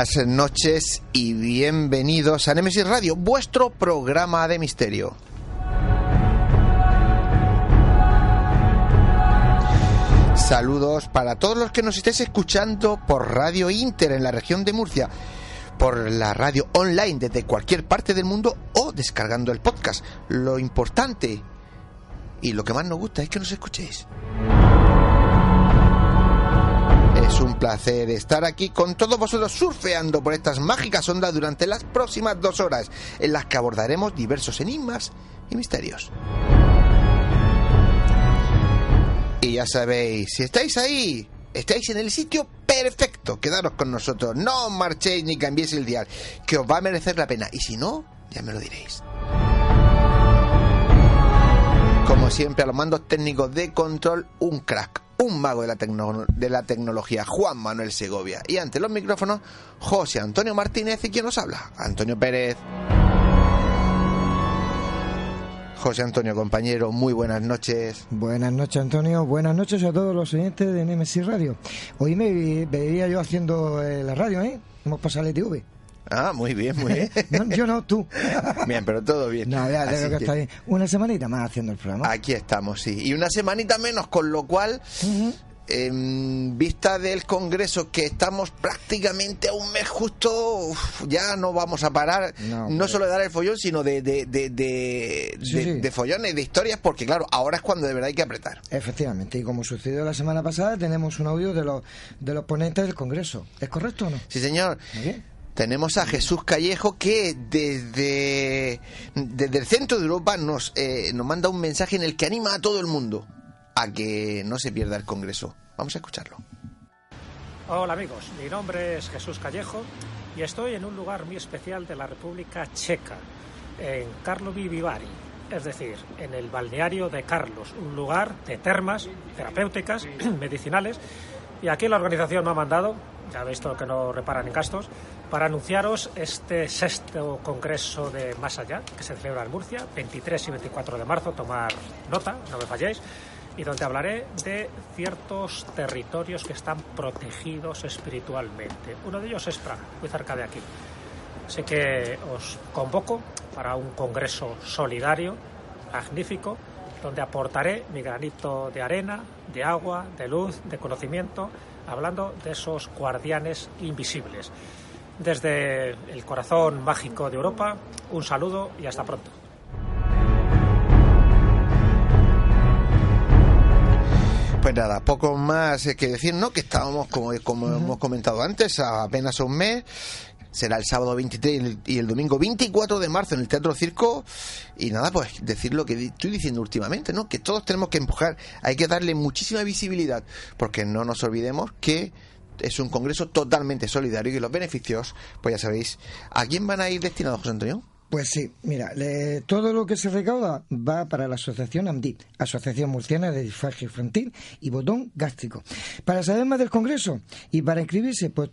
Buenas noches y bienvenidos a Nemesis Radio, vuestro programa de misterio. Saludos para todos los que nos estéis escuchando por Radio Inter en la región de Murcia, por la radio online desde cualquier parte del mundo o descargando el podcast. Lo importante y lo que más nos gusta es que nos escuchéis. Es un placer estar aquí con todos vosotros surfeando por estas mágicas ondas durante las próximas dos horas, en las que abordaremos diversos enigmas y misterios. Y ya sabéis, si estáis ahí, estáis en el sitio perfecto, quedaros con nosotros, no marchéis ni cambiéis el dial, que os va a merecer la pena, y si no, ya me lo diréis. Como siempre, a los mandos técnicos de control, un crack, un mago de la, de la tecnología, Juan Manuel Segovia. Y ante los micrófonos, José Antonio Martínez y quien nos habla, Antonio Pérez. José Antonio, compañero, muy buenas noches. Buenas noches, Antonio. Buenas noches a todos los oyentes de Nemesis Radio. Hoy me veía yo haciendo eh, la radio, ¿eh? Hemos pasado el ETV. Ah, muy bien, muy bien. yo no, tú. bien, pero todo bien. No, ya, creo que, está bien. Una semanita más haciendo el programa. Aquí estamos, sí. Y una semanita menos, con lo cual, en vista del Congreso, que estamos prácticamente a un mes justo, ya no vamos a parar, no, solo de dar el follón, sino de, de, de, de, follones, de historias, porque claro, ahora es cuando de verdad hay que apretar. Efectivamente, y como sucedió la semana pasada, tenemos un audio de los, de los ponentes del Congreso. ¿Es correcto o no? Sí, señor. Muy bien tenemos a Jesús Callejo que desde, desde el centro de Europa nos, eh, nos manda un mensaje en el que anima a todo el mundo a que no se pierda el Congreso. Vamos a escucharlo. Hola amigos, mi nombre es Jesús Callejo y estoy en un lugar muy especial de la República Checa, en Karlovy Vivari, es decir, en el balneario de Carlos, un lugar de termas terapéuticas, medicinales, y aquí la organización me ha mandado, ya veis todo que no reparan en gastos, para anunciaros este sexto congreso de Más Allá, que se celebra en Murcia, 23 y 24 de marzo, tomar nota, no me falléis, y donde hablaré de ciertos territorios que están protegidos espiritualmente. Uno de ellos es Praga, muy cerca de aquí. Así que os convoco para un congreso solidario, magnífico, donde aportaré mi granito de arena, de agua, de luz, de conocimiento, hablando de esos guardianes invisibles. Desde el corazón mágico de Europa, un saludo y hasta pronto. Pues nada, poco más que decir, ¿no? Que estábamos, como, como hemos comentado antes, a apenas un mes. Será el sábado 23 y el domingo 24 de marzo en el Teatro Circo. Y nada, pues decir lo que estoy diciendo últimamente, ¿no? Que todos tenemos que empujar, hay que darle muchísima visibilidad, porque no nos olvidemos que es un congreso totalmente solidario y los beneficios, pues ya sabéis, ¿a quién van a ir destinados, José Antonio? Pues sí, mira, todo lo que se recauda va para la asociación AMDI, Asociación Murciana de Disfagia Infantil y Botón Gástrico. Para saber más del Congreso y para inscribirse, pues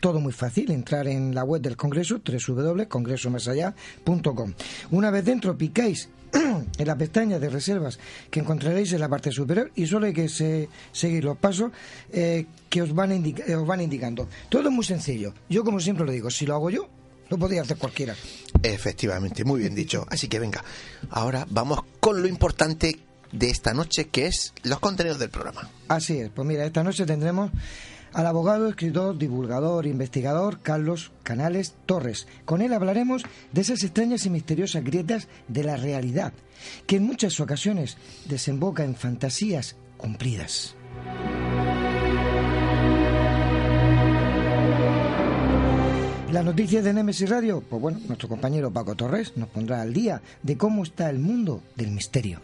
todo muy fácil, entrar en la web del Congreso, www.congresomasallá.com. Una vez dentro, picáis en la pestaña de reservas que encontraréis en la parte superior y solo hay que seguir los pasos eh, que os van, os van indicando. Todo es muy sencillo. Yo, como siempre lo digo, si lo hago yo, lo podría hacer cualquiera. Efectivamente, muy bien dicho. Así que venga, ahora vamos con lo importante de esta noche, que es los contenidos del programa. Así es, pues mira, esta noche tendremos al abogado, escritor, divulgador, investigador Carlos Canales Torres. Con él hablaremos de esas extrañas y misteriosas grietas de la realidad, que en muchas ocasiones desemboca en fantasías cumplidas. Las noticias de Nemesis Radio, pues bueno, nuestro compañero Paco Torres nos pondrá al día de cómo está el mundo del misterio.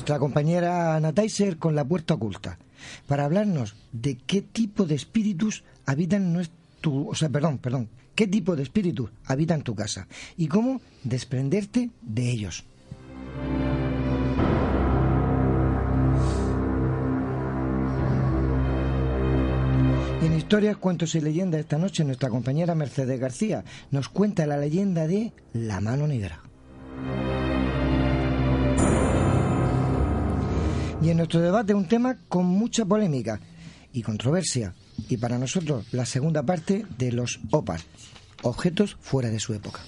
Nuestra compañera Ana con la puerta oculta, para hablarnos de qué tipo de espíritus habitan nuestro, o sea, perdón, perdón, qué tipo de espíritus habitan tu casa y cómo desprenderte de ellos. en Historias, Cuentos y Leyendas esta noche nuestra compañera Mercedes García nos cuenta la leyenda de La Mano Negra. Y en nuestro debate un tema con mucha polémica y controversia. Y para nosotros la segunda parte de los OPAR, objetos fuera de su época.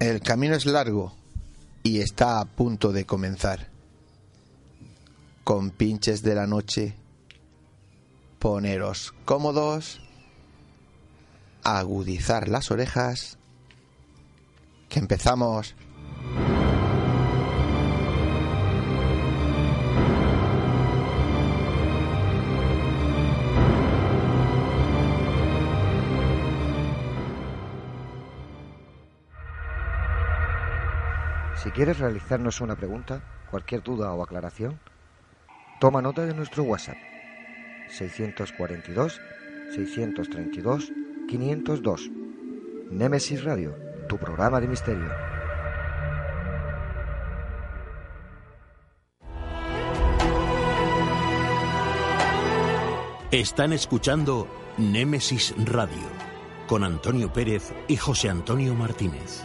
El camino es largo y está a punto de comenzar. Con pinches de la noche, poneros cómodos, agudizar las orejas, que empezamos. Si quieres realizarnos una pregunta, cualquier duda o aclaración, toma nota de nuestro WhatsApp 642 632 502. Nemesis Radio, tu programa de misterio. Están escuchando Némesis Radio con Antonio Pérez y José Antonio Martínez.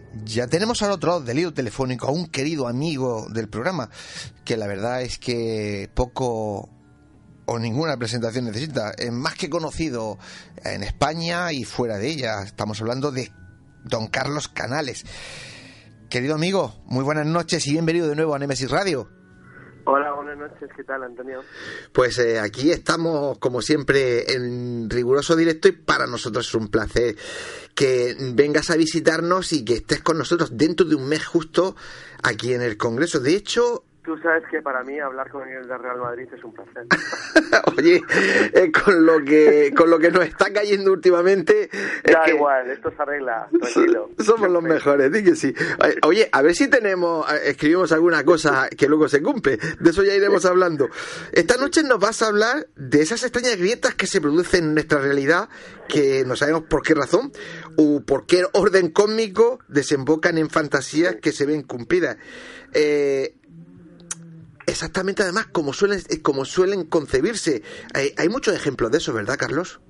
ya tenemos al otro lado del telefónico a un querido amigo del programa, que la verdad es que poco o ninguna presentación necesita. Es más que conocido en España y fuera de ella. Estamos hablando de don Carlos Canales. Querido amigo, muy buenas noches y bienvenido de nuevo a Nemesis Radio. Noches. ¿Qué tal, Antonio? Pues eh, aquí estamos, como siempre, en riguroso directo y para nosotros es un placer que vengas a visitarnos y que estés con nosotros dentro de un mes justo aquí en el Congreso. De hecho, Tú sabes que para mí hablar con el de Real Madrid es un placer. Oye, eh, con lo que con lo que nos está cayendo últimamente. Da igual, esto se arregla, tranquilo. Somos los mejores, di que sí. Oye, a ver si tenemos, escribimos alguna cosa que luego se cumple. De eso ya iremos hablando. Esta noche nos vas a hablar de esas extrañas grietas que se producen en nuestra realidad, que no sabemos por qué razón, o por qué orden cósmico desembocan en fantasías que se ven cumplidas. Eh, Exactamente, además, como suelen, como suelen concebirse. Hay, muchos ejemplos de eso, ¿verdad, Carlos?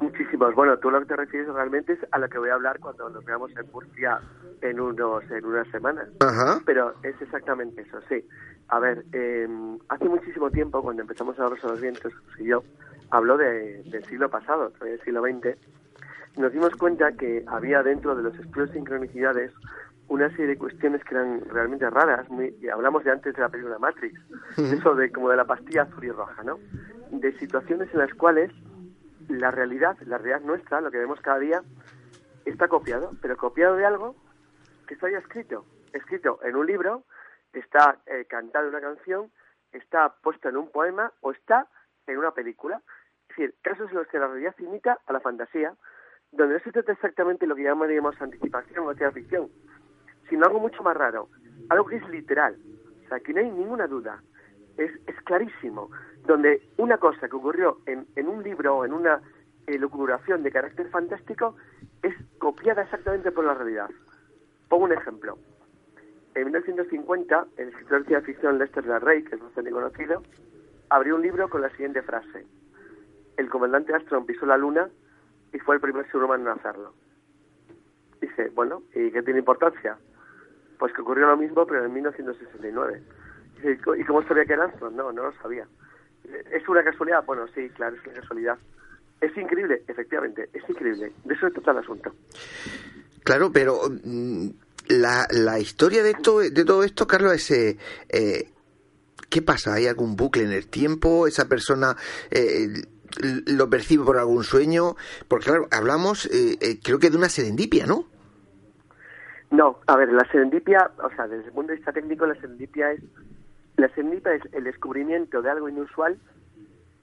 Muchísimos. Bueno, tú lo que te refieres realmente es a lo que voy a hablar cuando nos veamos en Murcia en unos en unas semanas. Ajá. Pero es exactamente eso, sí. A ver, em, hace muchísimo tiempo, cuando empezamos a Rosa los Vientos, y yo, habló de, del siglo pasado, del siglo XX, nos dimos cuenta que había dentro de los estudios de sincronicidades una serie de cuestiones que eran realmente raras. Muy, y hablamos de antes de la película Matrix, eso de como de la pastilla azul y roja, ¿no? De situaciones en las cuales la realidad, la realidad nuestra, lo que vemos cada día, está copiado, pero copiado de algo que está ya escrito, escrito en un libro, está eh, cantado en una canción, está puesto en un poema o está en una película. Es decir, casos en los que la realidad imita a la fantasía, donde no se trata exactamente lo que llamaríamos anticipación o ciencia ficción, sino algo mucho más raro, algo que es literal. O sea, que no hay ninguna duda. Es, es clarísimo, donde una cosa que ocurrió en, en un libro o en una eh, de carácter fantástico es copiada exactamente por la realidad. Pongo un ejemplo. En 1950, el escritor de ciencia ficción Lester Rey, que es bastante conocido, abrió un libro con la siguiente frase. El comandante Armstrong pisó la luna y fue el primer ser humano en hacerlo. Dice, bueno, ¿y qué tiene importancia? Pues que ocurrió lo mismo, pero en 1969. Dice, ¿y cómo sabía que era Armstrong? No, no lo sabía. ¿Es una casualidad? Bueno, sí, claro, es una casualidad. Es increíble, efectivamente, es increíble. De eso es todo el asunto. Claro, pero mm, la, la historia de, todo, de todo esto, Carlos, es... Eh, eh, ¿Qué pasa? ¿Hay algún bucle en el tiempo? ¿Esa persona eh, lo percibe por algún sueño? Porque claro, hablamos creo que de una serendipia, ¿no? No, a ver, la serendipia, o sea, desde el punto de vista técnico, la serendipia es la serendipia es el descubrimiento de algo inusual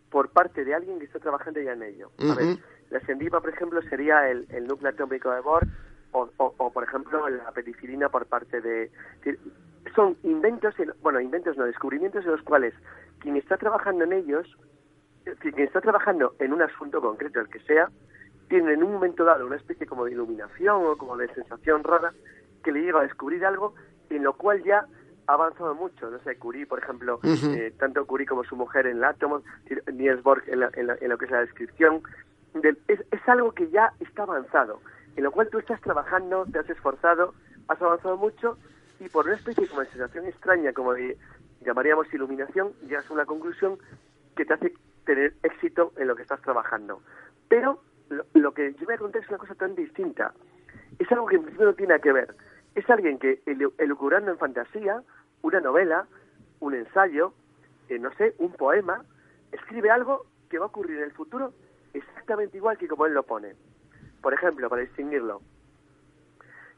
por parte de alguien que está trabajando ya en ello. A ver, la serendipia, por ejemplo, sería el, el núcleo atómico de Bohr o, o, por ejemplo, la penicilina por parte de... Son inventos, bueno, inventos no, descubrimientos en los cuales quien está trabajando en ellos, quien está trabajando en un asunto concreto, el que sea, tiene en un momento dado una especie como de iluminación o como de sensación rara que le llega a descubrir algo en lo cual ya ha avanzado mucho. No sé, Curie, por ejemplo, eh, tanto Curie como su mujer en el átomo, Niels Bohr en, lo que es la descripción, es, es algo que ya está avanzado en lo cual tú estás trabajando, te has esforzado, has avanzado mucho y por una especie como de sensación extraña, como de, llamaríamos iluminación, llegas a una conclusión que te hace tener éxito en lo que estás trabajando. Pero lo, que yo voy a contar es una cosa tan distinta. Es algo que en principio no tiene que ver. Es alguien que, elucubrando en fantasía, una novela, un ensayo, eh, no sé, un poema, escribe algo que va a ocurrir en el futuro exactamente igual que como él lo pone. Por ejemplo, para distinguirlo,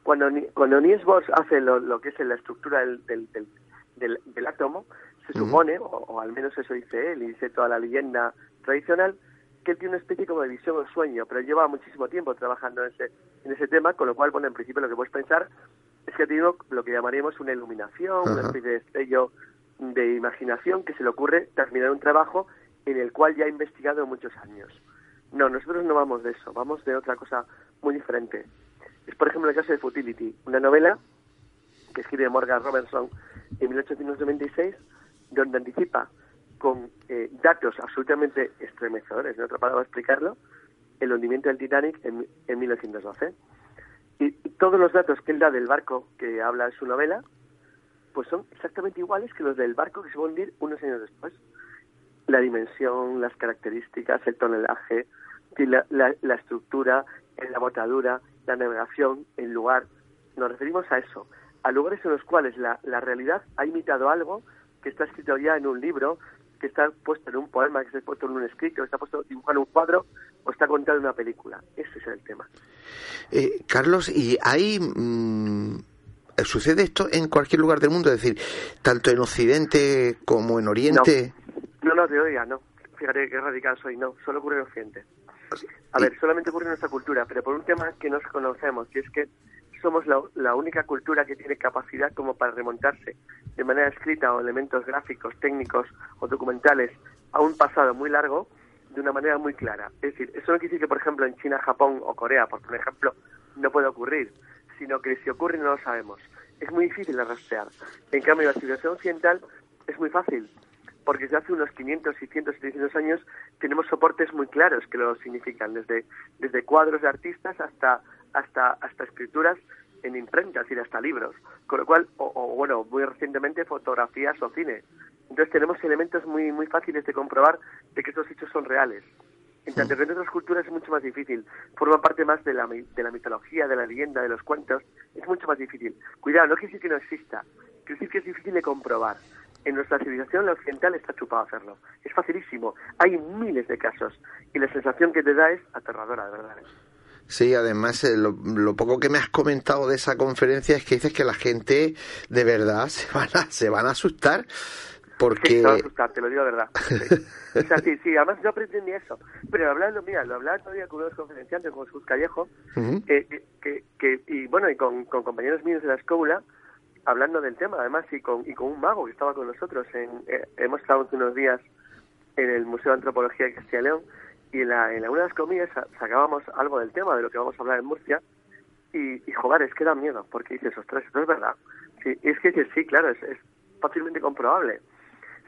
cuando, cuando Niels Bohr hace lo, que es la estructura del, del, del, átomo, se supone, o, al menos eso dice él y dice toda la leyenda tradicional, que él tiene una especie como de visión o sueño, pero lleva muchísimo tiempo trabajando en ese, en ese tema, con lo cual, bueno, en principio lo que puedes pensar es que ha tenido lo que llamaríamos una iluminación, una especie de estrello de imaginación que se le ocurre terminar un trabajo en el cual ya ha investigado muchos años. No, nosotros no vamos de eso, vamos de otra cosa muy diferente. Es, por ejemplo, el caso de Futility, una novela que escribe Morgan Robertson en 1896, donde anticipa con eh, datos absolutamente estremecedores, no tratado de explicarlo, el hundimiento del Titanic en, en 1912. Y, todos los datos que él da del barco que habla en su novela, pues son exactamente iguales que los del barco que se va a hundir unos años después. La dimensión, las características, el tonelaje, la, la, estructura, la botadura, la navegación, el lugar. Nos referimos a eso, a lugares en los cuales la, la realidad ha imitado algo que está escrito ya en un libro, que está puesto en un poema, que está puesto en un escrito, que está puesto dibujado en un cuadro o está contado en una película. Ese es el tema. Eh, Carlos, ¿y hay... Mm, ¿Sucede esto en cualquier lugar del mundo? Es decir, tanto en Occidente como en Oriente. No, no, no te oiga, no. Fíjate qué radical soy, no. Solo ocurre en Occidente. A ver, solamente ocurre en nuestra cultura, pero por un tema que nos conocemos, que es que somos la, única cultura que tiene capacidad como para remontarse de manera escrita o elementos gráficos, técnicos o documentales a un pasado muy largo de una manera muy clara. Es decir, eso no quiere decir que, por ejemplo, en China, Japón o Corea, por ejemplo, no puede ocurrir, sino que si ocurre no lo sabemos. Es muy difícil de rastrear. En cambio, la civilización occidental es muy fácil porque desde hace unos 500, 600, 700 años tenemos soportes muy claros que lo significan, desde, desde cuadros de artistas hasta, hasta, hasta escrituras en imprentas y hasta libros, con lo cual, o, bueno, muy recientemente fotografías o cine. Entonces tenemos elementos muy, muy fáciles de comprobar de que estos hechos son reales. En tanto que en otras culturas es mucho más difícil. Forma parte más de la, de la mitología, de la leyenda, de los cuentos. es mucho más difícil. Cuidado, no quiere decir que no exista, quiere decir que es difícil de comprobar. En nuestra civilización la occidental está chupado a hacerlo. Es facilísimo. Hay miles de casos y la sensación que te da es aterradora, de verdad. Sí, además eh, lo, poco que me has comentado de esa conferencia es que dices que la gente de verdad se van a, se van a asustar porque... Sí, se van a asustar, te lo digo de verdad. o sea, sí, sí, además yo aprendí eso. Pero hablando, mira, lo hablaba todavía con unos conferenciantes, con Jesús Callejo, que, que, y bueno, y con, compañeros míos de la escuela, hablando del tema, además, y con, y con un mago que estaba con nosotros. En, eh, hemos estado hace unos días en el Museo de Antropología de Castilla y León y en, la, en una de las comidas sacábamos algo del tema de lo que vamos a hablar en Murcia y, y joder, es que da miedo, porque dices, ostras, esto es verdad. Sí, es que dices, sí, claro, es, es fácilmente comprobable.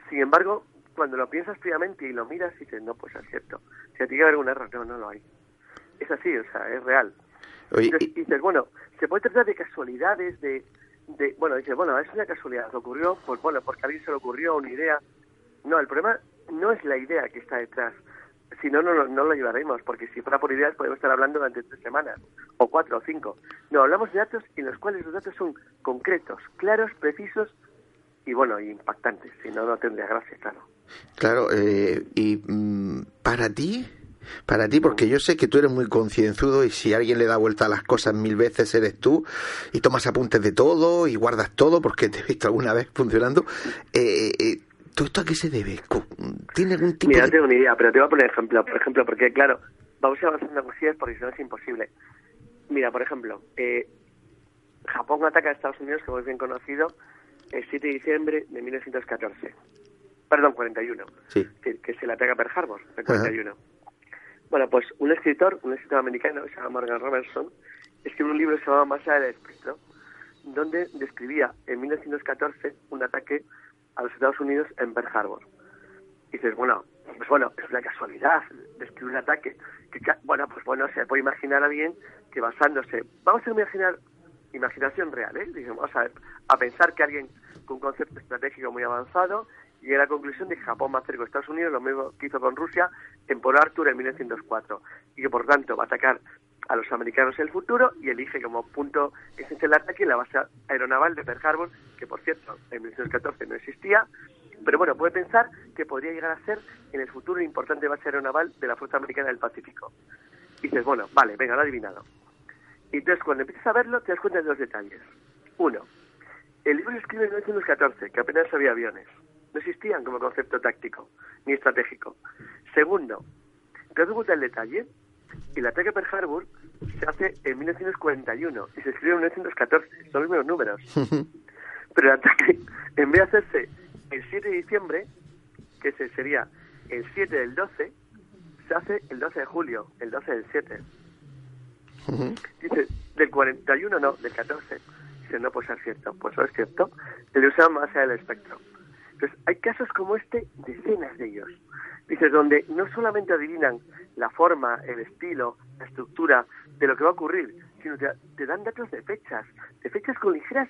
Sin embargo, cuando lo piensas fríamente y lo miras, dices, no, pues es cierto. Si a ti que haber un error, no, no lo hay. Es así, o sea, es real. y dices, bueno, se puede tratar de casualidades, de, de, bueno, dices, bueno, es una casualidad, ocurrió, pues bueno, porque a alguien se le ocurrió una idea. No, el problema no es la idea que está detrás, si no, no, no lo llevaremos, porque si fuera por ideas podemos estar hablando durante tres semanas, o cuatro, o cinco. No, hablamos de datos en los cuales los datos son concretos, claros, precisos y, bueno, impactantes. Si no, no tendría gracia, claro. Claro, eh, y mm, para ti, para ti, porque yo sé que tú eres muy concienzudo y si alguien le da vuelta a las cosas mil veces eres tú y tomas apuntes de todo y guardas todo porque te he visto alguna vez funcionando. Eh, eh, ¿Todo esto a qué se debe? ¿Tiene algún tipo Mira, no tengo ni idea, pero te voy a poner ejemplo, por ejemplo, porque claro, vamos a avanzando cosillas porque si no es imposible. Mira, por ejemplo, eh, Japón ataca a Estados Unidos, como es bien conocido, el 7 de diciembre de 1914. Perdón, 41. Sí. Que, se le ataca a Pearl Harbor, el 41. Bueno, pues un escritor, un escritor americano, se llama Morgan Robertson, escribió un libro que se llama Más allá del espectro, donde describía en 1914 un ataque a los Estados Unidos en Pearl Harbor. Y dices, bueno, pues bueno, es una casualidad describir un ataque. Que, bueno, pues bueno, se puede imaginar a alguien que basándose, vamos a imaginar, imaginación real, ¿eh? Digamos, a, a pensar que alguien con un concepto estratégico muy avanzado y a la conclusión de que Japón va a hacer con Estados Unidos lo mismo que hizo con Rusia en Port Arthur en 1904 y que por tanto va a atacar a los americanos el futuro y elige como punto esencial de ataque la base aeronaval de Pearl Harbor, que por cierto en 1914 no existía, pero bueno, puede pensar que podría llegar a ser en el futuro una importante base aeronaval de la Fuerza Americana del Pacífico. Y dices, bueno, vale, venga, lo he adivinado. Y entonces cuando empiezas a verlo te das cuenta de dos detalles. Uno, el libro se escribe en 1914, que apenas había aviones. No existían como concepto táctico ni estratégico. Segundo, te das cuenta del detalle el ataque a Pearl Harbor se hace en 1941 y se escribe en 1914, son los mismos números. Pero el ataque, en vez de hacerse el 7 de diciembre, que ese sería el 7 del 12, se hace el 12 de julio, el 12 del 7. Dice, del 41 no, del 14. Dice, no puede ser cierto. Pues no es cierto. El usaba más allá del espectro. Entonces, hay casos como este, decenas de ellos. Dices, donde no solamente adivinan la forma, el estilo, la estructura de lo que va a ocurrir, sino te, te dan datos de fechas, de fechas con ligeras.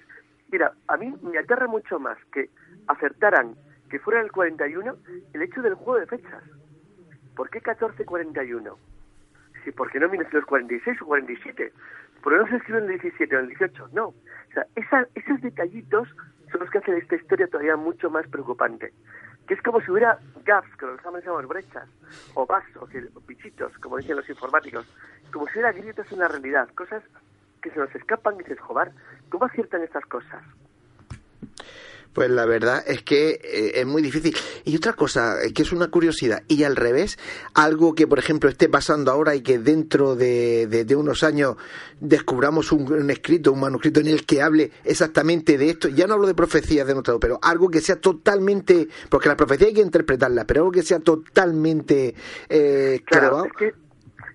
Mira, a mí me aterra mucho más que acertaran que fuera el 41 el hecho del juego de fechas. ¿Por qué 1441? Sí, ¿por qué no 1946 o 47? ¿Por qué no se escribe el 17 o el 18? No. O sea, esa, esos detallitos son los que hacen esta historia todavía mucho más preocupante que es como si hubiera gaps, que los llamamos brechas, o bugs, o, bichitos, como dicen los informáticos, como si hubiera grietas en la realidad, cosas que se nos escapan y dices, joder, ¿cómo aciertan estas cosas? Pues la verdad es que eh, es muy difícil. Y otra cosa, que es una curiosidad, y al revés, algo que por ejemplo esté pasando ahora y que dentro de, unos años descubramos un, escrito, un manuscrito en el que hable exactamente de esto, ya no hablo de profecías de nuestro, pero algo que sea totalmente, porque la profecía hay que interpretarla, pero algo que sea totalmente eh, claro, es que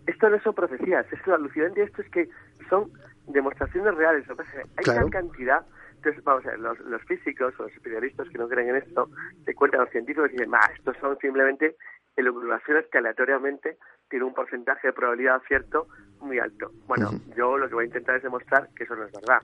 esto no son profecías, es que lo alucinante de esto es que son demostraciones reales, hay tal cantidad entonces, vamos a ver, los, físicos o los especialistas que no creen en esto, te cuentan los científicos y dicen, estos son simplemente elucubraciones que aleatoriamente tienen un porcentaje de probabilidad cierto muy alto. Bueno, yo lo que voy a intentar es demostrar que eso no es verdad.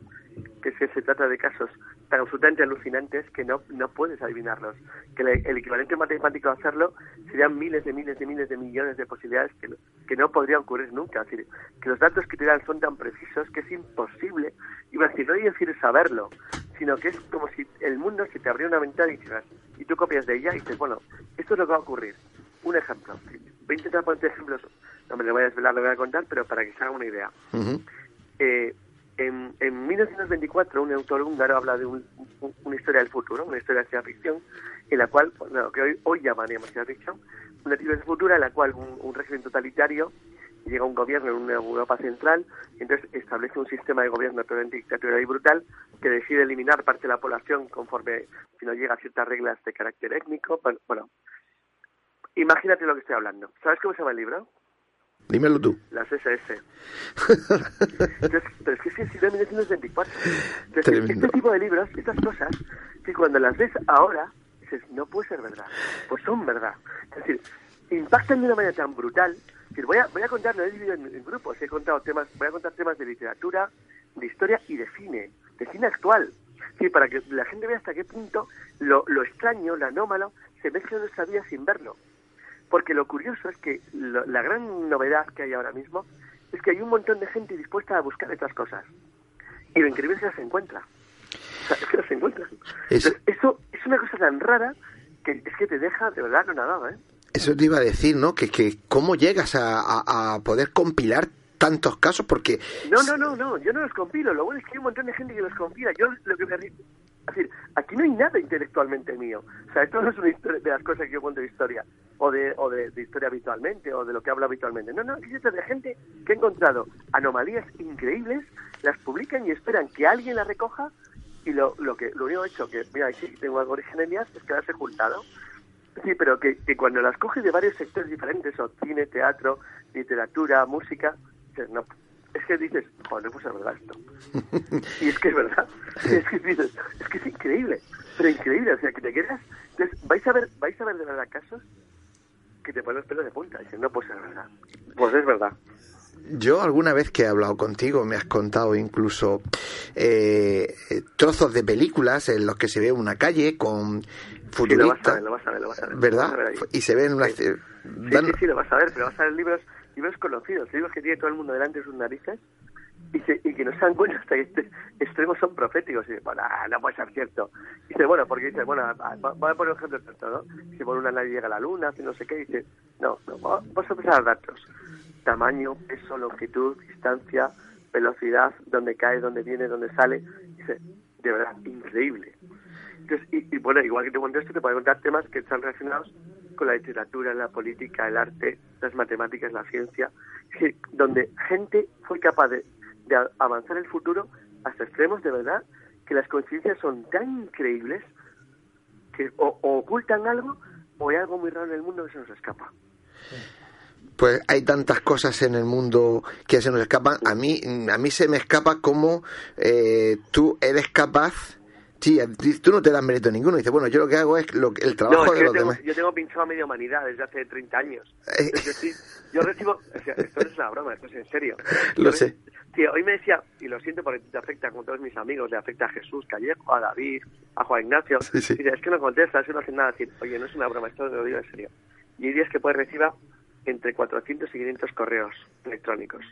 que es que se trata de casos tan absolutamente alucinantes que no, no puedes adivinarlos. Que el equivalente matemático a hacerlo serían miles de miles de miles de millones de posibilidades que, que no podría ocurrir nunca. Es decir, que los datos que te dan son tan precisos que es imposible. Iba a decir, no hay decir saberlo, sino que es como si el mundo se te abriera una ventana y, y tú copias de ella y dices, bueno, esto es lo que va a ocurrir. Un ejemplo. Voy a intentar poner ejemplos, no me lo voy a desvelar, lo voy a contar, pero para que se haga una idea. eh, en, en 1924 un autor húngaro habla de un, una historia del futuro, una historia de ciencia ficción, en la cual, bueno, que hoy, hoy llamaríamos ciencia ficción, una historia del futuro en la cual un, un régimen totalitario llega un gobierno en una Europa central, y entonces establece un sistema de gobierno totalmente dictatorial y brutal que decide eliminar parte de la población conforme si no llega a ciertas reglas de carácter étnico. Bueno, imagínate lo que estoy hablando. ¿Sabes cómo se llama el libro? Dímelo tú. Las SS. Entonces, pero es que es de 1924. Entonces, este tipo de libros, estas cosas, que cuando las ves ahora, dices, no puede ser verdad. Pues son verdad. Es decir, impactan de una manera tan brutal. que voy a, voy a contar, lo he dividido en, en, grupos, he contado temas, voy a contar temas de literatura, de historia y de cine, de cine actual. Sí, para que la gente vea hasta qué punto lo, lo extraño, lo anómalo, se mezcla en nuestra vida sin verlo. Porque lo curioso es que lo, la gran novedad que hay ahora mismo es que hay un montón de gente dispuesta a buscar estas cosas. Y lo increíble es que las encuentra. O sea, es que las encuentra. Es... Eso es una cosa tan rara que es que te deja de verdad no nada, ¿eh? Eso te iba a decir, ¿no? Que, que cómo llegas a, a, a poder compilar tantos casos porque... No, no, no, no, yo no los compilo. Lo bueno es que hay un montón de gente que los compila. Yo lo que me... Es decir, aquí no hay nada intelectualmente mío. O sea, esto no es una historia de las cosas que yo cuento de historia o de, o de, de historia habitualmente o de lo que hablo habitualmente. No, no, aquí se trata de gente que ha encontrado anomalías increíbles, las publican y esperan que alguien las recoja y lo, lo que lo único hecho que, mira, aquí tengo algo originalidad es quedarse juntado. Sí, pero que, que cuando las coges de varios sectores diferentes, o cine, teatro, literatura, música, no, es que dices, joder, pues es verdad esto. y es que es verdad. Es que dices, es que es increíble, pero increíble, o sea, que te quedas, entonces, vais a ver, vais a ver de verdad casos que te ponen los pelos de punta, no, pues es verdad. Pues es verdad. Yo alguna vez que he hablado contigo me has contado incluso eh, trozos de películas en los que se ve una calle con futuristas, sí, lo vas a ver, lo vas a ver, lo vas a ver, ¿verdad? Vas a ver y se ven unas... Sí. Dan... sí, sí, sí, lo vas a ver, pero vas a ver libros, libros conocidos, libros que tiene todo el mundo delante de sus narices y, se, y que no se dan cuenta hasta que este, extremos son proféticos. Y dice, bueno, no puede ser cierto. Y dice, bueno, porque dice, bueno, voy a poner un ejemplo cierto, ¿no? Dice, por una nadie llega a la luna, hace no sé qué, dice, no, no, vamos a empezar a datos. Tamaño, peso, longitud, distancia, velocidad, dónde cae, dónde viene, dónde sale. Dice, de verdad, increíble. Entonces, y, bueno, igual que te cuento esto, te puedo contar temas que están relacionados con la literatura, la política, el arte, las matemáticas, la ciencia, donde gente fue capaz de, avanzar el futuro hasta extremos de verdad, que las coincidencias son tan increíbles que o, ocultan algo o hay algo muy raro en el mundo que se nos escapa. Pues hay tantas cosas en el mundo que se nos escapan. A mí, a mí se me escapa como eh, tú eres capaz Sí, tú no te das mérito ninguno. Dices, bueno, yo lo que hago es lo, el trabajo no, es de los tengo, demás. Yo tengo pinchado a media humanidad desde hace 30 años. Entonces, yo, sí, yo, recibo... O sea, esto no es una broma, esto es en serio. lo sé. Tío, hoy me decía, y lo siento porque te afecta como todos mis amigos, le afecta a Jesús Callejo, a David, a Juan Ignacio. Sí, sí. Dice, es que no contestas, no hacen nada. Decir, Oye, no es una broma, esto lo digo en serio. Y hay días que puedes recibir entre 400 y 500 correos electrónicos.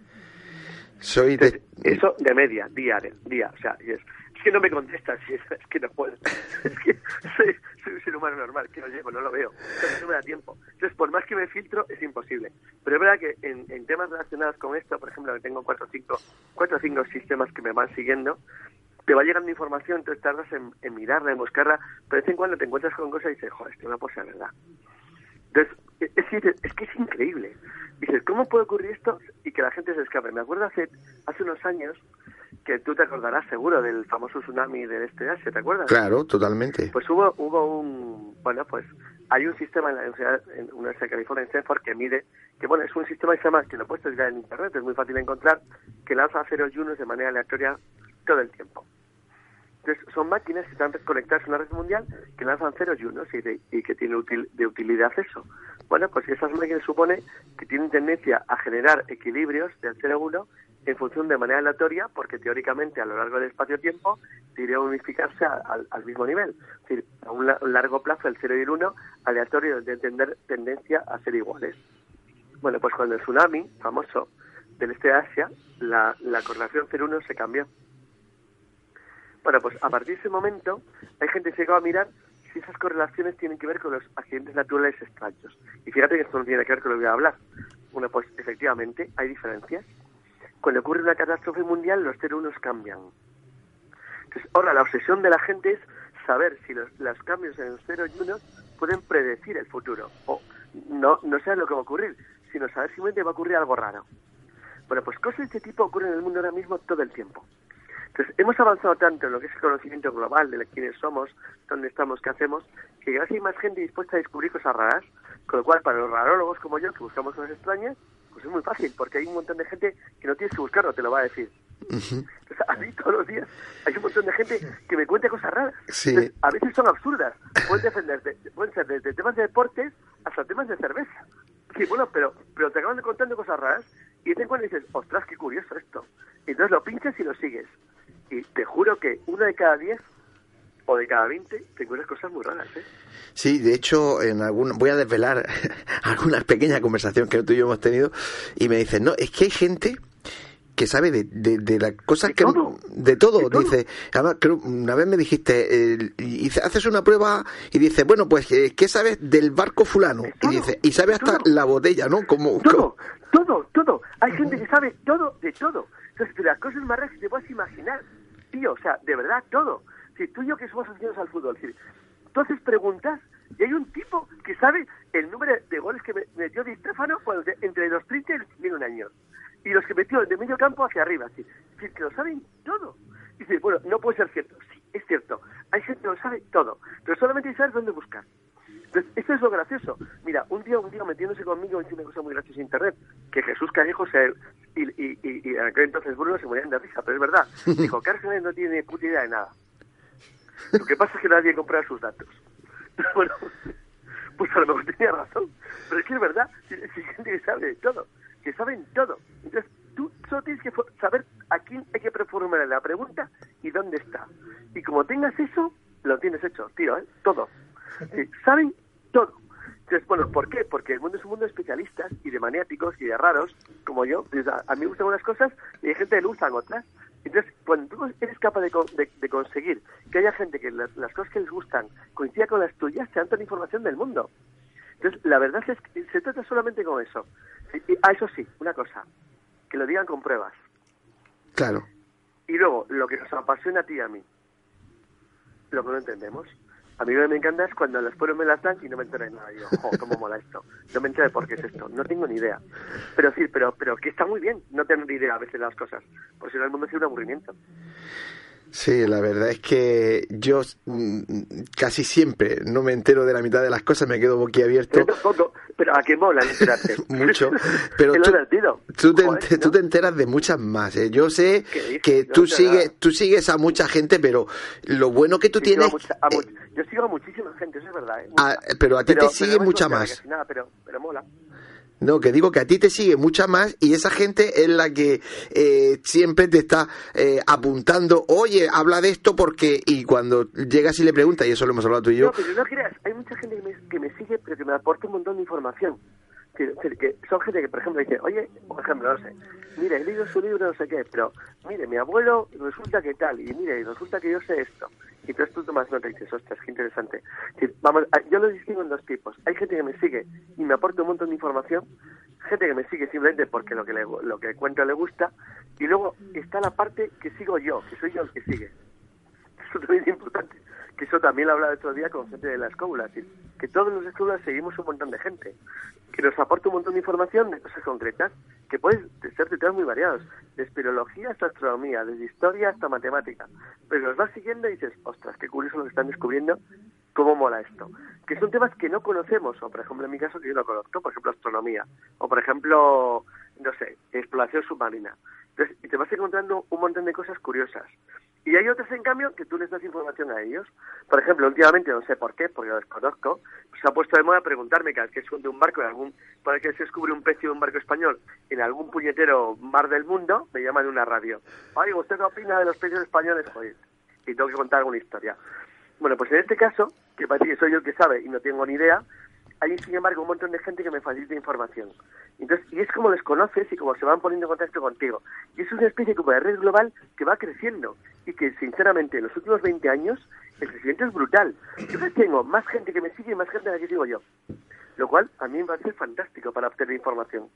Soy de... Entonces, eso de media, día, día. O sea, y es, es que no me contestas, es, es que no puedo. Es que soy, soy, un ser humano normal, que no llego, no lo veo. Entonces no me da tiempo. Entonces, por más que me filtro, es imposible. Pero es verdad que en, en temas relacionados con esto, por ejemplo, que tengo cuatro o cinco, cuatro cinco sistemas que me van siguiendo, te va llegando información, entonces tardas en, en mirarla, en buscarla, pero de vez en cuando te encuentras con cosas y dices, joder, esto no puede ser verdad. Entonces, es, es, es que es increíble. Dices, ¿cómo puede ocurrir esto y que la gente se escape? Me acuerdo hace, hace unos años que tú te acordarás seguro del famoso tsunami del este de Asia, ¿te acuerdas? Claro, totalmente. Pues hubo, hubo un, bueno, pues hay un sistema en la Universidad, en la Universidad de California, en Stanford, que mide, que bueno, es un sistema que se llama, que lo puedes ver en internet, es muy fácil de encontrar, que lanza ceros y unos de manera aleatoria todo el tiempo. Entonces, son máquinas que están conectadas a una red mundial que lanzan ceros y unos y, de, y que tienen util, de utilidad eso. Bueno, pues esas máquinas supone que tienen tendencia a generar equilibrios del 0 1 en función de manera aleatoria, porque teóricamente a lo largo del espacio-tiempo debería unificarse al, mismo nivel. Es decir, a un, largo plazo el 0 y el 1 aleatorio de tener tendencia a ser iguales. Bueno, pues cuando el tsunami famoso del este de Asia, la, la correlación 0-1 se cambió. Bueno, pues a partir de ese momento hay gente que llegó a mirar si esas correlaciones tienen que ver con los accidentes naturales extraños. Y fíjate que esto no tiene que ver con lo que voy a hablar. Bueno, pues efectivamente hay diferencias. Cuando ocurre una catástrofe mundial, los 0-1 cambian. Entonces, ahora la obsesión de la gente es saber si los, cambios en los 0 y 1 pueden predecir el futuro. O no, no saber lo que va a ocurrir, sino saber si va a ocurrir algo raro. Bueno, pues cosas de este tipo ocurren en el mundo ahora mismo todo el tiempo. Entonces, hemos avanzado tanto en lo que es el conocimiento global de quiénes somos, dónde estamos, qué hacemos, que ya hay más gente dispuesta a descubrir cosas raras, con lo cual para los rarólogos como yo, que buscamos cosas extrañas, pues es muy fácil, porque hay un montón de gente que no tienes que buscarlo, te lo va a decir. Entonces, a mí todos los días hay un montón de gente que me cuenta cosas raras. a veces son absurdas. Pueden, defenderte, pueden ser desde temas de deportes hasta temas de cerveza. Sí, bueno, pero, pero te acaban de contando cosas raras y te cuando dices, ostras, qué curioso esto. Y entonces lo pinchas y lo sigues. Y te juro que una de cada diez o de cada veinte te encuentras cosas muy raras, ¿eh? Sí, de hecho, en algún, voy a desvelar alguna pequeña conversación que tú y yo hemos tenido y me dicen, no, es que hay gente que sabe de, de, las cosas que de todo, dice. Además creo, una vez me dijiste y haces una prueba y dice bueno pues eh, qué sabes del barco fulano y dice y sabe hasta la botella no como todo todo todo. Hay gente que sabe todo de todo. Entonces de las cosas más raras que te puedes imaginar tío o sea de verdad todo si tú y yo que somos aficionados al fútbol si tú haces preguntas y hay un tipo que sabe el número de goles que metió Di Stefano cuando entre los 30 y los 21 años y los que metió de medio campo hacia arriba. Es decir, que lo saben todo. Y dice, bueno, no puede ser cierto. Sí, es cierto. Hay gente que lo sabe todo, pero solamente saber dónde buscar. Entonces, esto es lo gracioso. Mira, un día, un día metiéndose conmigo, hice una cosa muy graciosa en internet, que Jesús Callejo se, y, y, y, y en aquel entonces Bruno se morían de risa, pero es verdad. Dijo, Cárceles no tiene puta idea de nada. Lo que pasa es que nadie compra sus datos. bueno, pues a lo mejor tenía razón, pero es que es verdad, si, gente que sabe de todo que saben todo. Entonces, tú solo tienes que saber a quién hay que formular la pregunta y dónde está. Y como tengas eso, lo tienes hecho, tío, ¿eh? Todo. saben todo. Entonces, bueno, ¿por qué? Porque el mundo es un mundo de especialistas y de maniáticos y de raros, como yo. A, mí me gustan unas cosas y hay gente que le gustan otras. Entonces, cuando tú eres capaz de, de, conseguir que haya gente que las, cosas que les gustan coincida con las tuyas, te dan toda la información del mundo. Entonces, la verdad es que se trata solamente con eso. Y, ah, eso sí, una cosa, que lo digan con pruebas. Claro. Y luego, lo que nos apasiona a ti y a mí, lo que no entendemos. A mí lo que me encanta es cuando las pueblos me las dan y no me entero de nada. Yo, jo, cómo mola esto. No me entero de por qué es esto. No tengo ni idea. Pero sí, pero, pero que está muy bien no tener idea a veces de las cosas. Porque si no, el mundo es un aburrimiento. Sí, la verdad es que yo mm, casi siempre no me entero de la mitad de las cosas, me quedo boquiabierto. Pero, pero a qué mola enterarte. Mucho. Pero tú, te, tú te enteras de muchas más. ¿eh? Yo sé que tú sigues, tú sigues a mucha gente, pero lo bueno que tú tienes... yo sigo a muchísima gente, eso es verdad. ¿eh? Ah, pero a ti te sigue mucha más. Nada, pero, pero mola. No, que digo que a ti te sigue mucha más y esa gente es la que eh, siempre te está eh, apuntando, oye, habla de esto porque... Y cuando llegas y le preguntas, y eso lo hemos hablado tú y yo... No, pero no creas, hay mucha gente que me, que me sigue pero que me aporta un montón de información. Que, son gente que, por ejemplo, dice, oye, por ejemplo, no sé, mire, he leído su libro, no sé qué, pero mire, mi abuelo resulta que tal, y mire, y resulta que yo sé esto. Y entonces tú tomas nota y dices, ostras, qué interesante. Vamos, yo lo distingo en dos tipos. Hay gente que me sigue y me aporta un montón de información, gente que me sigue simplemente porque lo que, le, lo que cuento le gusta, y luego está la parte que sigo yo, que soy yo el que sigue. Eso también es importante que eso también lo hablaba otro día con gente de la escuela, que todos los escuelas seguimos un montón de gente, que nos aporta un montón de información de cosas concretas, que pueden ser de temas muy variados, desde espeleología hasta astronomía, desde historia hasta matemática, pero los vas siguiendo y dices, ostras, qué curioso lo que están descubriendo, cómo mola esto, que son temas que no conocemos, o por ejemplo en mi caso que yo no conozco, por ejemplo astronomía, o por ejemplo, no sé, exploración submarina, y te vas encontrando un montón de cosas curiosas. Y hay otros, en cambio, que tú les das información a ellos. Por ejemplo, últimamente, no sé por qué, porque lo desconozco, se ha puesto de moda preguntarme cada vez que hunde un barco en algún, para que se descubre un pecio de un barco español en algún puñetero mar del mundo, me llaman de una radio. Ay, ¿usted qué opina de los peces españoles? Joder, y tengo que contar alguna historia. Bueno, pues en este caso, que parece que soy yo el que sabe y no tengo ni idea, hay sin embargo un montón de gente que me facilita información. Entonces, y es como les conoces y como se van poniendo en contacto contigo. Y es una especie como de red global que va creciendo y que sinceramente en los últimos 20 años el crecimiento es brutal. Yo tengo más gente que me sigue y más gente a la que sigo yo. Lo cual a mí me parece fantástico para obtener información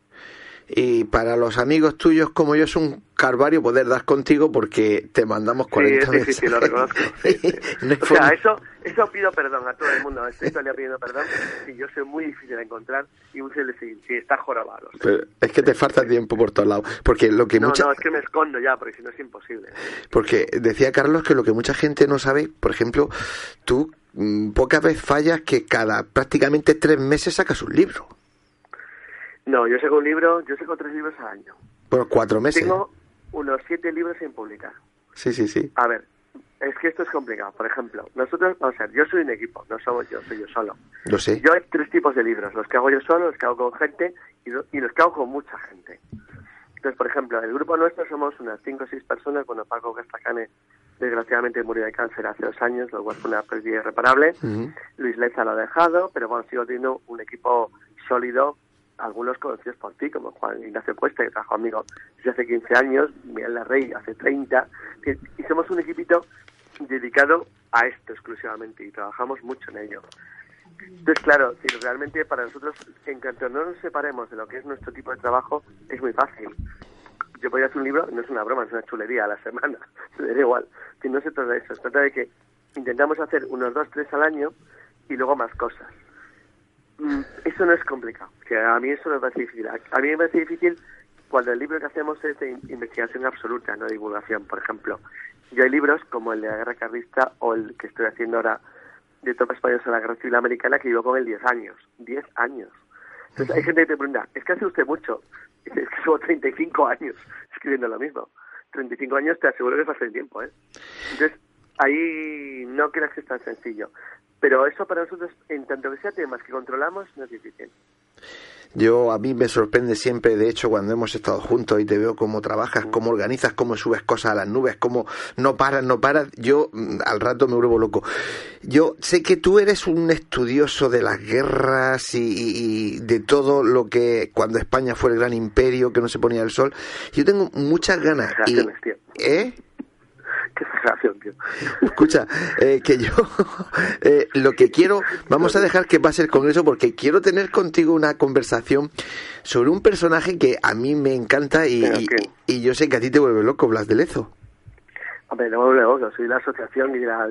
y para los amigos tuyos como yo es un carvario poder dar contigo porque te mandamos 40 sí, Sí, sí, lo reconozco. o sea, eso, eso pido perdón a todo el mundo. Estoy todavía pidiendo perdón y yo soy muy difícil de encontrar y muy difícil de seguir. Sí, está jorobado. Pero es que te falta tiempo por todos lados. Porque lo que no, mucha... no, es que me escondo ya, porque si no es imposible. Porque decía Carlos que lo que mucha gente no sabe, por ejemplo, tú pocas veces fallas que cada prácticamente tres meses sacas un libro. No, yo saco un libro, yo saco tres libros al año. Por cuatro meses. Tengo unos siete libros sin publicar. Sí, sí, sí. A ver, es que esto es complicado. Por ejemplo, nosotros, vamos a ver, yo soy un equipo, no somos yo, soy yo solo. Lo sé. Yo hay tres tipos de libros, los que hago yo solo, los que hago con gente y, los que hago con mucha gente. Entonces, por ejemplo, el grupo nuestro somos unas cinco o seis personas. Bueno, Paco Gastacane desgraciadamente murió de cáncer hace dos años, lo cual fue una pérdida irreparable. Luis Leza lo ha dejado, pero bueno, sigo teniendo un equipo sólido algunos conocidos por ti, como Juan Ignacio Cuesta, que trabajó conmigo desde hace 15 años, Miguel Larrey hace 30, y somos un equipito dedicado a esto exclusivamente y trabajamos mucho en ello. Entonces, claro, si realmente para nosotros, en cuanto no nos separemos de lo que es nuestro tipo de trabajo, es muy fácil. Yo podría hacer un libro, no es una broma, es una chulería a la semana, da igual. Si no se trata de eso, se trata de que intentamos hacer unos dos, tres al año y luego más cosas. Mm, eso no es complicado, que a mí eso me parece difícil. A mí me parece difícil cuando el libro que hacemos es de investigación absoluta, no divulgación. Por ejemplo, yo hay libros como el de la guerra carlista o el que estoy haciendo ahora de tropas españolas a la guerra civil americana que llevo con él 10 años. 10 años. Entonces hay gente que te pregunta, es que hace usted mucho. Es que llevo 35 años escribiendo lo mismo. 35 años te aseguro que es bastante tiempo, ¿eh? Entonces, ahí no creas que es tan sencillo. Pero eso para nosotros, en tanto que sea temas que controlamos, no es difícil. Yo a mí me sorprende siempre, de hecho, cuando hemos estado juntos y te veo cómo trabajas, cómo organizas, cómo subes cosas a las nubes, cómo no paras, no paras, yo mm, al rato me vuelvo loco. Yo sé que tú eres un estudioso de las guerras y, de todo lo que cuando España fue el gran imperio que no se ponía el sol. Yo tengo muchas ganas. Y, ¿Eh? Qué exageración, tío. Escucha, eh, que yo eh, lo que quiero, vamos a dejar que pase el congreso porque quiero tener contigo una conversación sobre un personaje que a mí me encanta y, y, yo sé que a ti te vuelve loco, Blas de Lezo. Hombre, no me vuelve loco, soy la asociación y la...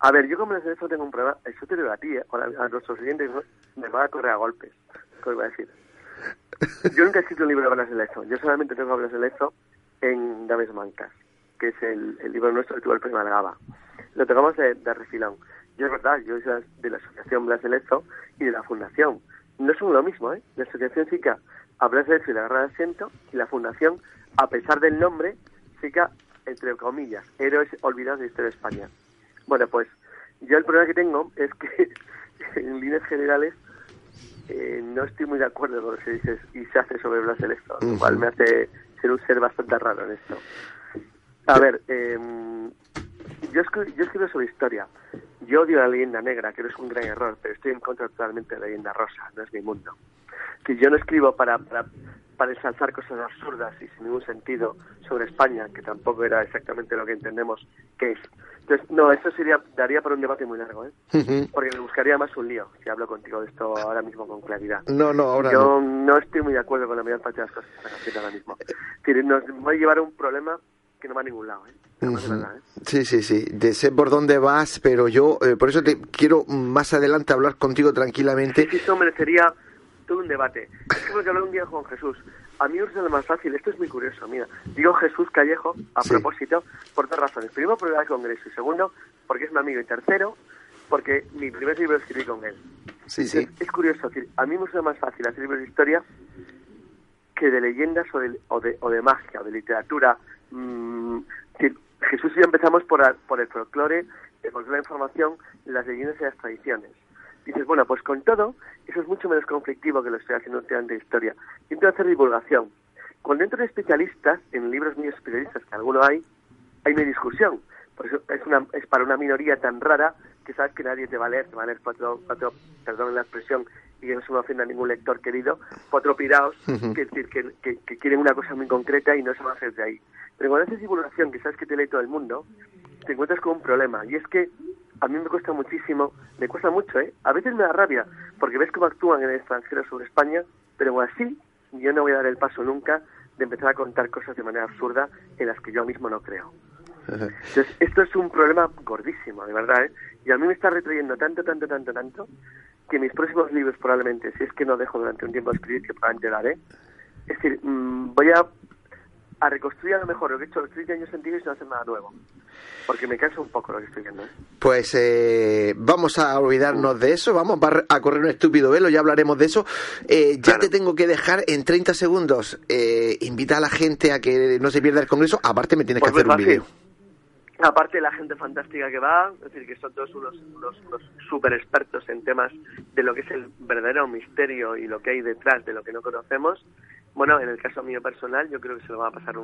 A ver, yo como Blas de Lezo tengo un problema, eso te lo a ti, eh, a, nuestros siguientes, me va a correr a golpes, ¿qué voy a decir? Yo nunca he escrito un libro de Blas de Lezo, yo solamente tengo a Blas de Lezo en Daves Mancas que es el, libro nuestro que tuvo el premio Algaba. Lo tocamos de, de refilón. Yo es verdad, yo soy de la Asociación Blas de Lezo y de la Fundación. No son lo mismo, ¿eh? La Asociación SICA a Blas de Lezo y la Guerra de Asiento y la Fundación, a pesar del nombre, SICA, entre comillas, Héroes Olvidados de la Historia de España. Bueno, pues yo el problema que tengo es que en líneas generales eh, no estoy muy de acuerdo con lo que se dice y se hace sobre Blas de Lezo, lo cual me hace ser un ser bastante raro en esto. A ver, eh, yo, escribo, yo escribo sobre historia. Yo odio la leyenda negra, que es un gran error, pero estoy en contra totalmente de la leyenda rosa, no es mi mundo. Que yo no escribo para, para, para ensalzar cosas absurdas y sin ningún sentido sobre España, que tampoco era exactamente lo que entendemos que es. Entonces, no, eso sería, daría para un debate muy largo, ¿eh? Porque me buscaría más un lío si hablo contigo de esto ahora mismo con claridad. No, no, ahora Yo no, estoy muy de acuerdo con la mayor parte de las cosas que están haciendo ahora mismo. Nos va a llevar a un problema que no va a ningún lado. ¿eh? ¿eh? Sí, sí, sí. De sé por dónde vas, pero yo, eh, por eso te quiero más adelante hablar contigo tranquilamente. Sí, esto merecería todo un debate. Es como que hablé un día con Jesús. A mí es lo más fácil, esto es muy curioso, mira. Digo Jesús Callejo, a propósito, por dos razones. Primero, por el congreso. Y segundo, porque es mi amigo. Y tercero, porque mi primer libro escribí con él. Sí, sí. Es, curioso, decir, a mí me suena más fácil hacer libros de historia que de leyendas o de, o de, o de magia, o de literatura, Mm, Jesús y principio empezamos por, por el folclore, por la información, las leyendas y las tradiciones. Dices, bueno, pues con todo, eso es mucho menos conflictivo que lo estoy haciendo estudiante de historia. Intento hacer divulgación. Cuando entro en especialistas, en libros míos especialistas, que alguno hay, hay una discusión. Por eso es, una, es para una minoría tan rara que sabes que nadie te va a leer, te va a leer cuatro, cuatro perdón la expresión, y que no se me ofenda a ningún lector querido, cuatro pirados que, decir, que, que, quieren una cosa muy concreta y no se van a hacer de ahí. Pero cuando haces divulgación, que sabes que te lee todo el mundo, te encuentras con un problema, y es que a mí me cuesta muchísimo, me cuesta mucho, ¿eh? A veces me da rabia, porque ves cómo actúan en el extranjero sobre España, pero aún así yo no voy a dar el paso nunca de empezar a contar cosas de manera absurda en las que yo mismo no creo. Entonces, esto es un problema gordísimo, de verdad, ¿eh? Y a mí me está retrayendo tanto, tanto, tanto, tanto, que mis próximos libros probablemente, si es que no dejo durante un tiempo escribir, que probablemente lo haré, es decir, mm, voy a, a reconstruir a lo mejor lo que he hecho los 30 años anteriores y no hacer nada nuevo. Porque me cansa un poco lo que estoy viendo. ¿eh? Pues eh, vamos a olvidarnos de eso, vamos a correr un estúpido velo, ya hablaremos de eso. Eh, ya te tengo que dejar en 30 segundos. Eh, invita a la gente a que no se pierda el congreso, aparte me tienes que pues hacer un vídeo. Aparte la gente fantástica que va, es decir, que son todos unos, unos, super expertos en temas de lo que es el verdadero misterio y lo que hay detrás de lo que no conocemos. Bueno, en el caso mío personal, yo creo que se lo va a pasar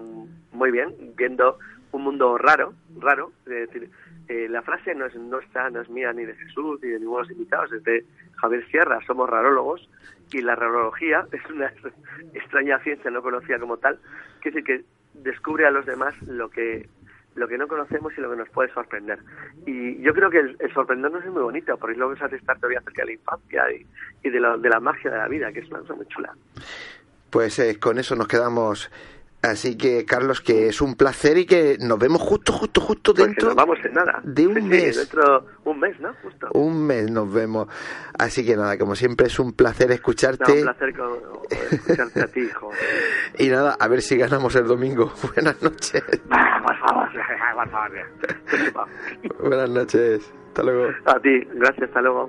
muy bien viendo un mundo raro, raro. Es decir, eh, la frase no es nuestra, no es mía ni de Jesús ni de ninguno de los invitados, es de Javier Sierra, somos rarólogos y la rarología es una extraña ciencia no conocida como tal, que decir que descubre a los demás lo que lo que no conocemos y lo que nos puede sorprender. Y yo creo que el, sorprendernos es muy bonito, porque es lo que estar todavía acerca de la infancia y, de, de, la magia de la vida, que es una cosa muy chula. Pues eh, con eso nos quedamos Así que, Carlos, que es un placer y que nos vemos justo, justo, justo pues dentro. vamos en nada. De un mes. dentro un mes, ¿no? Justo. Un mes nos vemos. Así que nada, como siempre es un placer escucharte. un placer escucharte a ti, hijo. y nada, a ver si ganamos el domingo. Buenas noches. Ah, por favor, por favor. Buenas noches. Hasta luego. A ti, gracias, hasta luego.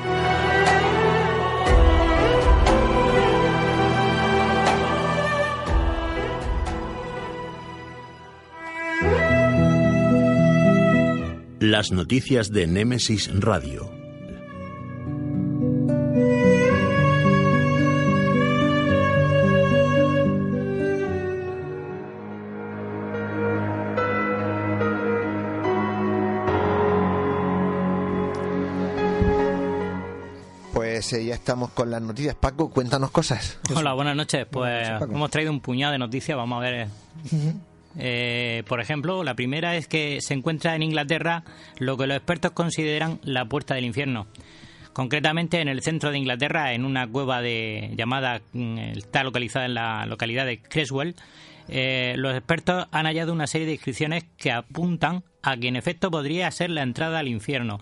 Las noticias de Némesis Radio. Pues eh, ya estamos con las noticias. Paco, cuéntanos cosas. Hola, buenas noches. Pues hemos traído un puñado de noticias. Vamos a ver eh, por ejemplo, la primera es que se encuentra en Inglaterra lo que los expertos consideran la puerta del infierno. Concretamente en el centro de Inglaterra, en una cueva de, llamada, mm, está localizada en la localidad de Creswell, eh, los expertos han hallado una serie de inscripciones que apuntan a que en efecto podría ser la entrada al infierno.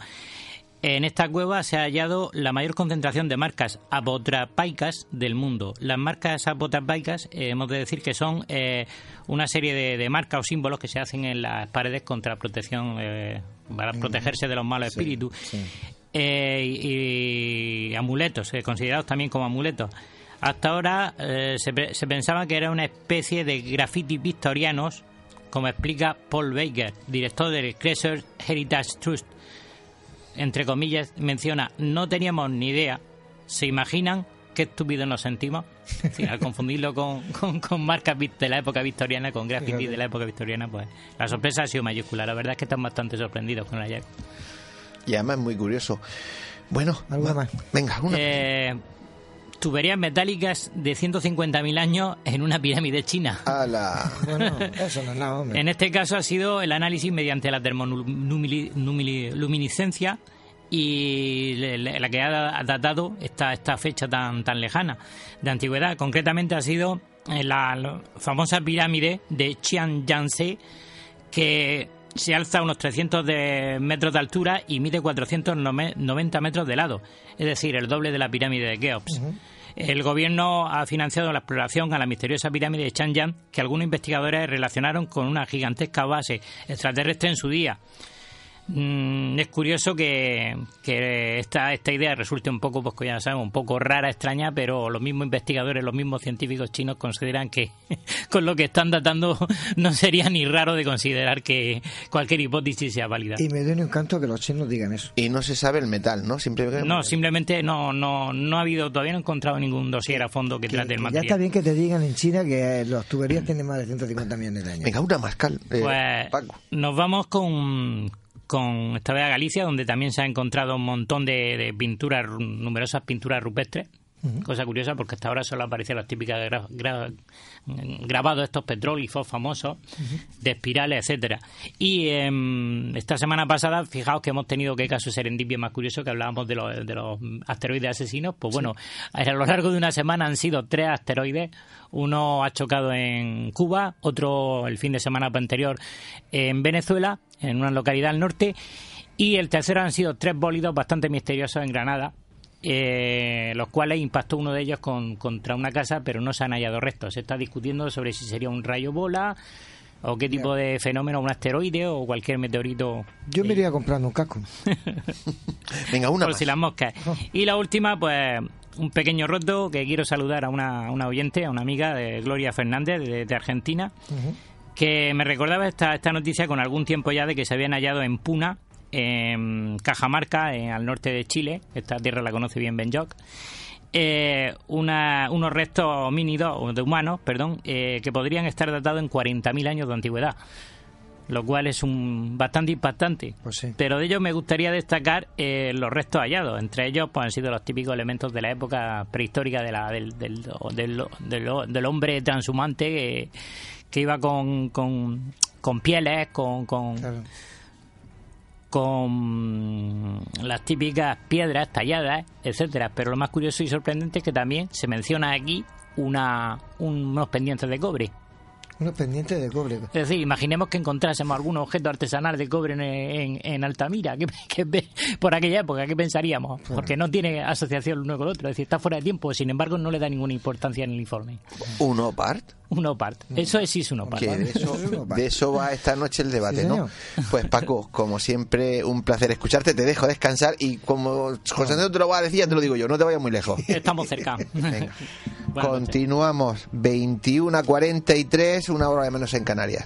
En esta cueva se ha hallado la mayor concentración de marcas apotrapaicas del mundo. Las marcas apotrapaicas, eh, hemos de decir que son eh, una serie de, marcas o símbolos que se hacen en las paredes contra protección, eh, para protegerse de los malos espíritus. y, amuletos, considerados también como amuletos. Hasta ahora se, se pensaba que era una especie de graffiti victorianos, como explica Paul Baker, director del Crescent Heritage Trust entre comillas, menciona, no teníamos ni idea. ¿Se imaginan qué estúpidos nos sentimos? al confundirlo con, con, marcas de la época victoriana, con graffiti de la época victoriana, pues la sorpresa ha sido mayúscula. La verdad es que están bastante sorprendidos con el hallazgo. Y además es muy curioso. Bueno, ¿Alguna más? Venga, una. Eh, tuberías metálicas de 150.000 años en una pirámide china. bueno, eso no es nada, En este caso ha sido el análisis mediante la termoluminiscencia y la que ha datado esta, esta fecha tan, tan lejana de antigüedad. Concretamente ha sido la, famosa pirámide de Chianjanse que se alza a unos 300 de metros de altura y mide 490 metros de lado, es decir, el doble de la pirámide de Keops. El gobierno ha financiado la exploración a la misteriosa pirámide de Chang'an, que algunos investigadores relacionaron con una gigantesca base extraterrestre en su día. Mm, es curioso que, esta, esta idea resulte un poco, pues ya sabemos, un poco rara, extraña, pero los mismos investigadores, los mismos científicos chinos consideran que con lo que están datando no sería ni raro de considerar que cualquier hipótesis sea válida. Y me duele un canto que los chinos digan eso. Y no se sabe el metal, ¿no? Simplemente... No, simplemente no, no, no ha habido, todavía no he encontrado ningún dossier a fondo que, trate el material. Ya está bien que te digan en China que los tuberías tienen más de 150 millones de años. Venga, una más, Cal. Eh, pues nos vamos con con esta vez a Galicia, donde también se ha encontrado un montón de, pinturas, numerosas pinturas rupestres. Cosa curiosa porque hasta ahora solo aparecen las típicas grabados estos petróglifos famosos de espirales, etcétera. Y em, esta semana pasada, fijaos que hemos tenido que caso serendipia más curioso que hablábamos de los, de los asteroides asesinos. Pues bueno, a lo largo de una semana han sido tres asteroides. Uno ha chocado en Cuba, otro el fin de semana anterior en Venezuela en una localidad al norte. Y el tercero han sido tres bólidos bastante misteriosos en Granada, eh, los cuales impactó uno de ellos con, contra una casa, pero no se han hallado restos. Se está discutiendo sobre si sería un rayo bola o qué tipo de fenómeno, un asteroide o cualquier meteorito. Yo me iría comprando un casco. Venga, una. Por si las moscas. Oh. Y la última, pues un pequeño roto que quiero saludar a una, una oyente, a una amiga de Gloria Fernández de, Argentina que me recordaba esta, esta noticia con algún tiempo ya de que se habían hallado en Puna, en Cajamarca, en, al norte de Chile, esta tierra la conoce bien Ben eh, unos restos homínidos, de humanos, perdón, eh, que podrían estar datados en 40.000 años de antigüedad lo cual es un bastante impactante. Pues Pero de ellos me gustaría destacar eh, los restos hallados. Entre ellos pues, han sido los típicos elementos de la época prehistórica de la, del, del, del, del, hombre transhumante que iba con, con, con pieles, con, con, con las típicas piedras talladas, etcétera. Pero lo más curioso y sorprendente es que también se menciona aquí una, unos pendientes de cobre. Unos pendientes de cobre. Es decir, imaginemos que encontrásemos algún objeto artesanal de cobre en, en, Altamira, que, por aquella época, ¿qué pensaríamos? Porque no tiene asociación uno con el otro, es decir, está fuera de tiempo, sin embargo no le da ninguna importancia en el informe. ¿Uno part? Uno part. Eso es sí es uno part. De eso, de eso va esta noche el debate, ¿no? Pues Paco, como siempre, un placer escucharte, te dejo descansar y como José Antonio te lo va a decir, ya te lo digo yo, no te vayas muy lejos. Estamos cerca. Venga. Continuamos, 21 a 43, una hora de menos en Canarias.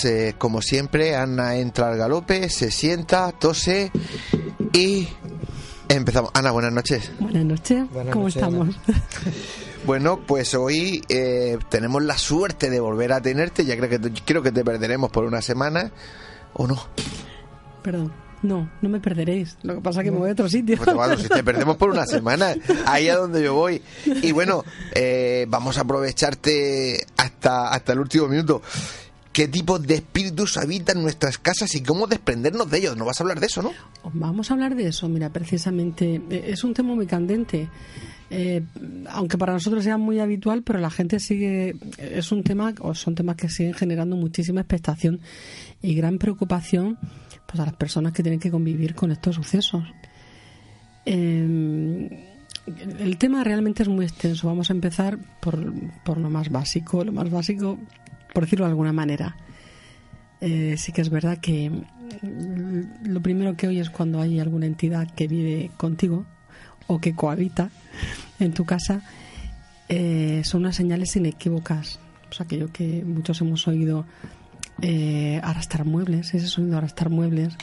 Pues eh, como siempre, Ana entra al galope, se sienta, tose y empezamos. Ana, buenas noches. Buenas noches. ¿Cómo estamos? Bueno, pues hoy eh, tenemos la suerte de volver a tenerte. Ya creo que, creo que te perderemos por una semana, ¿o no? Perdón. No, no me perderéis. Lo que pasa es que me voy a otro sitio. Pues, bueno, si te perdemos por una semana, ahí a donde yo voy. Y bueno, eh, vamos a aprovecharte hasta, hasta el último minuto qué tipo de espíritus habitan nuestras casas y cómo desprendernos de ellos. ¿No vas a hablar de eso, no? Vamos a hablar de eso, mira, precisamente. Eh, es un tema muy candente. Eh, aunque para nosotros sea muy habitual, pero la gente sigue, es un tema, o son temas que siguen generando muchísima expectación y gran preocupación pues, a las personas que tienen que convivir con estos sucesos. Eh, el tema realmente es muy extenso. Vamos a empezar por, por lo más básico. Lo más básico por decirlo de alguna manera. Eh, sí que es verdad que mm, lo primero que oyes cuando hay alguna entidad que vive contigo o que cohabita en tu casa eh, son unas señales inequívocas. O aquello que muchos hemos oído eh, arrastrar muebles, ese sonido de arrastrar muebles,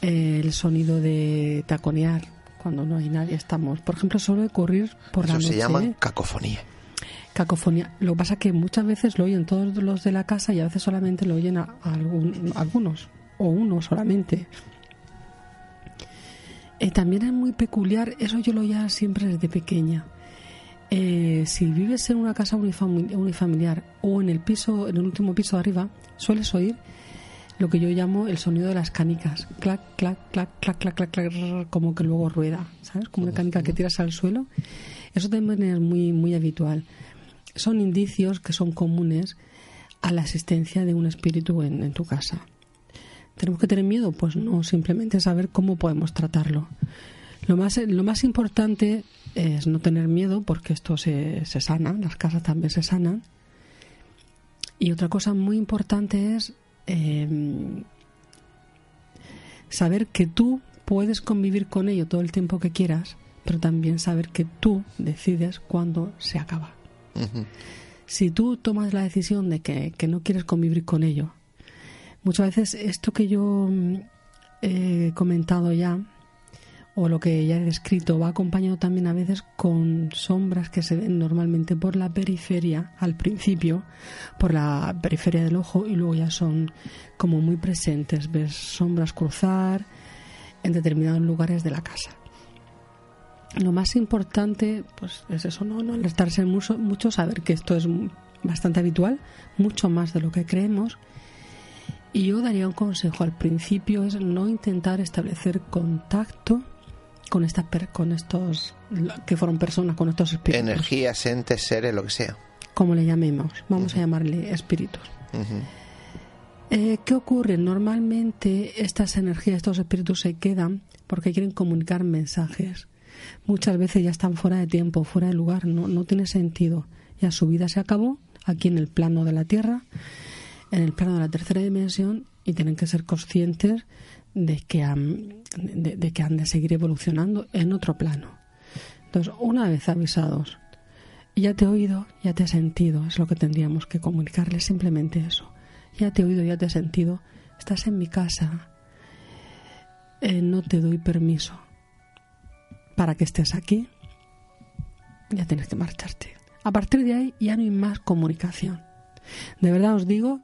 el sonido de taconear cuando no hay nadie, estamos. Por ejemplo, suele ocurrir por la noche. se llama cacofonía cacofonía. Lo que pasa es que muchas veces lo oyen todos los de la casa y a veces solamente lo oyen a, algunos o uno solamente. Eh, también es muy peculiar, eso yo lo oía siempre desde pequeña. Eh, si vives en una casa unifamiliar o en el piso, en el último piso de arriba, sueles oír lo que yo llamo el sonido de las canicas. Clac, clac, clac, clac, clac, clac, clac, como que luego rueda, ¿sabes? Como una canica que tiras al suelo. Eso también es muy, muy habitual son indicios que son comunes a la existencia de un espíritu en, tu casa. ¿Tenemos que tener miedo? Pues no, simplemente saber cómo podemos tratarlo. Lo más, lo más importante es no tener miedo porque esto se, se sana, las casas también se sanan. Y otra cosa muy importante es em, saber que tú puedes convivir con ello todo el tiempo que quieras, pero también saber que tú decides cuándo se acaba. Si tú tomas la decisión de que, no quieres convivir con ello, muchas veces esto que yo mm, he comentado ya, o lo que ya he descrito, va acompañado también a veces con sombras que se ven normalmente por la periferia, al principio, por la periferia del ojo, y luego ya son como muy presentes. Ves sombras cruzar en determinados lugares de la casa lo más importante pues es eso, no, no alertarse mucho, mucho, saber que esto es bastante habitual, mucho más de lo que creemos. Y yo daría un consejo al principio es no intentar establecer contacto con estas con estos que fueron personas, con estos espíritus. Energías, entes, seres, lo que sea. Como le llamemos, vamos a llamarle espíritus. Eh, ¿Qué ocurre? Normalmente estas energías, estos espíritus se quedan porque quieren comunicar mensajes muchas veces ya están fuera de tiempo, fuera de lugar, no, no tiene sentido. Ya su vida se acabó aquí en el plano de la Tierra, en el plano de la tercera dimensión, y tienen que ser conscientes de que han de, que han de seguir evolucionando en otro plano. Entonces, una vez avisados, ya te he oído, ya te he sentido, es lo que tendríamos que comunicarles, simplemente eso. Ya te he oído, ya te he sentido, estás en mi casa, eh, no te doy permiso para que estés aquí, ya tienes que marcharte. A partir de ahí ya no hay más comunicación. De verdad os digo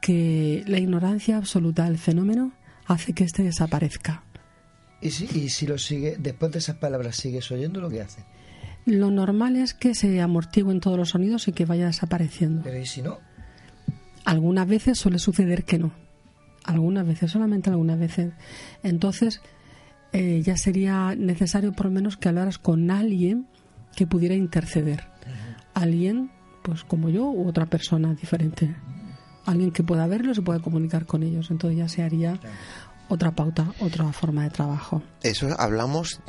que la ignorancia absoluta del fenómeno hace que este desaparezca. ¿Y si, y si lo sigue, después de esas palabras, sigues oyendo lo que hace? Lo normal es que se amortiguen todos los sonidos y que vaya desapareciendo. Pero ¿y si no? Algunas veces suele suceder que no. Algunas veces, solamente algunas veces. Entonces, eh, ya sería necesario por lo menos que hablaras con alguien que pudiera interceder. Alguien, pues como yo, u otra persona diferente. Alguien que pueda verlos y pueda comunicar con ellos. Entonces ya se haría otra pauta, otra forma de trabajo. Eso hablamos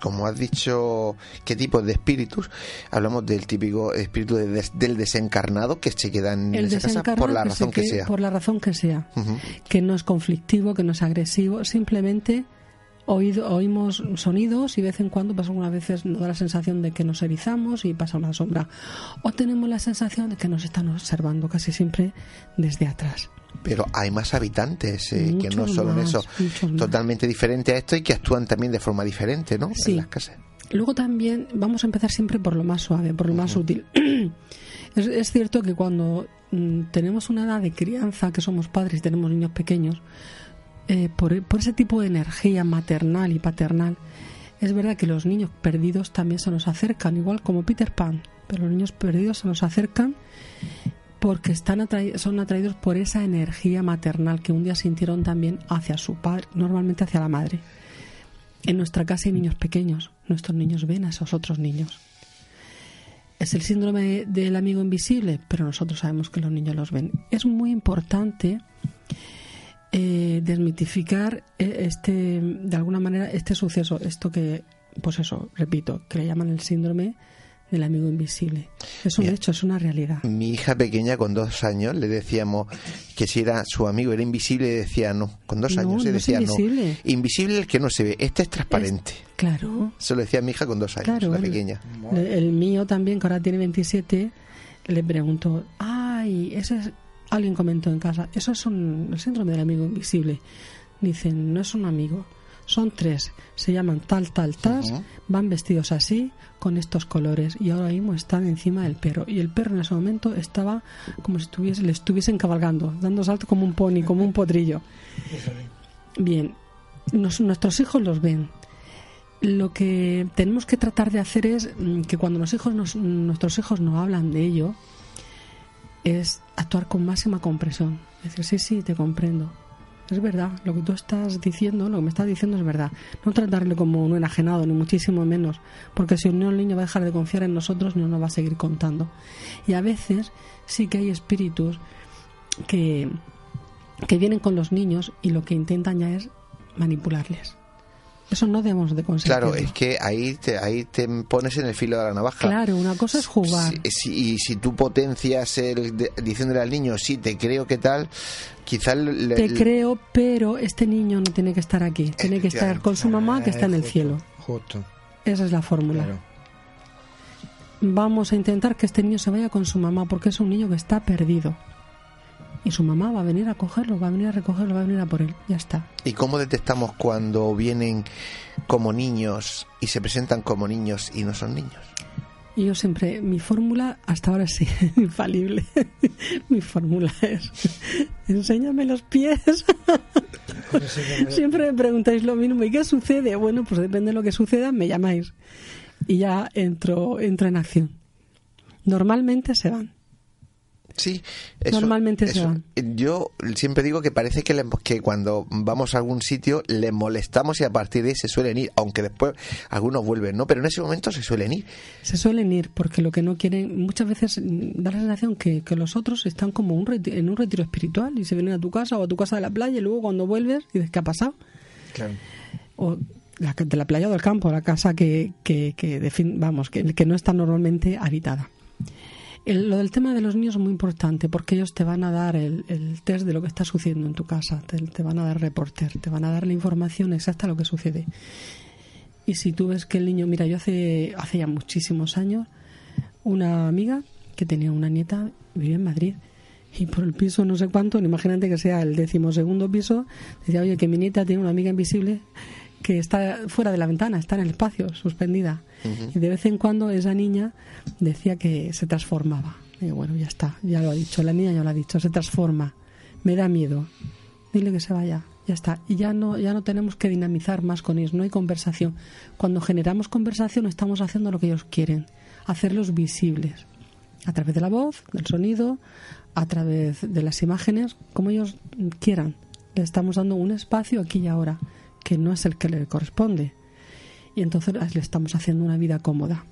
como has dicho, qué tipo de espíritus, hablamos del típico espíritu del desencarnado que se queda en esa casa por la razón que, sea. Por la razón que sea. Que no es conflictivo, que no es agresivo, simplemente oído, oímos sonidos y de vez en cuando, pasa algunas veces, nos da la sensación de que nos erizamos y pasa una sombra. O tenemos la sensación de que nos están observando casi siempre desde atrás. Pero hay más habitantes eh, que no solo en eso, totalmente diferente a esto y que actúan también de forma diferente, ¿no? Sí. En las casas. Luego también vamos a empezar siempre por lo más suave, por lo más útil. es, cierto que cuando mm, tenemos una edad de crianza, que somos padres y tenemos niños pequeños, eh, por, por, ese tipo de energía maternal y paternal, es verdad que los niños perdidos también se nos acercan, igual como Peter Pan, pero los niños perdidos se nos acercan porque están son atraídos por esa energía maternal que un día sintieron también hacia su padre, normalmente hacia la madre. En nuestra casa hay niños pequeños, nuestros niños ven a esos otros niños. Es el síndrome del amigo invisible, pero nosotros sabemos que los niños los ven. Es muy importante eh, desmitificar eh, este, de alguna manera, este suceso, esto que, pues eso, repito, que le llaman el síndrome del amigo invisible. Es un hecho, es una realidad. Mi hija pequeña con dos años le decíamos que si era su amigo era invisible decía no. Con dos años se decía invisible. no. Invisible el que no se ve, este es transparente. claro. Se lo decía mi hija con dos años, la pequeña. El, mío también, que ahora tiene 27, le preguntó, ay, ese es... Alguien comentó en casa, eso es un, el síndrome del amigo invisible. Dicen, no es un amigo, son tres, se llaman tal, tal, tal, van vestidos así, con estos colores, y ahora mismo están encima del perro. Y el perro en ese momento estaba como si estuviese, le estuviesen cabalgando, dando salto como un pony, como un potrillo. Bien, nuestros hijos los ven. Lo que tenemos que tratar de hacer es mm, que cuando los hijos nuestros hijos nos hablan de ello, es actuar con máxima compresión. Decir, sí, sí, te comprendo es verdad, lo que tú estás diciendo, lo que me estás diciendo es verdad. No tratarle como un enajenado, ni muchísimo menos, porque si no el niño va a dejar de confiar en nosotros, no nos va a seguir contando. Y a veces sí que hay espíritus que, que vienen con los niños y lo que intentan ya es manipularles. Eso no debemos de conseguir. Claro, es que ahí te, ahí te pones en el filo de la navaja. Claro, una cosa es jugar. y si tú potencias el, diciéndole al niño, sí, te creo que tal, quizás... te creo, pero este niño no tiene que estar aquí. Tiene que estar con su mamá que está en el cielo. Justo. Esa es la fórmula. Vamos a intentar que este niño se vaya con su mamá porque es un niño que está perdido y su mamá va a venir a cogerlo, va a venir a recogerlo, va a venir a por él. Ya está. ¿Y cómo detectamos cuando vienen como niños y se presentan como niños y no son niños? Y yo siempre, mi fórmula hasta ahora sí, infalible. mi fórmula es, enséñame los pies. siempre me preguntáis lo mismo, ¿y qué sucede? Bueno, pues depende de lo que suceda, me llamáis. Y ya entro, entro en acción. Normalmente se van. Sí, normalmente Yo siempre digo que parece que, que cuando vamos a algún sitio le molestamos y a partir de ahí se suelen ir, aunque después algunos vuelven, ¿no? Pero en ese momento se suelen ir. Se suelen ir porque lo que no quieren, muchas veces da la sensación que, que los otros están como un en un retiro espiritual y se vienen a tu casa o a tu casa de la playa y luego cuando vuelves dices, ¿qué ha pasado? Claro. O de la playa o del campo, la casa que, que, que vamos, que, que no está normalmente habitada lo del tema de los niños es muy importante porque ellos te van a dar el, test de lo que está sucediendo en tu casa, te, van a dar reporter, te van a dar la información exacta de lo que sucede. Y si tú ves que el niño, mira, yo hace, hace ya muchísimos años, una amiga que tenía una nieta, vivía en Madrid, y por el piso no sé cuánto, imagínate que sea el decimosegundo piso, decía, oye, que mi nieta tiene una amiga invisible que está fuera de la ventana, está en el espacio, suspendida. Y de vez en cuando esa niña decía que se transformaba. Y bueno, ya está, ya lo ha dicho, la niña ya lo ha dicho, se transforma. Me da miedo. Dile que se vaya, ya está. Y ya no, ya no tenemos que dinamizar más con ellos, no hay conversación. Cuando generamos conversación estamos haciendo lo que ellos quieren, hacerlos visibles. A través de la voz, del sonido, a través de las imágenes, como ellos quieran. Le estamos dando un espacio aquí y ahora que no es el que le corresponde. Y entonces le estamos haciendo una vida cómoda.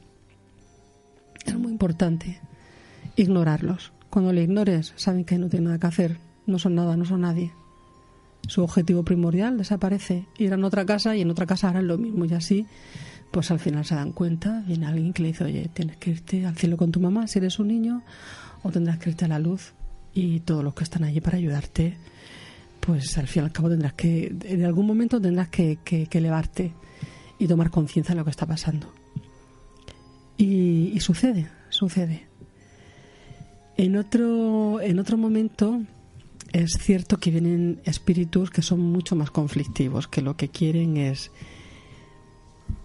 Es muy importante ignorarlos. Cuando le ignores, saben que no tienen nada que hacer, no son nada, no son nadie. Su objetivo primordial desaparece, irán a otra casa y en otra casa harán lo mismo y así, pues al final se dan cuenta, viene alguien que le dice, oye, tienes que irte al cielo con tu mamá si eres un niño o tendrás que irte a la luz y todos los que están allí para ayudarte, pues al fin y al cabo tendrás que, en algún momento tendrás que, que, elevarte y tomar conciencia de lo que está pasando. Y, sucede, sucede. En otro, en otro momento es cierto que vienen espíritus que son mucho más conflictivos, que lo que quieren es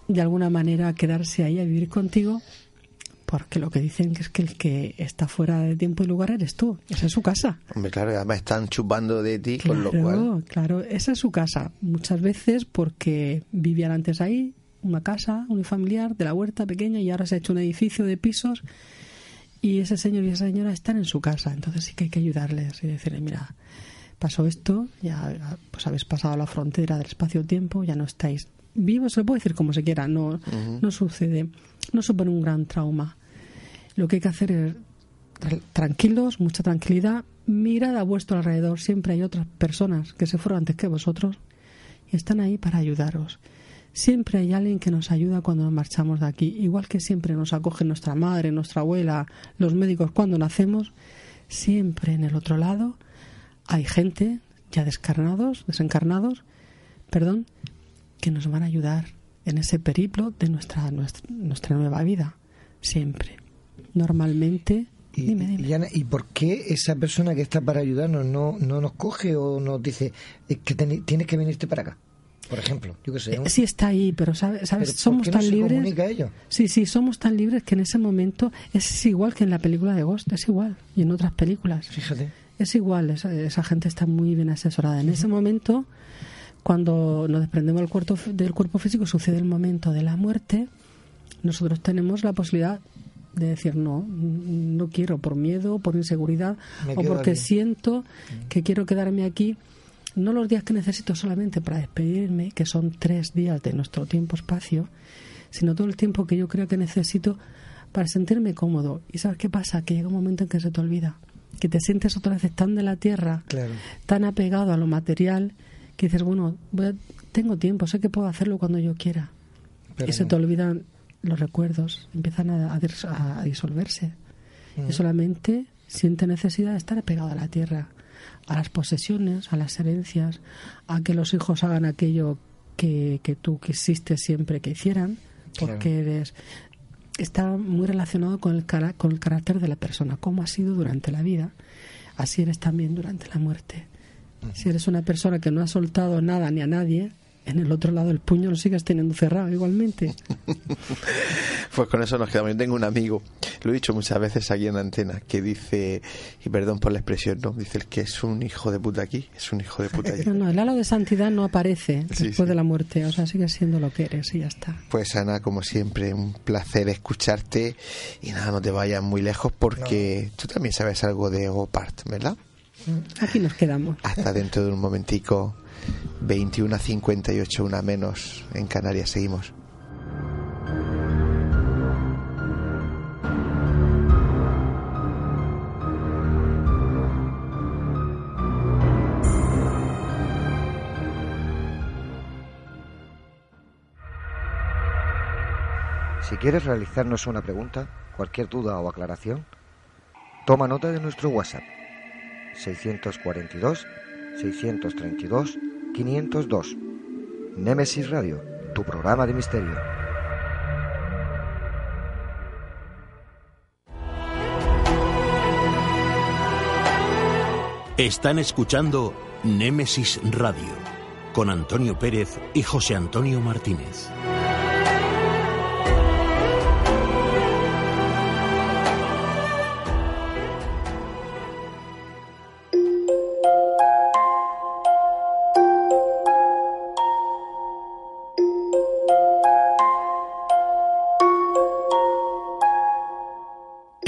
de alguna manera quedarse ahí a vivir contigo porque lo que dicen es que el que está fuera de tiempo y lugar eres tú. Esa es su casa. Hombre, claro, además están chupando de ti, con lo cual. Claro, esa es su casa. Muchas veces porque vivían antes ahí, una casa unifamiliar de la huerta pequeña y ahora se ha hecho un edificio de pisos y ese señor y esa señora están en su casa. Entonces sí que hay que ayudarles y decirles, mira, pasó esto, ya pues habéis pasado la frontera del espacio-tiempo, ya no estáis vivos, se lo puede decir como se quiera, no, no sucede, no supone un gran trauma lo que hay que hacer es tranquilos, mucha tranquilidad, mirad a vuestro alrededor, siempre hay otras personas que se fueron antes que vosotros y están ahí para ayudaros. Siempre hay alguien que nos ayuda cuando nos marchamos de aquí, igual que siempre nos acoge nuestra madre, nuestra abuela, los médicos cuando nacemos, siempre en el otro lado hay gente ya descarnados, desencarnados, perdón, que nos van a ayudar en ese periplo de nuestra, nuestra, nuestra nueva vida, siempre normalmente. Y, y, por qué esa persona que está para ayudarnos no, no nos coge o nos dice que tienes que venirte para acá? Por ejemplo, yo qué sé. Eh, sí está ahí, pero sabes, somos tan libres. Sí, sí, somos tan libres que en ese momento es igual que en la película de Ghost, es igual y en otras películas. Fíjate. Es igual, esa, gente está muy bien asesorada. En ese momento, cuando nos desprendemos del cuerpo, del cuerpo físico, sucede el momento de la muerte. Nosotros tenemos la posibilidad de decir no, no quiero por miedo, por inseguridad o porque siento que quiero quedarme aquí, no los días que necesito solamente para despedirme, que son tres días de nuestro tiempo-espacio, sino todo el tiempo que yo creo que necesito para sentirme cómodo. ¿Y sabes qué pasa? Que llega un momento en que se te olvida, que te sientes otra vez tan de la tierra, tan apegado a lo material, que dices, bueno, tengo tiempo, sé que puedo hacerlo cuando yo quiera. y se te olvidan los recuerdos empiezan a, disolverse y mm. solamente siente necesidad de estar apegado a la tierra, a las posesiones, a las herencias, a que los hijos hagan aquello que, que tú quisiste siempre que hicieran, porque eres está muy relacionado con el, con el carácter de la persona, cómo ha sido durante la vida, así eres también durante la muerte. Si eres una persona que no ha soltado nada ni a nadie, en el otro lado del puño lo sigues teniendo cerrado igualmente. pues con eso nos quedamos. Yo tengo un amigo, lo he dicho muchas veces aquí en la antena, que dice, y perdón por la expresión, no, dice el que es un hijo de puta aquí, es un hijo de puta allí. No, no, el halo de santidad no aparece después de la muerte, o sea, sigues siendo lo que eres y ya está. Pues Ana, como siempre, un placer escucharte y nada, no te vayas muy lejos porque tú también sabes algo de Opart, ¿verdad? Aquí nos quedamos. Hasta dentro de un momentico. 21 a 58, una menos en Canarias. Seguimos. Si quieres realizarnos una pregunta, cualquier duda o aclaración, toma nota de nuestro WhatsApp 642 632 502. Némesis Radio, tu programa de misterio. Están escuchando Némesis Radio con Antonio Pérez y José Antonio Martínez.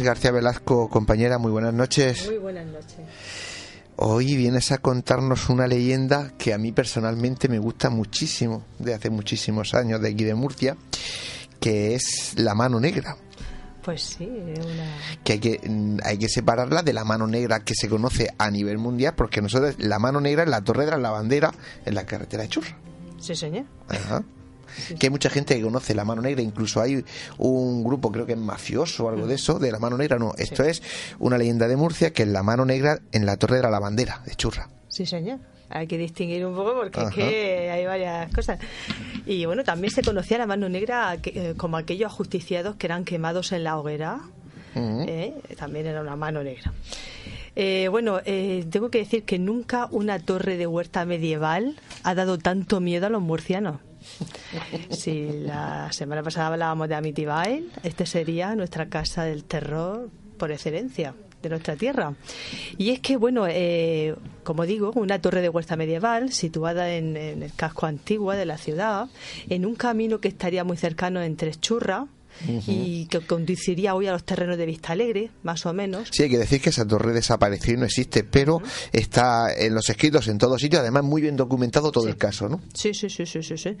García Velasco, compañera, muy buenas noches. Muy buenas noches. Hoy vienes a contarnos una leyenda que a mí personalmente me gusta muchísimo, de hace muchísimos años, de aquí de Murcia, que es la mano negra. Pues sí, una... que hay que hay que separarla de la mano negra que se conoce a nivel mundial, porque nosotros la mano negra es la torre de la lavandera en la carretera de Churra. Sí, señor. Ajá. Que hay mucha gente que conoce la mano negra, incluso hay un grupo, creo que es mafioso o algo de eso, de la mano negra. No, esto es una leyenda de Murcia que es la mano negra en la torre de la lavandera de Churra. Sí, señor. Hay que distinguir un poco porque es que hay varias cosas. Y bueno, también se conocía la mano negra eh, como aquellos ajusticiados que eran quemados en la hoguera. ¿eh? También era una mano negra. Eh, bueno, tengo que decir que nunca una torre de huerta medieval ha dado tanto miedo a los murcianos. Si la semana pasada hablábamos de Amityville, este sería nuestra casa del terror por excelencia de nuestra tierra. Y es que, bueno, eh, como digo, una torre de huerta medieval situada en, el casco antiguo de la ciudad, en un camino que estaría muy cercano entre Churra, y que conduciría hoy a los terrenos de Vista Alegre, más o menos. Sí, hay que decir que esa torre desapareció y no existe, pero está en los escritos en todos sitios, además muy bien documentado todo el caso, ¿no? Sí, sí, sí, sí, sí,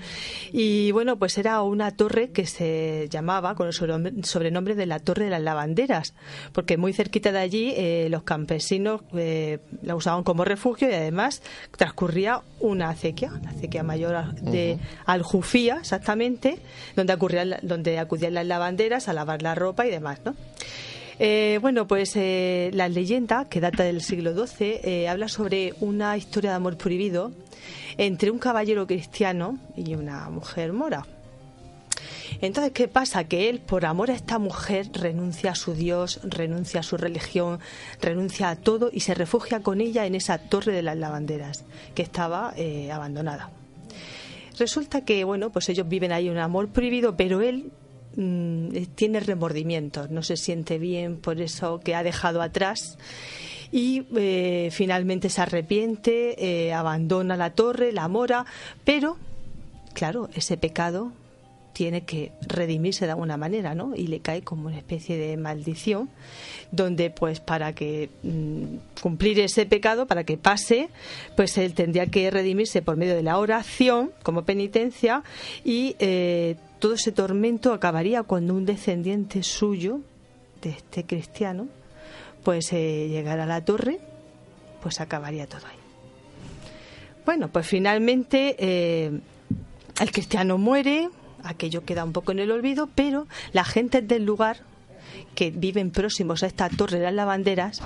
Y bueno, pues era una torre que se llamaba con el sobrenombre de la Torre de las Lavanderas, porque muy cerquita de allí eh, los campesinos eh, la usaban como refugio y además transcurría una acequia, la acequia mayor de Aljufía, exactamente, donde, ocurría, donde acudían las lavanderas a lavar la ropa y demás, ¿no? Eh, bueno, pues eh, la leyenda, que data del siglo XII, eh, habla sobre una historia de amor prohibido entre un caballero cristiano y una mujer mora. Entonces, ¿qué pasa? Que él, por amor a esta mujer, renuncia a su Dios, renuncia a su religión, renuncia a todo y se refugia con ella en esa torre de las lavanderas, que estaba abandonada. Resulta que, bueno, pues ellos viven ahí un amor prohibido, pero él Mm, tiene remordimientos, no se siente bien por eso que ha dejado atrás y eh, finalmente se arrepiente, eh, abandona la torre, la mora, pero claro, ese pecado tiene que redimirse de alguna manera, ¿no? Y le cae como una especie de maldición, donde pues para que mm, cumplir ese pecado, para que pase, pues él tendría que redimirse por medio de la oración como penitencia y eh, todo ese tormento acabaría cuando un descendiente suyo, de este cristiano, pues eh, llegara a la torre, pues acabaría todo ahí. Bueno, pues finalmente eh, el cristiano muere, aquello queda un poco en el olvido, pero la gente del lugar que viven próximos a esta torre de las lavanderas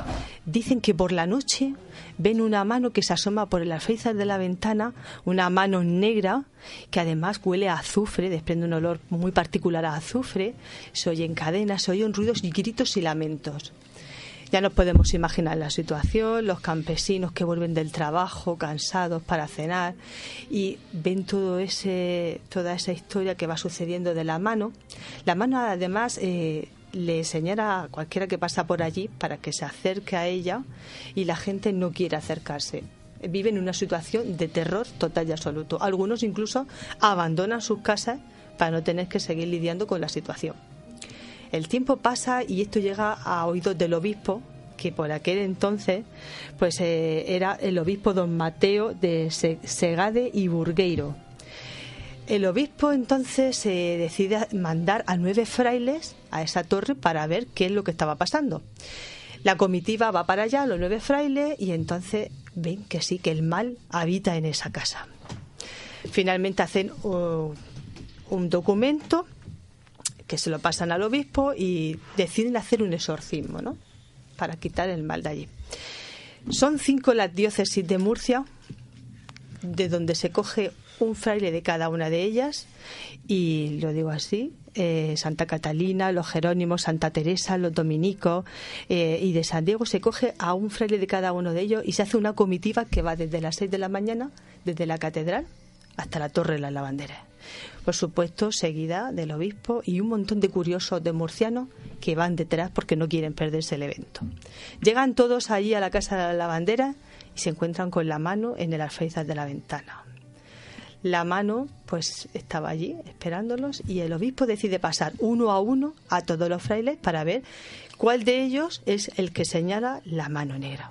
dicen que por la noche ven una mano que se asoma por las alféizar de la ventana, una mano negra que además huele a azufre, desprende un olor muy particular a azufre, se oyen cadenas, se oyen ruidos y gritos y lamentos. Ya nos podemos imaginar la situación, los campesinos que vuelven del trabajo cansados para cenar y ven todo ese, toda esa historia que va sucediendo de la mano. La mano además eh, le señala a cualquiera que pasa por allí para que se acerque a ella y la gente no quiere acercarse. Viven en una situación de terror total y absoluto. Algunos incluso abandonan sus casas para no tener que seguir lidiando con la situación. El tiempo pasa y esto llega a oídos del obispo, que por aquel entonces pues eh, era el obispo don Mateo de Segade y Burgueiro. El obispo entonces se decide mandar a nueve frailes a esa torre para ver qué es lo que estaba pasando. La comitiva va para allá, los nueve frailes, y entonces ven que sí, que el mal habita en esa casa. Finalmente hacen uh, un documento que se lo pasan al obispo y deciden hacer un exorcismo, ¿no? Para quitar el mal de allí. Son cinco las diócesis de Murcia, de donde se coge un fraile de cada una de ellas, y lo digo así, eh, Santa Catalina, los Jerónimos, Santa Teresa, los Dominicos eh, y de San Diego se coge a un fraile de cada uno de ellos y se hace una comitiva que va desde las seis de la mañana, desde la catedral hasta la Torre de las Lavanderas por supuesto, seguida del obispo y un montón de curiosos de murcianos que van detrás porque no quieren perderse el evento. Llegan todos allí a la casa de la lavandera y se encuentran con la mano en el alféizar de la ventana. La mano pues estaba allí esperándolos y el obispo decide pasar uno a uno a todos los frailes para ver cuál de ellos es el que señala la mano negra.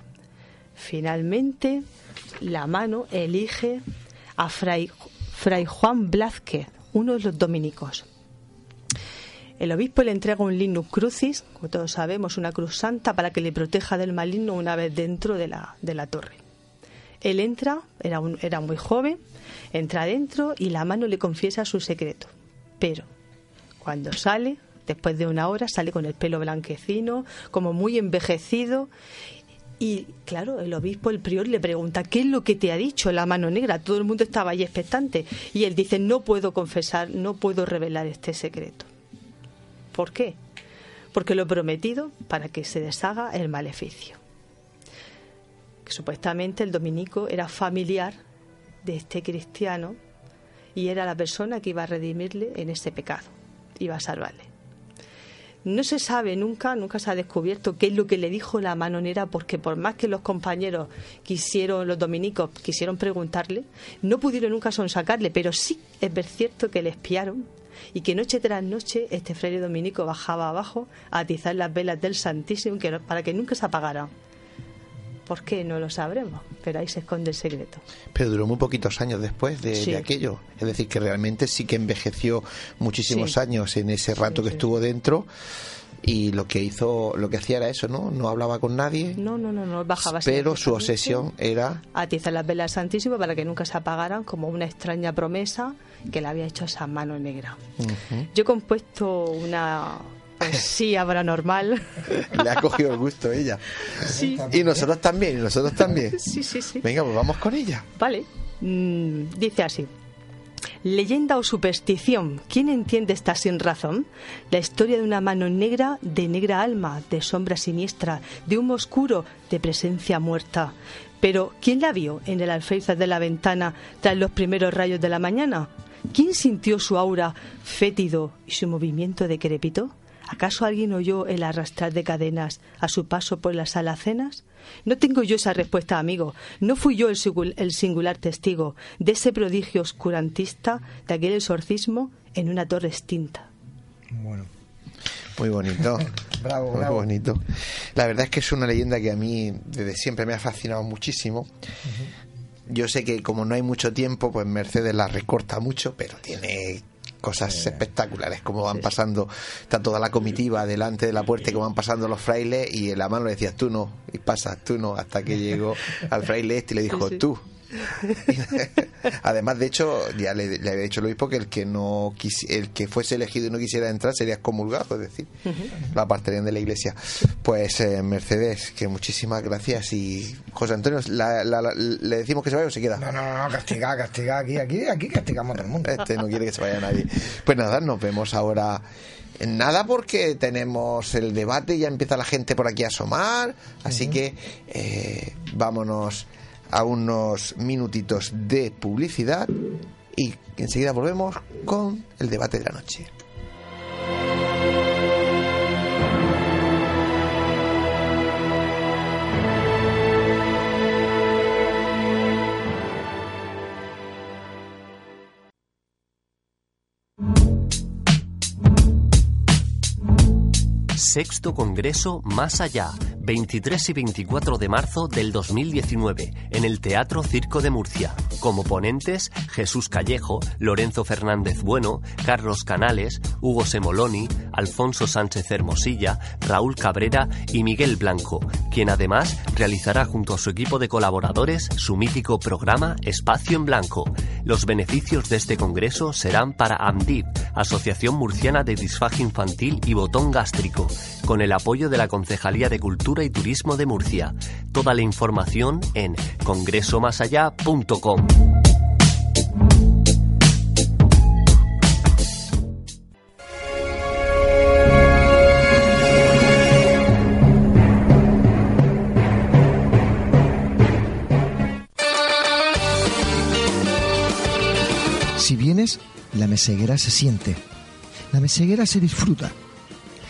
Finalmente, la mano elige a Fray, Juan Blázquez, uno de los dominicos. El obispo le entrega un linus crucis, como todos sabemos, una cruz santa para que le proteja del maligno una vez dentro de la, de la torre. Él entra, era, era muy joven, entra adentro y la mano le confiesa su secreto. Pero cuando sale, después de una hora, sale con el pelo blanquecino, como muy envejecido. Y claro, el obispo, el prior, le pregunta, ¿qué es lo que te ha dicho la mano negra? Todo el mundo estaba ahí expectante. Y él dice, no puedo confesar, no puedo revelar este secreto. ¿Por qué? Porque lo he prometido para que se deshaga el maleficio. Supuestamente el dominico era familiar de este cristiano y era la persona que iba a redimirle en ese pecado, iba a salvarle. No se sabe nunca, nunca se ha descubierto qué es lo que le dijo la manonera, porque por más que los compañeros quisieron, los dominicos quisieron preguntarle, no pudieron nunca sonsacarle, pero sí es cierto que le espiaron y que noche tras noche este fraile dominico bajaba abajo a atizar las velas del Santísimo para que nunca se apagaran. ¿Por qué? No lo sabremos, pero ahí se esconde el secreto. Pero duró muy poquitos años después de, aquello. Es decir, que realmente sí que envejeció muchísimos años en ese rato que estuvo dentro y lo que hizo, lo que hacía era eso, ¿no? No hablaba con nadie. No, no, no, no bajaba. Pero su obsesión era atizar las velas Santísimas para que nunca se apagaran, como una extraña promesa que le había hecho esa mano negra. Yo he compuesto una poesía paranormal. Le ha cogido el gusto ella. Sí. Y nosotros también, y nosotros también. Sí, sí, sí. Venga, pues vamos con ella. Vale. Mm, dice así. Leyenda o superstición, ¿quién entiende esta sin razón? La historia de una mano negra, de negra alma, de sombra siniestra, de humo oscuro, de presencia muerta. Pero, ¿quién la vio en el alféizar de la ventana tras los primeros rayos de la mañana? ¿Quién sintió su aura fétido y su movimiento decrépito? ¿Acaso alguien oyó el arrastrar de cadenas a su paso por las alacenas? No tengo yo esa respuesta, amigo. No fui yo el singular testigo de ese prodigio oscurantista, de aquel exorcismo en una torre extinta. Bueno. Muy bonito. bravo, Muy bonito. La verdad es que es una leyenda que a mí desde siempre me ha fascinado muchísimo. Yo sé que como no hay mucho tiempo, pues Mercedes la recorta mucho, pero tiene cosas espectaculares, como van pasando, está toda la comitiva delante de la puerta y como van pasando los frailes y en la mano le decías tú no, y pasas tú no, hasta que llegó al fraile este y le dijo tú, Además, de hecho, ya le, había dicho el obispo que el que no el que fuese elegido y no quisiera entrar sería excomulgado, es decir, la apartarían de la iglesia. Pues eh, Mercedes, que muchísimas gracias y José Antonio, ¿le decimos que se vaya o se queda? No, no, no, castiga, castiga, aquí, aquí, aquí castigamos a todo el mundo. Este no quiere que se vaya nadie. Pues nada, nos vemos ahora. Nada porque tenemos el debate, y ya empieza la gente por aquí a asomar, así que eh, vámonos a unos minutitos de publicidad y enseguida volvemos con el debate de la noche. Sexto Congreso Más Allá, 23 y 24 de marzo del 2019, en el Teatro Circo de Murcia. Como ponentes, Jesús Callejo, Lorenzo Fernández Bueno, Carlos Canales, Hugo Semoloni, Alfonso Sánchez Hermosilla, Raúl Cabrera y Miguel Blanco, quien además realizará junto a su equipo de colaboradores su mítico programa Espacio en Blanco. Los beneficios de este congreso serán para AMDIP, Asociación Murciana de Disfagia Infantil y Botón Gástrico, con el apoyo de la Concejalía de Cultura y Turismo de Murcia. Toda la información en congresomasallá.com. Si vienes, la meseguera se siente. La meseguera se disfruta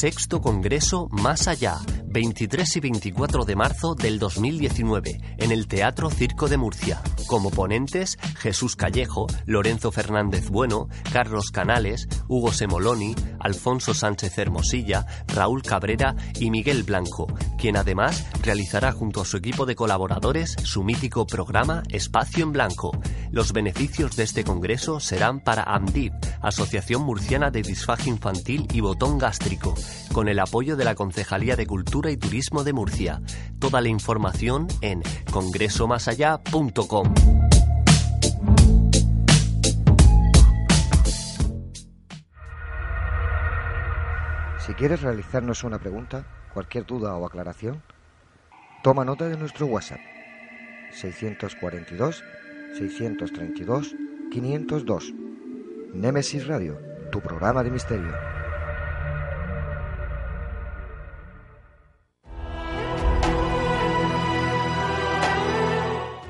Sexto Congreso Más Allá, 23 y 24 de marzo del 2019, en el Teatro Circo de Murcia. Como ponentes, Jesús Callejo, Lorenzo Fernández Bueno, Carlos Canales, Hugo Semoloni, Alfonso Sánchez Hermosilla, Raúl Cabrera y Miguel Blanco, quien además realizará junto a su equipo de colaboradores su mítico programa Espacio en Blanco. Los beneficios de este congreso serán para AMDIP, Asociación Murciana de Disfagia Infantil y Botón Gástrico, con el apoyo de la Concejalía de Cultura y Turismo de Murcia. Toda la información en congresomasallá.com. Si quieres realizarnos una pregunta, cualquier duda o aclaración, toma nota de nuestro WhatsApp 642 632 502. Némesis Radio, tu programa de misterio.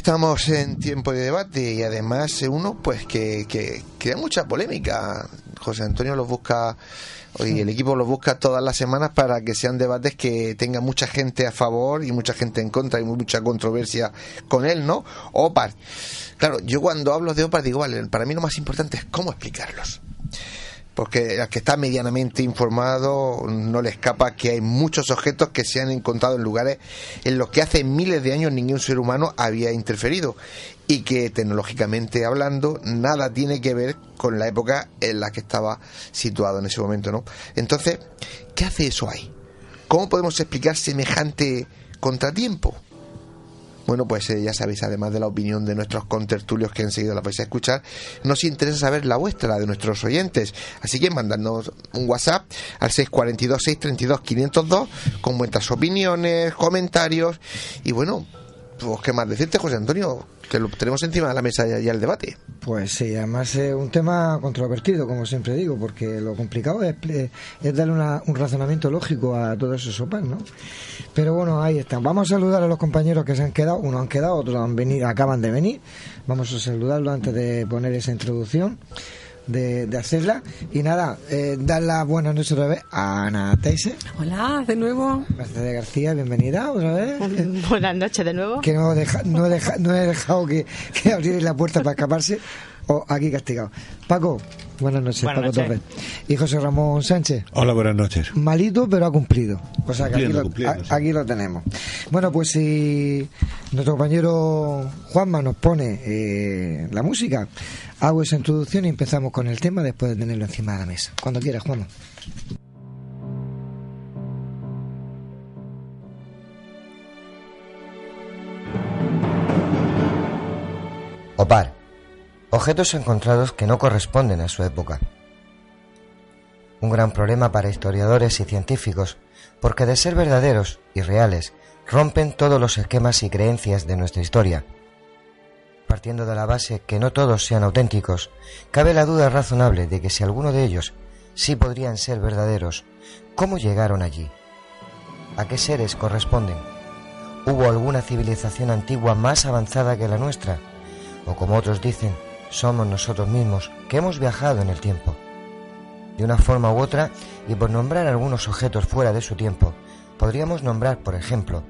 Estamos en tiempo de debate y además uno pues que, que crea mucha polémica. José Antonio los busca, y el equipo los busca todas las semanas para que sean debates que tenga mucha gente a favor y mucha gente en contra y mucha controversia con él, ¿no? OPAR. Claro, yo cuando hablo de OPAR digo, vale, para mí lo más importante es cómo explicarlos porque al que está medianamente informado no le escapa que hay muchos objetos que se han encontrado en lugares en los que hace miles de años ningún ser humano había interferido y que tecnológicamente hablando nada tiene que ver con la época en la que estaba situado en ese momento, ¿no? Entonces, ¿qué hace eso ahí? ¿Cómo podemos explicar semejante contratiempo? Bueno, pues eh, ya sabéis, además de la opinión de nuestros contertulios que enseguida la vais a escuchar, nos interesa saber la vuestra, la de nuestros oyentes. Así que mandadnos un WhatsApp al 642-632-502 con vuestras opiniones, comentarios y bueno, pues qué más decirte, José Antonio, que lo tenemos encima de la mesa ya, ya el debate. Pues sí, además es un tema controvertido, como siempre digo, porque lo complicado es, darle un razonamiento lógico a todos esos sopas, ¿no? Pero bueno, ahí están. Vamos a saludar a los compañeros que se han quedado, unos han quedado, otros han venido, acaban de venir. Vamos a saludarlos antes de poner esa introducción de, hacerla. Y nada, eh, dar las buenas noches otra vez a Ana Teise. Hola, de nuevo. Mercedes García, bienvenida otra vez. Buenas noches de nuevo. Que no, deja, no, he dejado que, que abrierais la puerta para escaparse. o aquí castigado. Paco, buenas noches, Buenas Paco noches. Torres. Y José Ramón Sánchez. Hola, buenas noches. Malito, pero ha cumplido. O sea que lo, a- aquí lo tenemos. Bueno, pues si nuestro compañero Juanma nos pone eh, la música, hago esa introducción y empezamos con el tema después de tenerlo encima de la mesa. Cuando quieras, Juanma. Opar. Objetos encontrados que no corresponden a su época. Un gran problema para historiadores y científicos, porque de ser verdaderos y reales, rompen todos los esquemas y creencias de nuestra historia. Partiendo de la base que no todos sean auténticos, cabe la duda razonable de que si alguno de ellos sí podrían ser verdaderos, ¿cómo llegaron allí? ¿A qué seres corresponden? ¿Hubo alguna civilización antigua más avanzada que la nuestra? o como otros dicen, somos nosotros mismos que hemos viajado en el tiempo. De una forma u otra, y por nombrar algunos objetos fuera de su tiempo, podríamos nombrar, por ejemplo,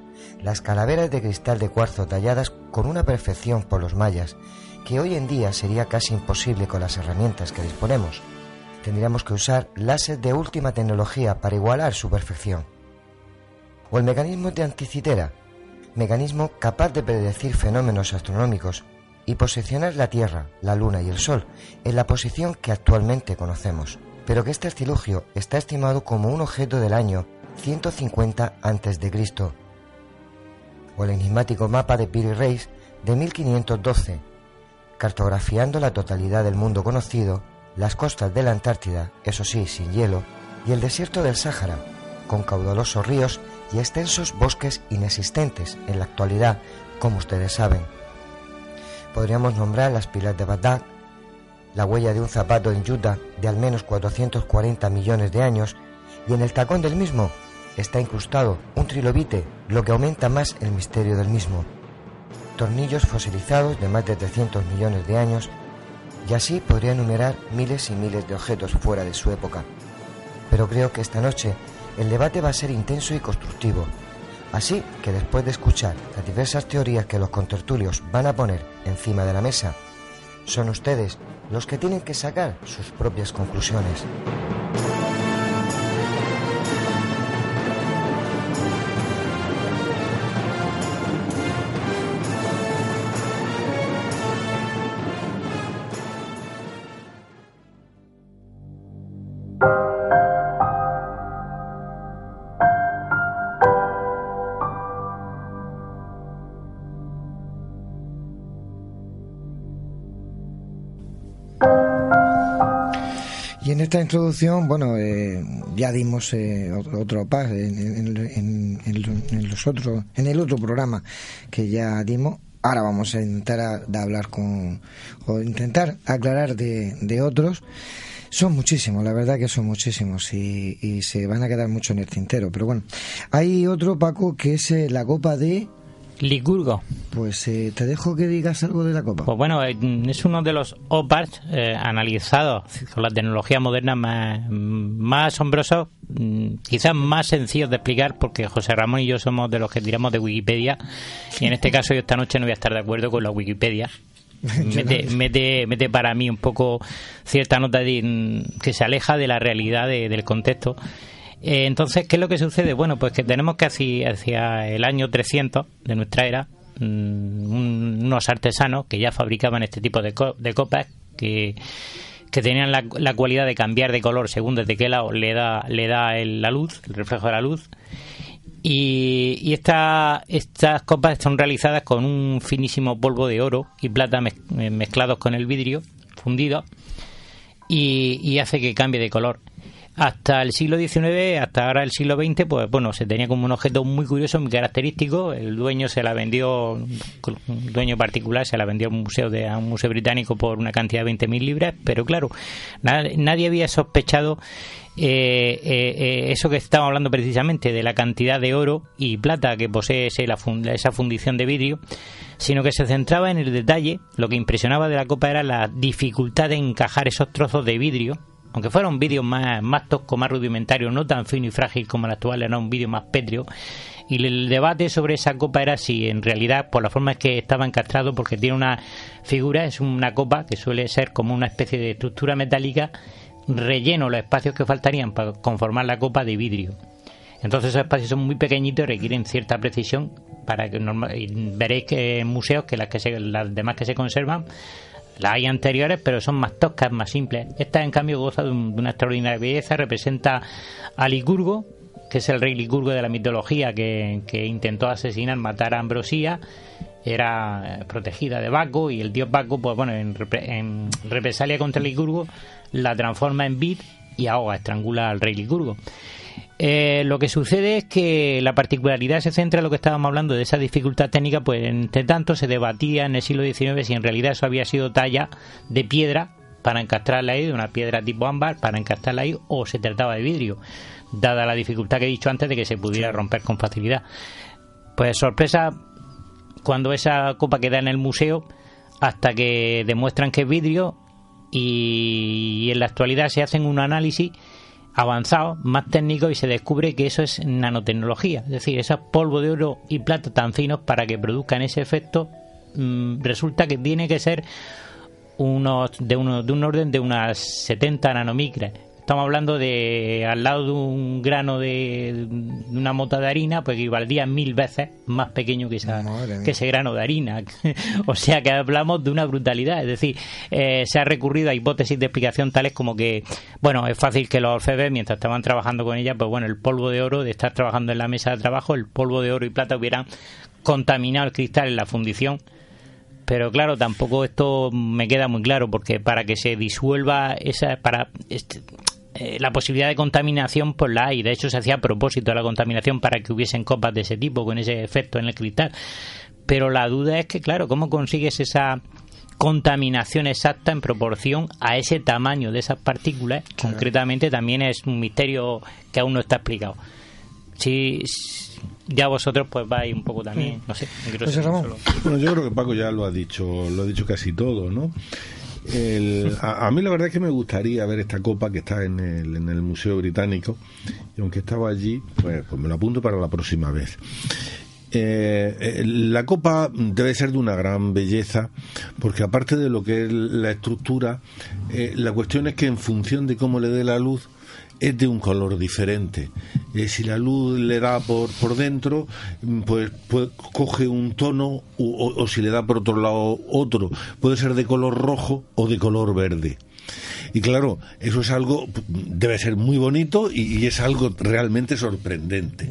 las calaveras de cristal de cuarzo talladas con una perfección por los mayas, que hoy en día sería casi imposible con las herramientas que disponemos. Tendríamos que usar láser de última tecnología para igualar su perfección. O el mecanismo de anticitera, mecanismo capaz de predecir fenómenos astronómicos y posicionar la Tierra, la Luna y el Sol en la posición que actualmente conocemos, pero que este artilugio está estimado como un objeto del año 150 a.C. O el enigmático mapa de Piri Reis de 1512, cartografiando la totalidad del mundo conocido, las costas de la Antártida, eso sí, sin hielo, y el desierto del Sáhara, con caudalosos ríos y extensos bosques inexistentes en la actualidad, como ustedes saben podríamos nombrar las pilas de Bagdad, la huella de un zapato en Utah de al menos 440 millones de años, y en el tacón del mismo está incrustado un trilobite, lo que aumenta más el misterio del mismo. Tornillos fosilizados de más de 300 millones de años, y así podría enumerar miles y miles de objetos fuera de su época. Pero creo que esta noche el debate va a ser intenso y constructivo, Así que después de escuchar las diversas teorías que los contertulios van a poner encima de la mesa, son ustedes los que tienen que sacar sus propias conclusiones. Esta introducción, bueno, eh, ya dimos eh, otro, otro paso en, en- en- en- los otros, en el otro programa que ya dimos. Ahora vamos a intentar a- de hablar con, o intentar aclarar de, de otros. Son muchísimos, la verdad que son muchísimos y, y se van a quedar mucho en el tintero. Pero bueno, hay otro, Paco, que es eh, la copa de... Licurgo. Pues eh, te dejo que digas algo de la copa. Pues bueno, eh, es uno de los OPARs eh, analizados con la tecnología moderna más, más asombrosos, mm, quizás más sencillos de explicar, porque José Ramón y yo somos de los que tiramos de Wikipedia, y en este caso yo esta noche no voy a estar de acuerdo con la Wikipedia. Mete, mete, mete para mí un poco cierta nota de, mm, que se aleja de la realidad de- del contexto. Eh, entonces, ¿qué es lo que sucede? Bueno, pues que tenemos que hacia, el año 300 de nuestra era, mm, un- unos artesanos que ya fabricaban este tipo de, co- de copas que, que tenían la, cualidad de cambiar de color según desde qué lado le da, le da el- la luz, el reflejo de la luz. Y, y esta- estas copas son realizadas con un finísimo polvo de oro y plata mez- mezclados con el vidrio fundido y hace que cambie de color. Hasta el siglo XIX, hasta ahora el siglo XX, pues bueno, se tenía como un objeto muy curioso, muy característico. El dueño se la vendió, un dueño particular, se la vendió a un museo, de, a un museo británico por una cantidad de 20.000 libras, pero claro, na- nadie había sospechado eh, eh, eh, eso que estamos hablando precisamente, de la cantidad de oro y plata que posee ese- la esa fundición de vidrio, sino que se centraba en el detalle. Lo que impresionaba de la copa era la dificultad de encajar esos trozos de vidrio aunque fuera un vídeo más, más tosco, más rudimentario, no tan fino y frágil como el actual, era un vídeo más pétreo. Y el debate sobre esa copa era si en realidad, por la forma en que estaba encastrado, porque tiene una figura, es una copa que suele ser como una especie de estructura metálica, relleno los espacios que faltarían para conformar la copa de vidrio. Entonces esos espacios son muy pequeñitos y requieren cierta precisión para que veréis que en museos que las que se, las demás que se conservan las hay anteriores, pero son más toscas, más simples. Esta, en cambio, goza de, una extraordinaria belleza. Representa a Licurgo, que es el rey Licurgo de la mitología que, intentó asesinar, matar a Ambrosía. Era protegida de Baco y el dios Baco, pues bueno, en, represalia contra Licurgo, la transforma en vid y ahoga, estrangula al rey Licurgo. Eh, lo que sucede es que la particularidad se centra en lo que estábamos hablando de esa dificultad técnica, pues entre tanto se debatía en el siglo XIX si en realidad eso había sido talla de piedra para encastrarla ahí, de una piedra tipo ámbar para encastrarla ahí, o se trataba de vidrio, dada la dificultad que he dicho antes de que se pudiera romper con facilidad. Pues sorpresa cuando esa copa queda en el museo hasta que demuestran que es vidrio y en la actualidad se hacen un análisis avanzado, más técnico y se descubre que eso es nanotecnología, es decir, esos polvo de oro y plata tan finos para que produzcan ese efecto mm, resulta que tiene que ser unos de, uno, de un orden de unas 70 nanomicras estamos hablando de al lado de un grano de, una mota de harina, pues equivaldría mil veces más pequeño que, esa, que ese grano de harina. o sea que hablamos de una brutalidad. Es decir, eh, se ha recurrido a hipótesis de explicación tales como que, bueno, es fácil que los orfebres, mientras estaban trabajando con ella, pues bueno, el polvo de oro, de estar trabajando en la mesa de trabajo, el polvo de oro y plata hubieran contaminado el cristal en la fundición pero claro, tampoco esto me queda muy claro porque para que se disuelva esa para este, eh, la posibilidad de contaminación pues la hay. De hecho, se hacía a propósito de la contaminación para que hubiesen copas de ese tipo, con ese efecto en el cristal. Pero la duda es que, claro, ¿cómo consigues esa contaminación exacta en proporción a ese tamaño de esas partículas? Concretamente también es un misterio que aún no está explicado. Si, ya vosotros pues vais un poco también, no sé. Bueno, yo creo que Paco ya lo ha dicho, lo ha dicho casi todo, ¿no? A, mí la verdad es que me gustaría ver esta copa que está en el, en el Museo Británico y aunque estaba allí, pues, pues me lo apunto para la próxima vez. Eh, eh, la copa debe ser de una gran belleza porque aparte de lo que es la estructura, eh, la cuestión es que en función de cómo le dé la luz, es de un color diferente. Eh, si la luz le da por, por dentro, mm, pues, pues coge un tono o, si le da por otro lado otro. Puede ser de color rojo o de color verde. Y claro, eso es algo, debe ser muy bonito y, es algo realmente sorprendente.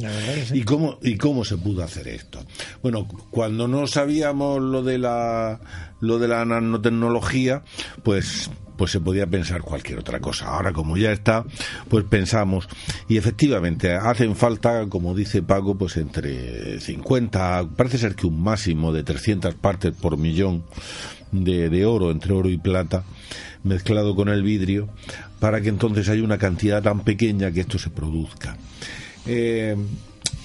¿Y, cómo, ¿Y cómo se pudo hacer esto? Bueno, cuando no sabíamos lo de la, lo de la nanotecnología, pues pues se podía pensar cualquier otra cosa. Ahora, como ya está, pues pensamos, y efectivamente, hacen falta, como dice Pago, pues entre 50, parece ser que un máximo de 300 partes por millón de, de oro, entre oro y plata, mezclado con el vidrio, para que entonces haya una cantidad tan pequeña que esto se produzca. Eh,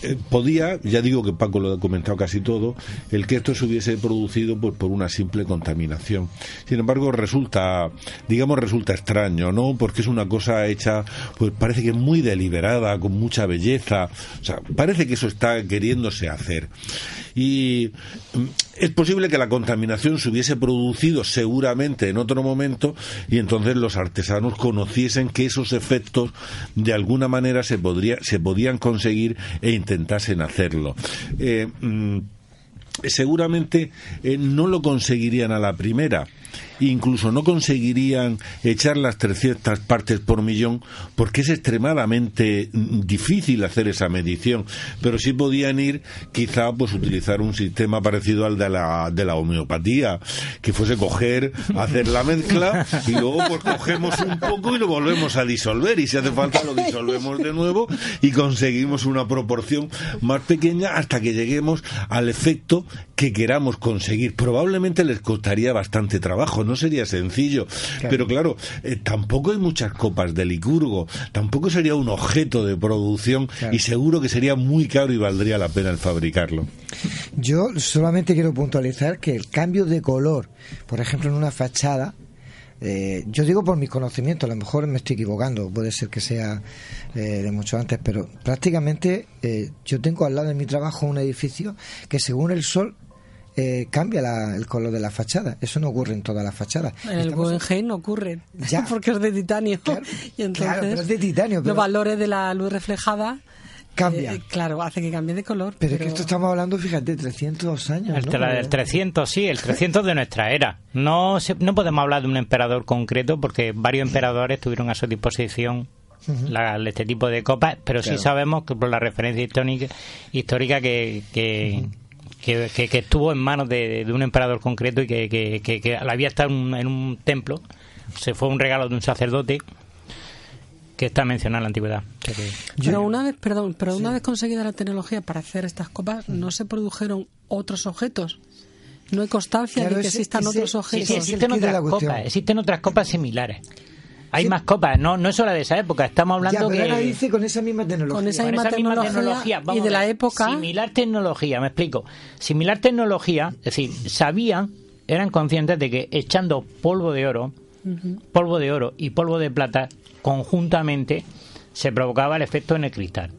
eh, podía, ya digo que Paco lo ha comentado casi todo, el que esto se hubiese producido pues, por una simple contaminación. Sin embargo, resulta, digamos, resulta extraño, ¿no? Porque es una cosa hecha, pues parece que muy deliberada, con mucha belleza. O sea, parece que eso está queriéndose hacer. Y mm, es posible que la contaminación se hubiese producido seguramente en otro momento y entonces los artesanos conociesen que esos efectos de alguna manera se, podría, se podían conseguir e intentasen hacerlo. Eh, mm, seguramente eh, no lo conseguirían a la primera incluso no conseguirían echar las 300 partes por millón porque es extremadamente difícil hacer esa medición, pero sí podían ir quizá pues utilizar un sistema parecido al de la, de la homeopatía, que fuese coger, hacer la mezcla y luego pues cogemos un poco y lo volvemos a disolver. Y si hace falta lo disolvemos de nuevo y conseguimos una proporción más pequeña hasta que lleguemos al efecto que queramos conseguir. Probablemente les costaría bastante trabajo, no sería sencillo. Pero claro, eh, tampoco hay muchas copas de Licurgo, tampoco sería un objeto de producción y seguro que sería muy caro y valdría la pena el fabricarlo. Yo solamente quiero puntualizar que el cambio de color, por ejemplo, en una fachada, Eh, yo digo por mis conocimientos, a lo mejor me estoy equivocando, puede ser que sea eh, de mucho antes, pero prácticamente eh, yo tengo al lado de mi trabajo un edificio que según el sol cambia el color de la fachada. Eso no ocurre en todas las fachadas. En el Guggenheim no ocurre, ya. porque es de titanio. y entonces es de titanio. Los valores de la luz reflejada cambia. Eh, claro, hace que cambie de color. Pero, es que esto estamos hablando, fíjate, 300 años. El, 300, sí, el 300 de nuestra era. No, no podemos hablar de un emperador concreto porque varios emperadores tuvieron a su disposición este tipo de copas, pero sí sabemos que por la referencia histórica, histórica que, que, que, estuvo en manos de, un emperador concreto y que, que, había estado en un templo, se fue un regalo de un sacerdote que está mencionada en la antigüedad. Pero una vez, perdón, pero una vez conseguida la tecnología para hacer estas copas, ¿no se produjeron otros objetos? No hay constancia de que existan otros objetos. Sí, existen otras copas, existen otras copas similares. Hay más copas, no, no es hora de esa época, estamos hablando ya, pero que... dice con esa misma tecnología. Con esa, misma, tecnología, y de la época... Similar tecnología, me explico. Similar tecnología, es decir, sabían, eran conscientes de que echando polvo de oro, polvo de oro y polvo de plata conjuntamente se provocaba el efecto en el cristal.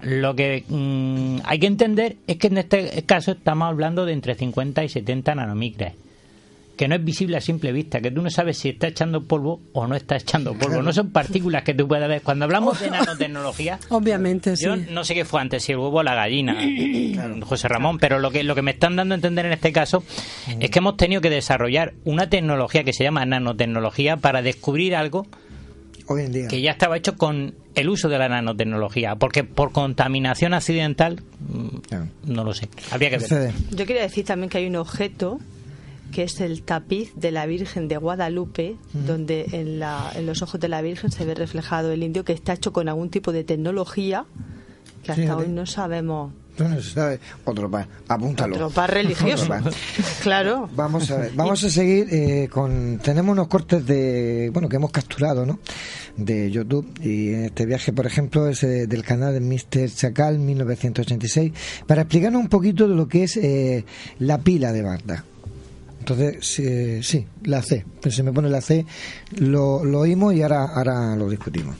Lo que mm, hay que entender es que en este caso estamos hablando de entre 50 y 70 nanomicras, que no es visible a simple vista, que tú no sabes si está echando polvo o no está echando polvo. No son partículas que tú puedas ver. Cuando hablamos de nanotecnología, obviamente, yo no sé qué fue antes, si el huevo o la gallina, José Ramón, pero lo que, lo que me están dando a entender en este caso es que hemos tenido que desarrollar una tecnología que se llama nanotecnología para descubrir algo que ya estaba hecho con el uso de la nanotecnología, porque por contaminación accidental, mm, no lo sé, habría que ver. Yo quería decir también que hay un objeto que es el tapiz de la Virgen de Guadalupe, donde en, la, en, los ojos de la Virgen se ve reflejado el indio, que está hecho con algún tipo de tecnología que hasta hoy no sabemos otro par, apúntalo. Otro par religioso. claro. Vamos a ver, vamos a seguir eh, con. Tenemos unos cortes de. Bueno, que hemos capturado, ¿no? De YouTube. Y en este viaje, por ejemplo, es eh, del canal de Mr. Chacal 1986. Para explicarnos un poquito de lo que es eh, la pila de Bagdad. Entonces, sí, la C. Pues se me pone la C, lo, lo oímos y ahora, ahora lo discutimos.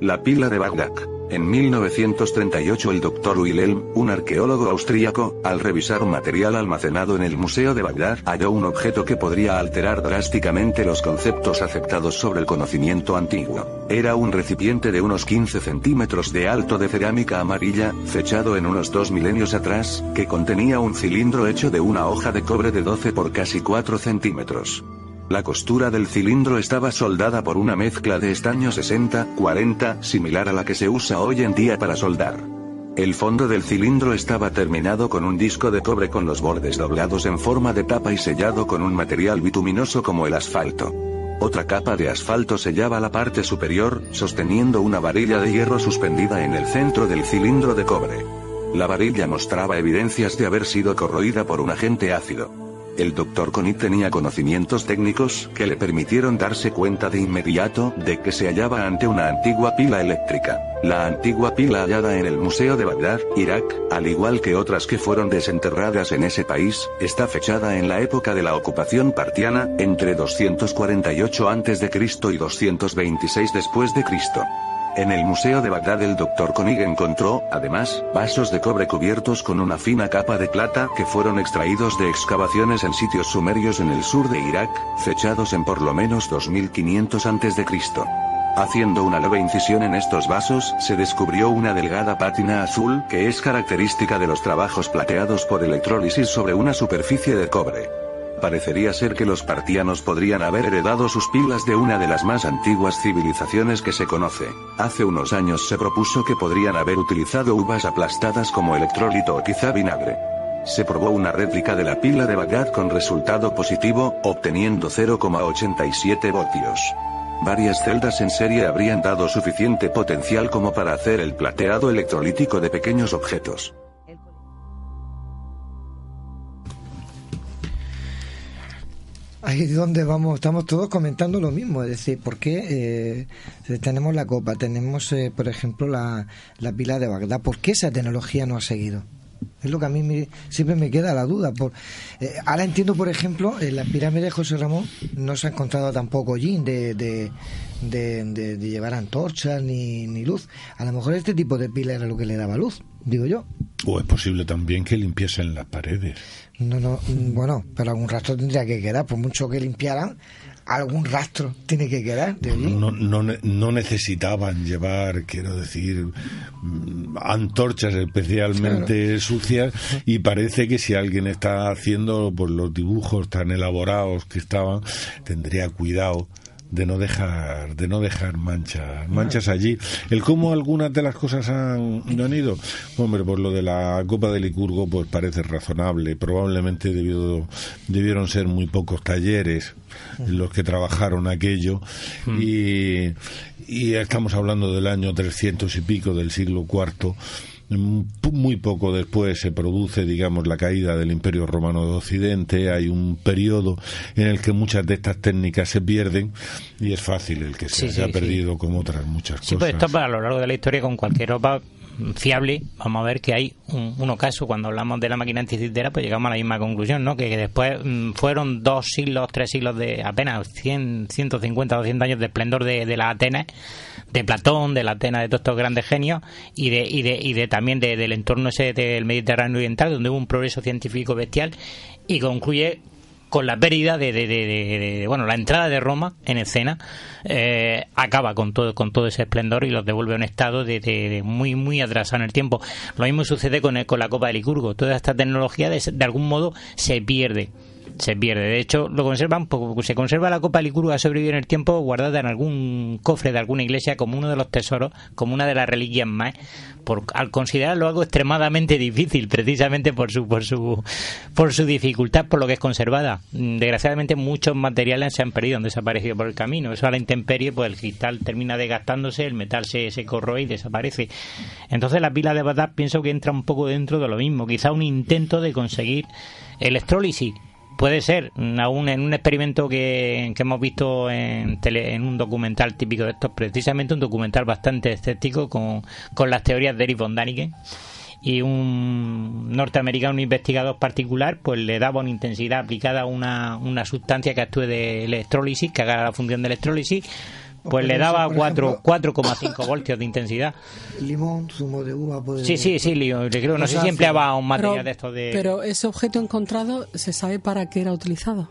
La pila de Bagdad. En 1938 el doctor Wilhelm, un arqueólogo austríaco, al revisar material almacenado en el Museo de Bagdad, halló un objeto que podría alterar drásticamente los conceptos aceptados sobre el conocimiento antiguo. Era un recipiente de unos 15 centímetros de alto de cerámica amarilla, fechado en unos dos milenios atrás, que contenía un cilindro hecho de una hoja de cobre de 12 por casi 4 centímetros. La costura del cilindro estaba soldada por una mezcla de estaño 60-40, similar a la que se usa hoy en día para soldar. El fondo del cilindro estaba terminado con un disco de cobre con los bordes doblados en forma de tapa y sellado con un material bituminoso como el asfalto. Otra capa de asfalto sellaba la parte superior, sosteniendo una varilla de hierro suspendida en el centro del cilindro de cobre. La varilla mostraba evidencias de haber sido corroída por un agente ácido. El doctor Conit tenía conocimientos técnicos que le permitieron darse cuenta de inmediato de que se hallaba ante una antigua pila eléctrica. La antigua pila hallada en el Museo de Bagdad, Irak, al igual que otras que fueron desenterradas en ese país, está fechada en la época de la ocupación partiana, entre 248 a.C. y 226 después de Cristo. En el Museo de Bagdad el Dr. Koenig encontró, además, vasos de cobre cubiertos con una fina capa de plata que fueron extraídos de excavaciones en sitios sumerios en el sur de Irak, fechados en por lo menos 2500 a.C. Haciendo una leve incisión en estos vasos, se descubrió una delgada pátina azul que es característica de los trabajos plateados por electrólisis sobre una superficie de cobre. Parecería ser que los partianos podrían haber heredado sus pilas de una de las más antiguas civilizaciones que se conoce. Hace unos años se propuso que podrían haber utilizado uvas aplastadas como electrolito o quizá vinagre. Se probó una réplica de la pila de Bagdad con resultado positivo, obteniendo 0,87 voltios. Varias celdas en serie habrían dado suficiente potencial como para hacer el plateado electrolítico de pequeños objetos. Ahí es donde vamos, estamos todos comentando lo mismo, es decir, porque eh, tenemos la copa, tenemos, eh, por ejemplo, la, la, pila de Bagdad, ¿por qué esa tecnología no ha seguido? Es lo que a mí siempre me queda la duda. Por, eh, ahora entiendo, por ejemplo, en la pirámide de José Ramón no se ha encontrado tampoco hollín de, de, de, llevar antorchas ni, ni luz. A lo mejor este tipo de pila era lo que le daba luz, digo yo. O es posible también que limpiesen las paredes. No, no, bueno, pero algún rastro tendría que quedar, por mucho que limpiaran, algún rastro tiene que quedar No, no, no necesitaban llevar, quiero decir, mm, antorchas especialmente sucias y parece que si alguien está haciendo pues, los dibujos tan elaborados que estaban, tendría cuidado de no dejar de no dejar manchas manchas allí. El cómo algunas de las cosas han, han ido hombre por lo de la copa de licurgo pues parece razonable. Probablemente debido, debieron ser muy pocos talleres los que trabajaron aquello. Hmm. y, y estamos hablando del año 300 y pico del siglo IV muy poco después se produce, digamos, la caída del Imperio Romano de Occidente. Hay un periodo en el que muchas de estas técnicas se pierden y es fácil el que se haya perdido como otras muchas sí, cosas. Pues esto a lo largo de la historia con cualquier ropa fiable, vamos a ver que hay un, ocaso cuando hablamos de la máquina anticitera, pues llegamos a la misma conclusión, ¿no? Que, después mm, fueron dos siglos, tres siglos de apenas 100, 150, 200 años de esplendor de, de la Atenas, de Platón, de la Atenas de todos estos grandes genios y de, y de, y de también del entorno ese del Mediterráneo Oriental, donde hubo un progreso científico bestial y concluye con la pérdida de, de, bueno la entrada de Roma en escena eh, acaba con todo con todo ese esplendor y los devuelve a un estado de, muy muy atrasado en el tiempo. Lo mismo sucede con, con la Copa de Licurgo. Toda esta tecnología de algún modo se pierde se pierde. De hecho, lo conservan, se conserva la copa licurga ha en el tiempo guardada en algún cofre de alguna iglesia como uno de los tesoros, como una de las reliquias más, por, al considerarlo algo extremadamente difícil, precisamente por su, por su, por su dificultad, por lo que es conservada. Desgraciadamente muchos materiales se han perdido, han desaparecido por el camino. Eso a la intemperie, pues el cristal termina desgastándose, el metal se, se corroe y desaparece. Entonces la pila de Bagdad pienso que entra un poco dentro de lo mismo, quizá un intento de conseguir electrólisis puede ser, aún en un experimento que, hemos visto en, en un documental típico de estos, precisamente un documental bastante escéptico con, con las teorías de Eric von Daniken. Y un norteamericano, un investigador particular, pues le daba una intensidad aplicada a una, una sustancia que actúe de electrólisis, que haga la función de electrólisis, pues le daba 4,5 voltios de intensidad. Limón, zumo de uva. Puede... Sí, sí, sí, le creo. No sé si empleaba un material de esto de. Pero ese objeto encontrado, ¿se sabe para qué era utilizado?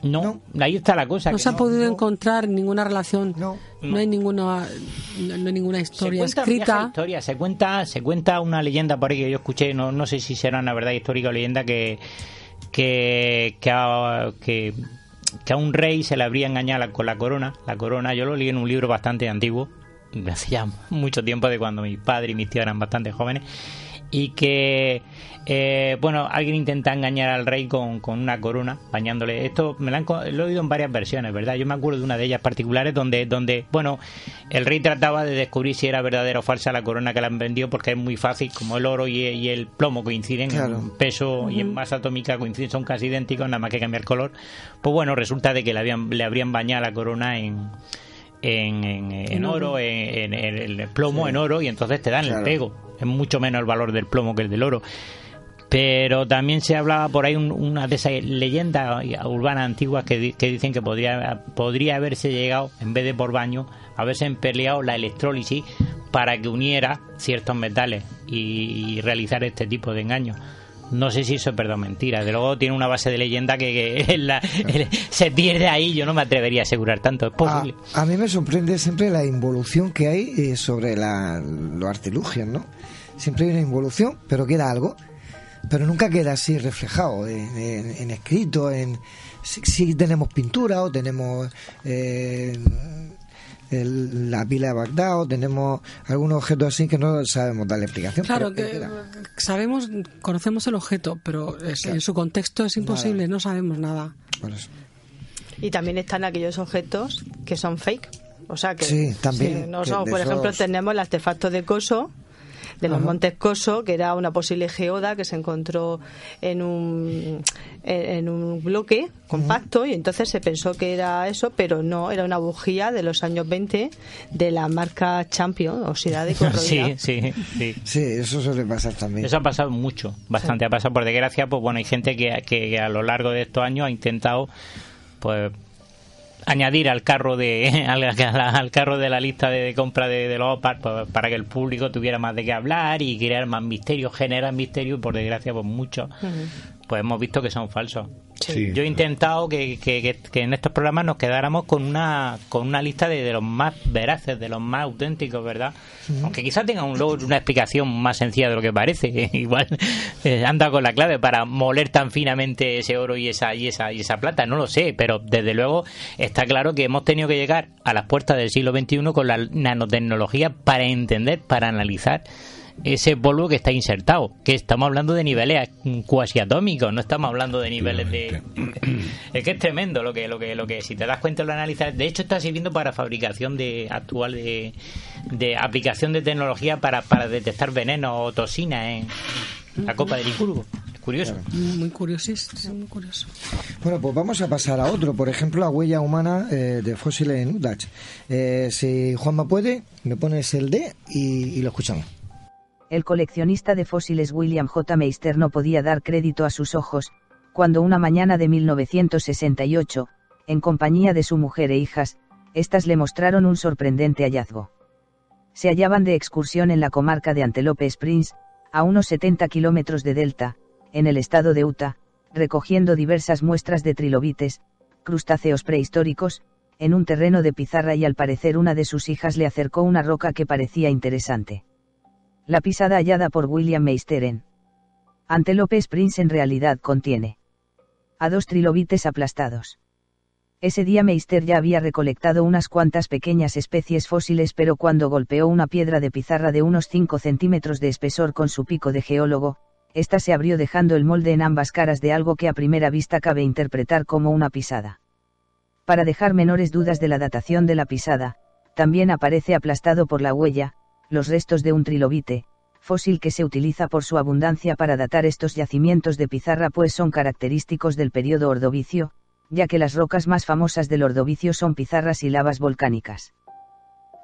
No, ahí está la cosa. No se ha podido encontrar ninguna relación. No. No hay ninguna, no, hay ninguna historia se escrita. Historia. Se cuenta, se cuenta una leyenda por ahí que yo escuché. No, no sé si será una verdad histórica o leyenda que que, que, que que a un rey se le habría engañado con la corona. La corona, yo lo leí en un libro bastante antiguo, hace ya mucho tiempo de cuando mi padre y mis tíos eran bastante jóvenes, y que eh, bueno, alguien intenta engañar al rey con, con una corona, bañándole. Esto me lo, han, he oído en varias versiones, ¿verdad? Yo me acuerdo de una de ellas particulares donde, donde, bueno, el rey trataba de descubrir si era verdadera o falsa la corona que le han vendido, porque es muy fácil, como el oro y, el plomo coinciden en peso y en masa atómica coinciden, son casi idénticos, nada más que cambiar color. Pues bueno, resulta de que le, habían, le habrían bañado la corona en en, en, oro, en, el plomo, en oro, y entonces te dan el pego. Es mucho menos el valor del plomo que el del oro pero también se hablaba por ahí una de esas leyendas urbanas antiguas que, que, dicen que podría, podría haberse llegado, en vez de por baño, haberse empleado la electrólisis para que uniera ciertos metales y, realizar este tipo de engaños. No sé si eso es perdón mentira. De luego tiene una base de leyenda que, se pierde ahí. Yo no me atrevería a asegurar tanto. Es posible. A, mí me sorprende siempre la involución que hay eh, sobre la, los artilugios, ¿no? Siempre hay una involución, pero queda algo pero nunca queda así reflejado en, escrito, en si, tenemos pintura o tenemos eh, la pila de Bagdad o tenemos algunos objetos así que no sabemos darle explicación. Claro, que sabemos, conocemos el objeto, pero en su contexto es imposible, no sabemos nada. Y también están aquellos objetos que son fake. O sea que sí, también. no por ejemplo, tenemos el artefacto de coso de los Montes Coso, que era una posible geoda que se encontró en un, en un bloque compacto y entonces se pensó que era eso, pero no, era una bujía de los años 20 de la marca Champion, oxidada y corroída. Sí, sí, sí. Sí, eso suele pasar también. Eso ha pasado mucho, bastante. Ha pasado por desgracia, pues bueno, hay gente que, que a lo largo de estos años ha intentado, pues añadir al carro de al, carro de la lista de, compra de, los OPAR pues, para que el público tuviera más de qué hablar y crear más misterio, generar misterio y por desgracia pues muchos pues hemos visto que son falsos. Yo he intentado que, que, en estos programas nos quedáramos con una con una lista de, los más veraces, de los más auténticos, ¿verdad? Aunque quizás tenga un, luego una explicación más sencilla de lo que parece. Igual eh, anda con la clave para moler tan finamente ese oro y esa, y, esa, y esa plata, no lo sé, pero desde luego está claro que hemos tenido que llegar a las puertas del siglo XXI con la nanotecnología para entender, para analizar ese polvo que está insertado, que estamos hablando de niveles cuasi atómicos, no estamos hablando de niveles de es que es tremendo lo que lo que lo que si te das cuenta lo analizas, de hecho está sirviendo para fabricación de actual de, de aplicación de tecnología para, para detectar veneno o toxinas en la copa de Licurgo. Curioso. Muy curioso, muy curioso. Bueno, pues vamos a pasar a otro, por ejemplo, la huella humana eh, de fósiles en Udach. Eh, si Juanma puede, me pones el D y lo escuchamos. El coleccionista de fósiles William J. Meister no podía dar crédito a sus ojos, cuando una mañana de 1968, en compañía de su mujer e hijas, éstas le mostraron un sorprendente hallazgo. Se hallaban de excursión en la comarca de Antelope Springs, a unos 70 kilómetros de Delta, en el estado de Utah, recogiendo diversas muestras de trilobites, crustáceos prehistóricos, en un terreno de pizarra y al parecer una de sus hijas le acercó una roca que parecía interesante. La pisada hallada por William Meisteren. Antelope Springs en realidad contiene a dos trilobites aplastados. Ese día Meister ya había recolectado unas cuantas pequeñas especies fósiles pero cuando golpeó una piedra de pizarra de unos 5 centímetros de espesor con su pico de geólogo, ésta se abrió dejando el molde en ambas caras de algo que a primera vista cabe interpretar como una pisada. Para dejar menores dudas de la datación de la pisada, también aparece aplastado por la huella, los restos de un trilobite, fósil que se utiliza por su abundancia para datar estos yacimientos de pizarra pues son característicos del periodo ordovicio, ya que las rocas más famosas del ordovicio son pizarras y lavas volcánicas.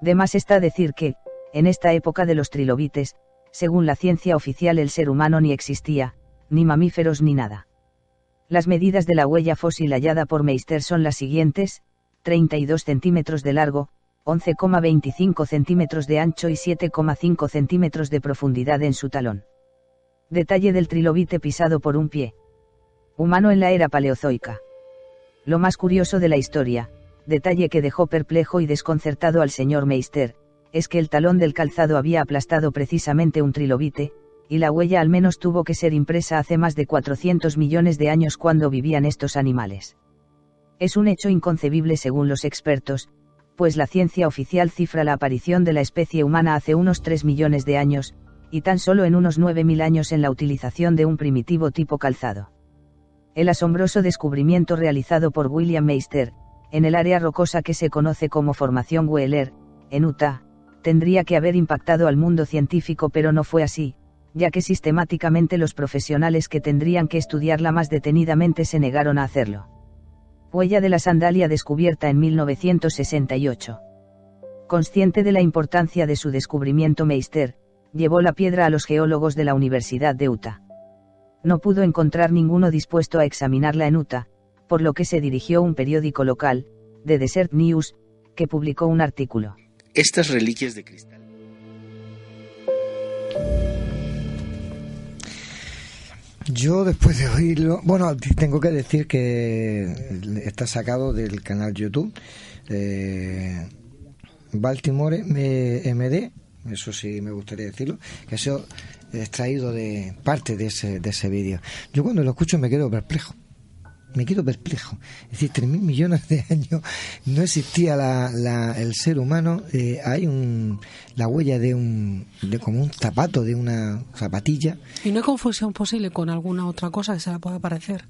De más está decir que, en esta época de los trilobites, según la ciencia oficial el ser humano ni existía, ni mamíferos ni nada. Las medidas de la huella fósil hallada por Meister son las siguientes, 32 centímetros de largo, 11,25 centímetros de ancho y 7,5 centímetros de profundidad en su talón. Detalle del trilobite pisado por un pie. Humano en la era paleozoica. Lo más curioso de la historia, detalle que dejó perplejo y desconcertado al señor Meister, es que el talón del calzado había aplastado precisamente un trilobite, y la huella al menos tuvo que ser impresa hace más de 400 millones de años cuando vivían estos animales. Es un hecho inconcebible según los expertos, pues la ciencia oficial cifra la aparición de la especie humana hace unos 3 millones de años, y tan solo en unos 9.000 años en la utilización de un primitivo tipo calzado. El asombroso descubrimiento realizado por William Meister, en el área rocosa que se conoce como Formación Wheeler, en Utah, tendría que haber impactado al mundo científico pero no fue así, ya que sistemáticamente los profesionales que tendrían que estudiarla más detenidamente se negaron a hacerlo huella de la sandalia descubierta en 1968. Consciente de la importancia de su descubrimiento Meister, llevó la piedra a los geólogos de la Universidad de Utah. No pudo encontrar ninguno dispuesto a examinarla en Utah, por lo que se dirigió a un periódico local, The Desert News, que publicó un artículo. Estas reliquias de cristal Yo después de oírlo, bueno, tengo que decir que está sacado del canal YouTube eh, Baltimore MD, eso sí me gustaría decirlo, que ha extraído de parte de ese, de ese vídeo. Yo cuando lo escucho me quedo perplejo me quedo perplejo. Es decir, 3.000 millones de años no existía la, el ser humano. Eh, hay un, la huella de un de como un zapato, de una zapatilla. ¿Y no hay confusión posible con alguna otra cosa que se la pueda parecer?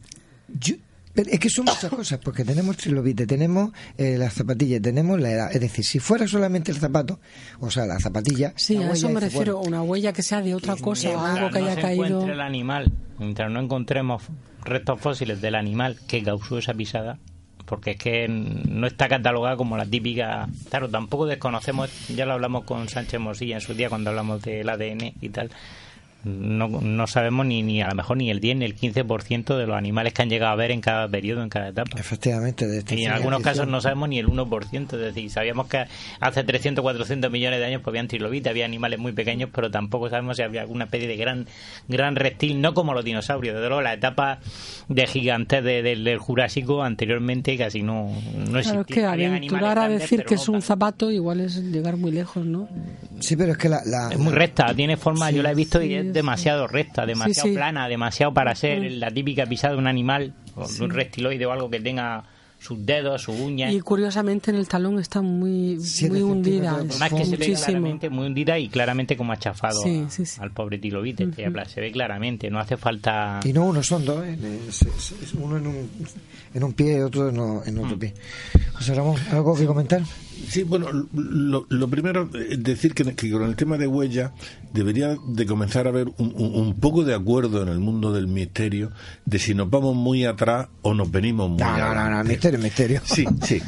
Yo, es que son muchas cosas, porque tenemos trilobite, tenemos eh, las zapatillas, tenemos la edad. Es decir, si fuera solamente el zapato, o sea, la zapatilla. Sí, a eso me refiero, una huella que sea de otra cosa, algo que haya caído. el animal, mientras no encontremos restos fósiles del animal que causó esa pisada, porque es que no está catalogada como la típica. Claro, tampoco desconocemos, ya lo hablamos con Sánchez Mosilla en su día cuando hablamos del ADN y tal no, no sabemos ni, ni a lo mejor ni el 10 ni el 15% de los animales que han llegado a ver en cada periodo, en cada etapa. Efectivamente. De y en algunos casos no sabemos ni el 1%, es decir, sabíamos que hace 300, 400 millones de años pues, habían trilobites, había animales muy pequeños, pero tampoco sabemos si había alguna especie de gran gran reptil, no como los dinosaurios, desde luego la etapa de gigantes del Jurásico anteriormente casi no, no existía. Claro, que aventurar a decir que es un zapato igual es llegar muy lejos, ¿no? Sí, pero es que la... Es muy recta, tiene forma, yo la he visto y es demasiado recta, demasiado plana, demasiado para ser la típica pisada de un animal, o de un reptiloide o algo que tenga sus dedos, sus uñas. Y curiosamente en el talón está muy, muy hundida. Más que se ve claramente muy hundida y claramente como achafado al pobre tilobite. Se ve claramente, no hace falta... Y no uno, son dos, ¿eh? uno en un, en un pie y otro en, otro mm. pie. José Ramón, ¿algo que comentar? Sí, bueno, lo, primero es decir que, con el tema de huella debería de comenzar a haber un, poco de acuerdo en el mundo del misterio de si nos vamos muy atrás o nos venimos muy atrás. No, no, no, misterio, misterio. Sí, sí.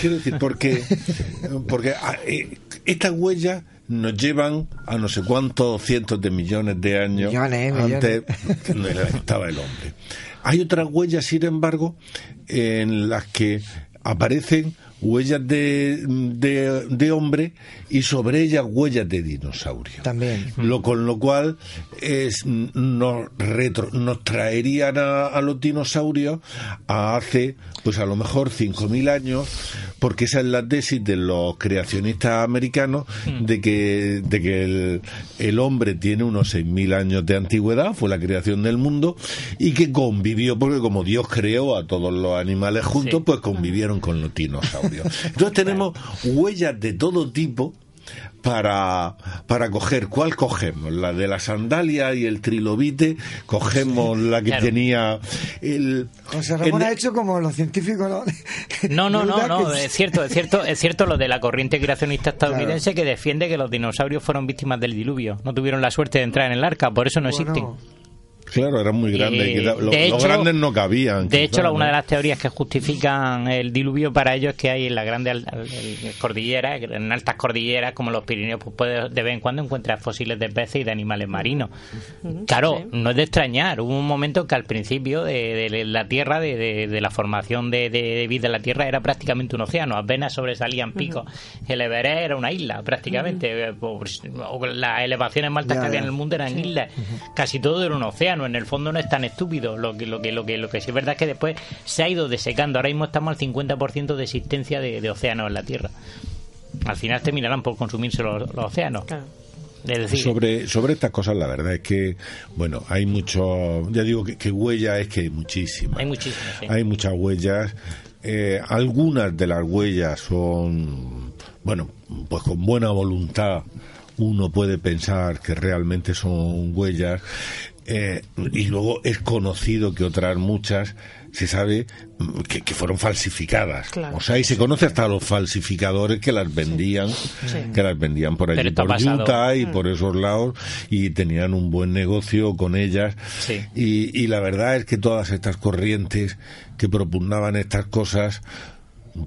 Quiero decir, porque, porque ah, eh, estas huellas nos llevan a no sé cuántos cientos de millones de años millones, antes estaba el hombre. Hay otras huellas, sin embargo, en las que aparecen huellas de, de, hombre y sobre ellas huellas de dinosaurio. También. Lo, con lo cual es, nos, retro, nos traerían a, los dinosaurios a hace, pues a lo mejor 5.000 años, porque esa es la tesis de los creacionistas americanos hmm. de que, de que el, el hombre tiene unos 6.000 años de antigüedad, fue la creación del mundo, y que convivió, porque como Dios creó a todos los animales juntos, pues convivieron con los dinosaurios. Entonces tenemos huellas de todo tipo para, para coger. ¿Cuál cogemos? ¿La de la sandalia y el trilobite? ¿Cogemos la que tenía el... José Ramón ha hecho como los científicos... No, no, no, no, es cierto, es cierto, es cierto lo de la corriente creacionista estadounidense que defiende que los dinosaurios fueron víctimas del diluvio. No tuvieron la suerte de entrar en el arca, por eso no existen. Claro, eran muy grandes. los, grandes no cabían. De hecho, una de las teorías que justifican el diluvio para ellos es que hay en las grandes cordilleras, en altas cordilleras como los Pirineos, pues puede, de vez en cuando encuentras fósiles de peces y de animales marinos. Claro, no es de extrañar. Hubo un momento que al principio de, la Tierra, de, la formación de, vida en la Tierra, era prácticamente un océano. Apenas sobresalían picos. El Everest era una isla, prácticamente. Eh, pues, las elevaciones más altas que había en el mundo eran islas. Casi todo era un océano en el fondo no es tan estúpido. Lo que, lo que, lo que, lo que sí es verdad es que después se ha ido desecando. Ahora mismo estamos al 50% de existencia de, de océanos en la Tierra. Al final terminarán por consumirse los, océanos. sobre, sobre estas cosas, la verdad es que, bueno, hay mucho, ya digo que, que huella es que hay muchísimas. Hay muchísimas, Hay muchas huellas. Eh, algunas de las huellas son, bueno, pues con buena voluntad uno puede pensar que realmente son huellas. Eh, y luego es conocido que otras muchas se sabe mm, que, fueron falsificadas. O sea, y se conoce hasta los falsificadores que las vendían, que las vendían por allí, por Utah y mm. por esos lados, y tenían un buen negocio con ellas. Y, y la verdad es que todas estas corrientes que propugnaban estas cosas,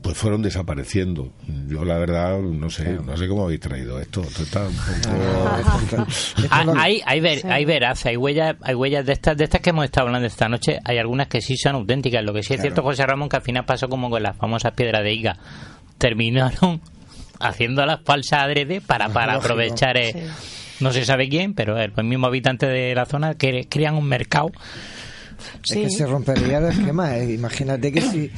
pues fueron desapareciendo. Yo la verdad no sé, no sé cómo habéis traído esto. está un poco... Ah, hay, hay, ver, hay veraz, hay huellas, hay huellas de estas, de estas que hemos estado hablando esta noche. Hay algunas que sí son auténticas. Lo que sí es cierto, José Ramón, que al final pasó como con las famosas piedras de Iga. Terminaron haciendo las falsas adrede para, para aprovechar. Eh, no se sabe quién, pero el mismo habitante de la zona que crean un mercado. Es que se rompería el esquema. Eh. Imagínate que si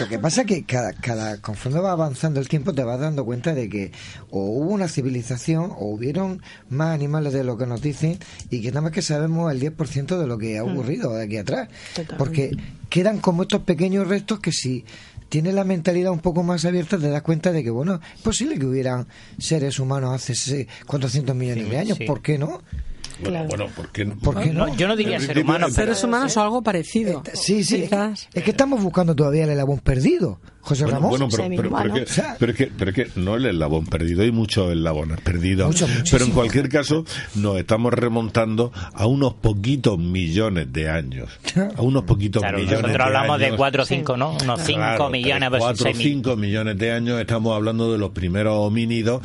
lo que pasa es que cada, cada, conforme va avanzando el tiempo te vas dando cuenta de que o hubo una civilización o hubieron más animales de lo que nos dicen y que nada más que sabemos el 10% de lo que ha mm. ocurrido de aquí atrás. Porque quedan como estos pequeños restos que si tienes la mentalidad un poco más abierta te das cuenta de que, bueno, es posible que hubieran seres humanos hace 400 millones de años, ¿por qué no? Bueno, bueno ¿por qué, no? Yo no diría ser humano. Seres humanos o algo parecido. Eh, sí, sí. Es que estamos buscando todavía el eslabón perdido, José Ramón. Bueno, pero, pero, es que, pero, que, no el eslabón perdido, hay muchos eslabones perdidos. pero en cualquier caso, nos estamos remontando a unos poquitos millones de años. A unos poquitos millones nosotros hablamos de 4 o 5, ¿no? Unos 5 millones. 4 o 5 millones de años estamos hablando de los primeros homínidos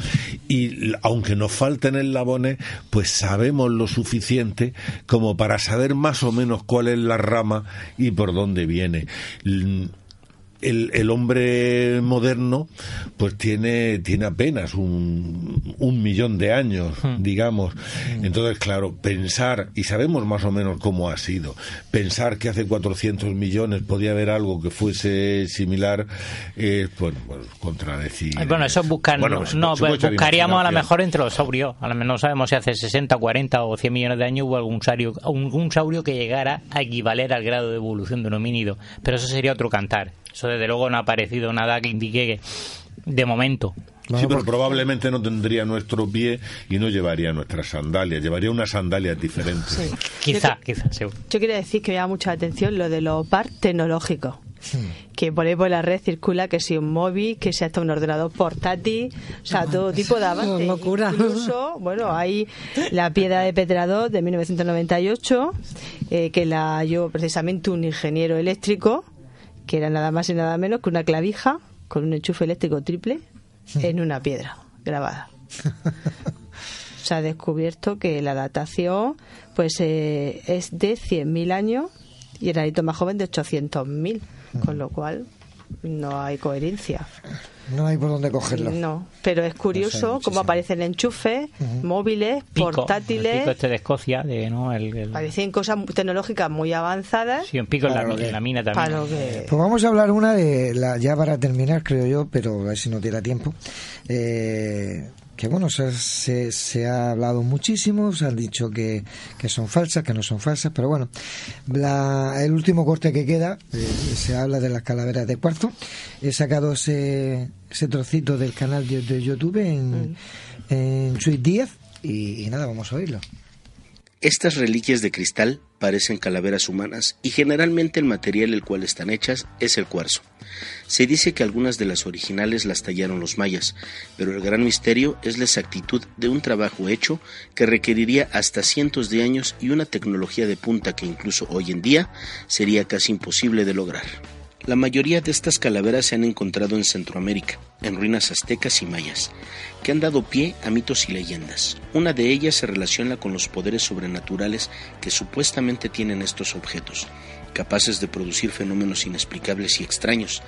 y aunque nos falten eslabones, pues sabemos lo suficiente como para saber más o menos cuál es la rama y por dónde viene el, el, hombre moderno pues tiene, tiene apenas un, un millón de años, hmm. digamos. Hmm. Entonces, claro, pensar, y sabemos más o menos cómo ha sido, pensar que hace 400 millones podía haber algo que fuese similar, es, bueno, pues contradecir. Bueno, eso buscan, pues, no, pues, buscaríamos a lo mejor entre los saurios. A lo mejor no sabemos si hace 60, 40 o 100 millones de años hubo algún saurio, algún saurio que llegara a equivaler al grado de evolución de un homínido. Pero eso sería otro cantar. Eso desde luego no ha aparecido nada que indique que, de momento. sí, pero probablemente no tendría nuestro pie y no llevaría nuestras sandalias, llevaría unas sandalias diferentes. Quizá, quizá, Yo quería decir que me llama mucha atención lo de los par tecnológicos. Hmm. Que por ahí por la red circula que si un móvil, que sea hasta un ordenador portátil, o sea, todo tipo de avance. locura. Incluso, bueno, hay la piedra de Petrador de 1998, eh, que la halló precisamente un ingeniero eléctrico que era nada más y nada menos que una clavija con un enchufe eléctrico triple en una piedra grabada. Se ha descubierto que la datación pues eh, es de 100.000 años y el anito más joven de 800.000, con lo cual no hay coherencia. No hay por dónde cogerlo. No, pero es curioso cómo aparecen enchufes, móviles, portátiles. El este de Escocia, de, ¿no? El, Parecen cosas tecnológicas muy avanzadas. Sí, un pico en la, mina también. Pues vamos a hablar una de, la, ya para terminar, creo yo, pero a ver si no tira tiempo. Eh, que bueno, se, se, ha hablado muchísimo, se han dicho que, que, son falsas, que no son falsas, pero bueno, el último corte que queda, eh, se habla de las calaveras de cuarzo. He sacado ese, ese trocito del canal de, YouTube en, mm. en 10 y, y nada, vamos a oírlo. Estas reliquias de cristal parecen calaveras humanas y generalmente el material el cual están hechas es el cuarzo. Se dice que algunas de las originales las tallaron los mayas, pero el gran misterio es la exactitud de un trabajo hecho que requeriría hasta cientos de años y una tecnología de punta que incluso hoy en día sería casi imposible de lograr. La mayoría de estas calaveras se han encontrado en Centroamérica, en ruinas aztecas y mayas, que han dado pie a mitos y leyendas. Una de ellas se relaciona con los poderes sobrenaturales que supuestamente tienen estos objetos, capaces de producir fenómenos inexplicables y extraños.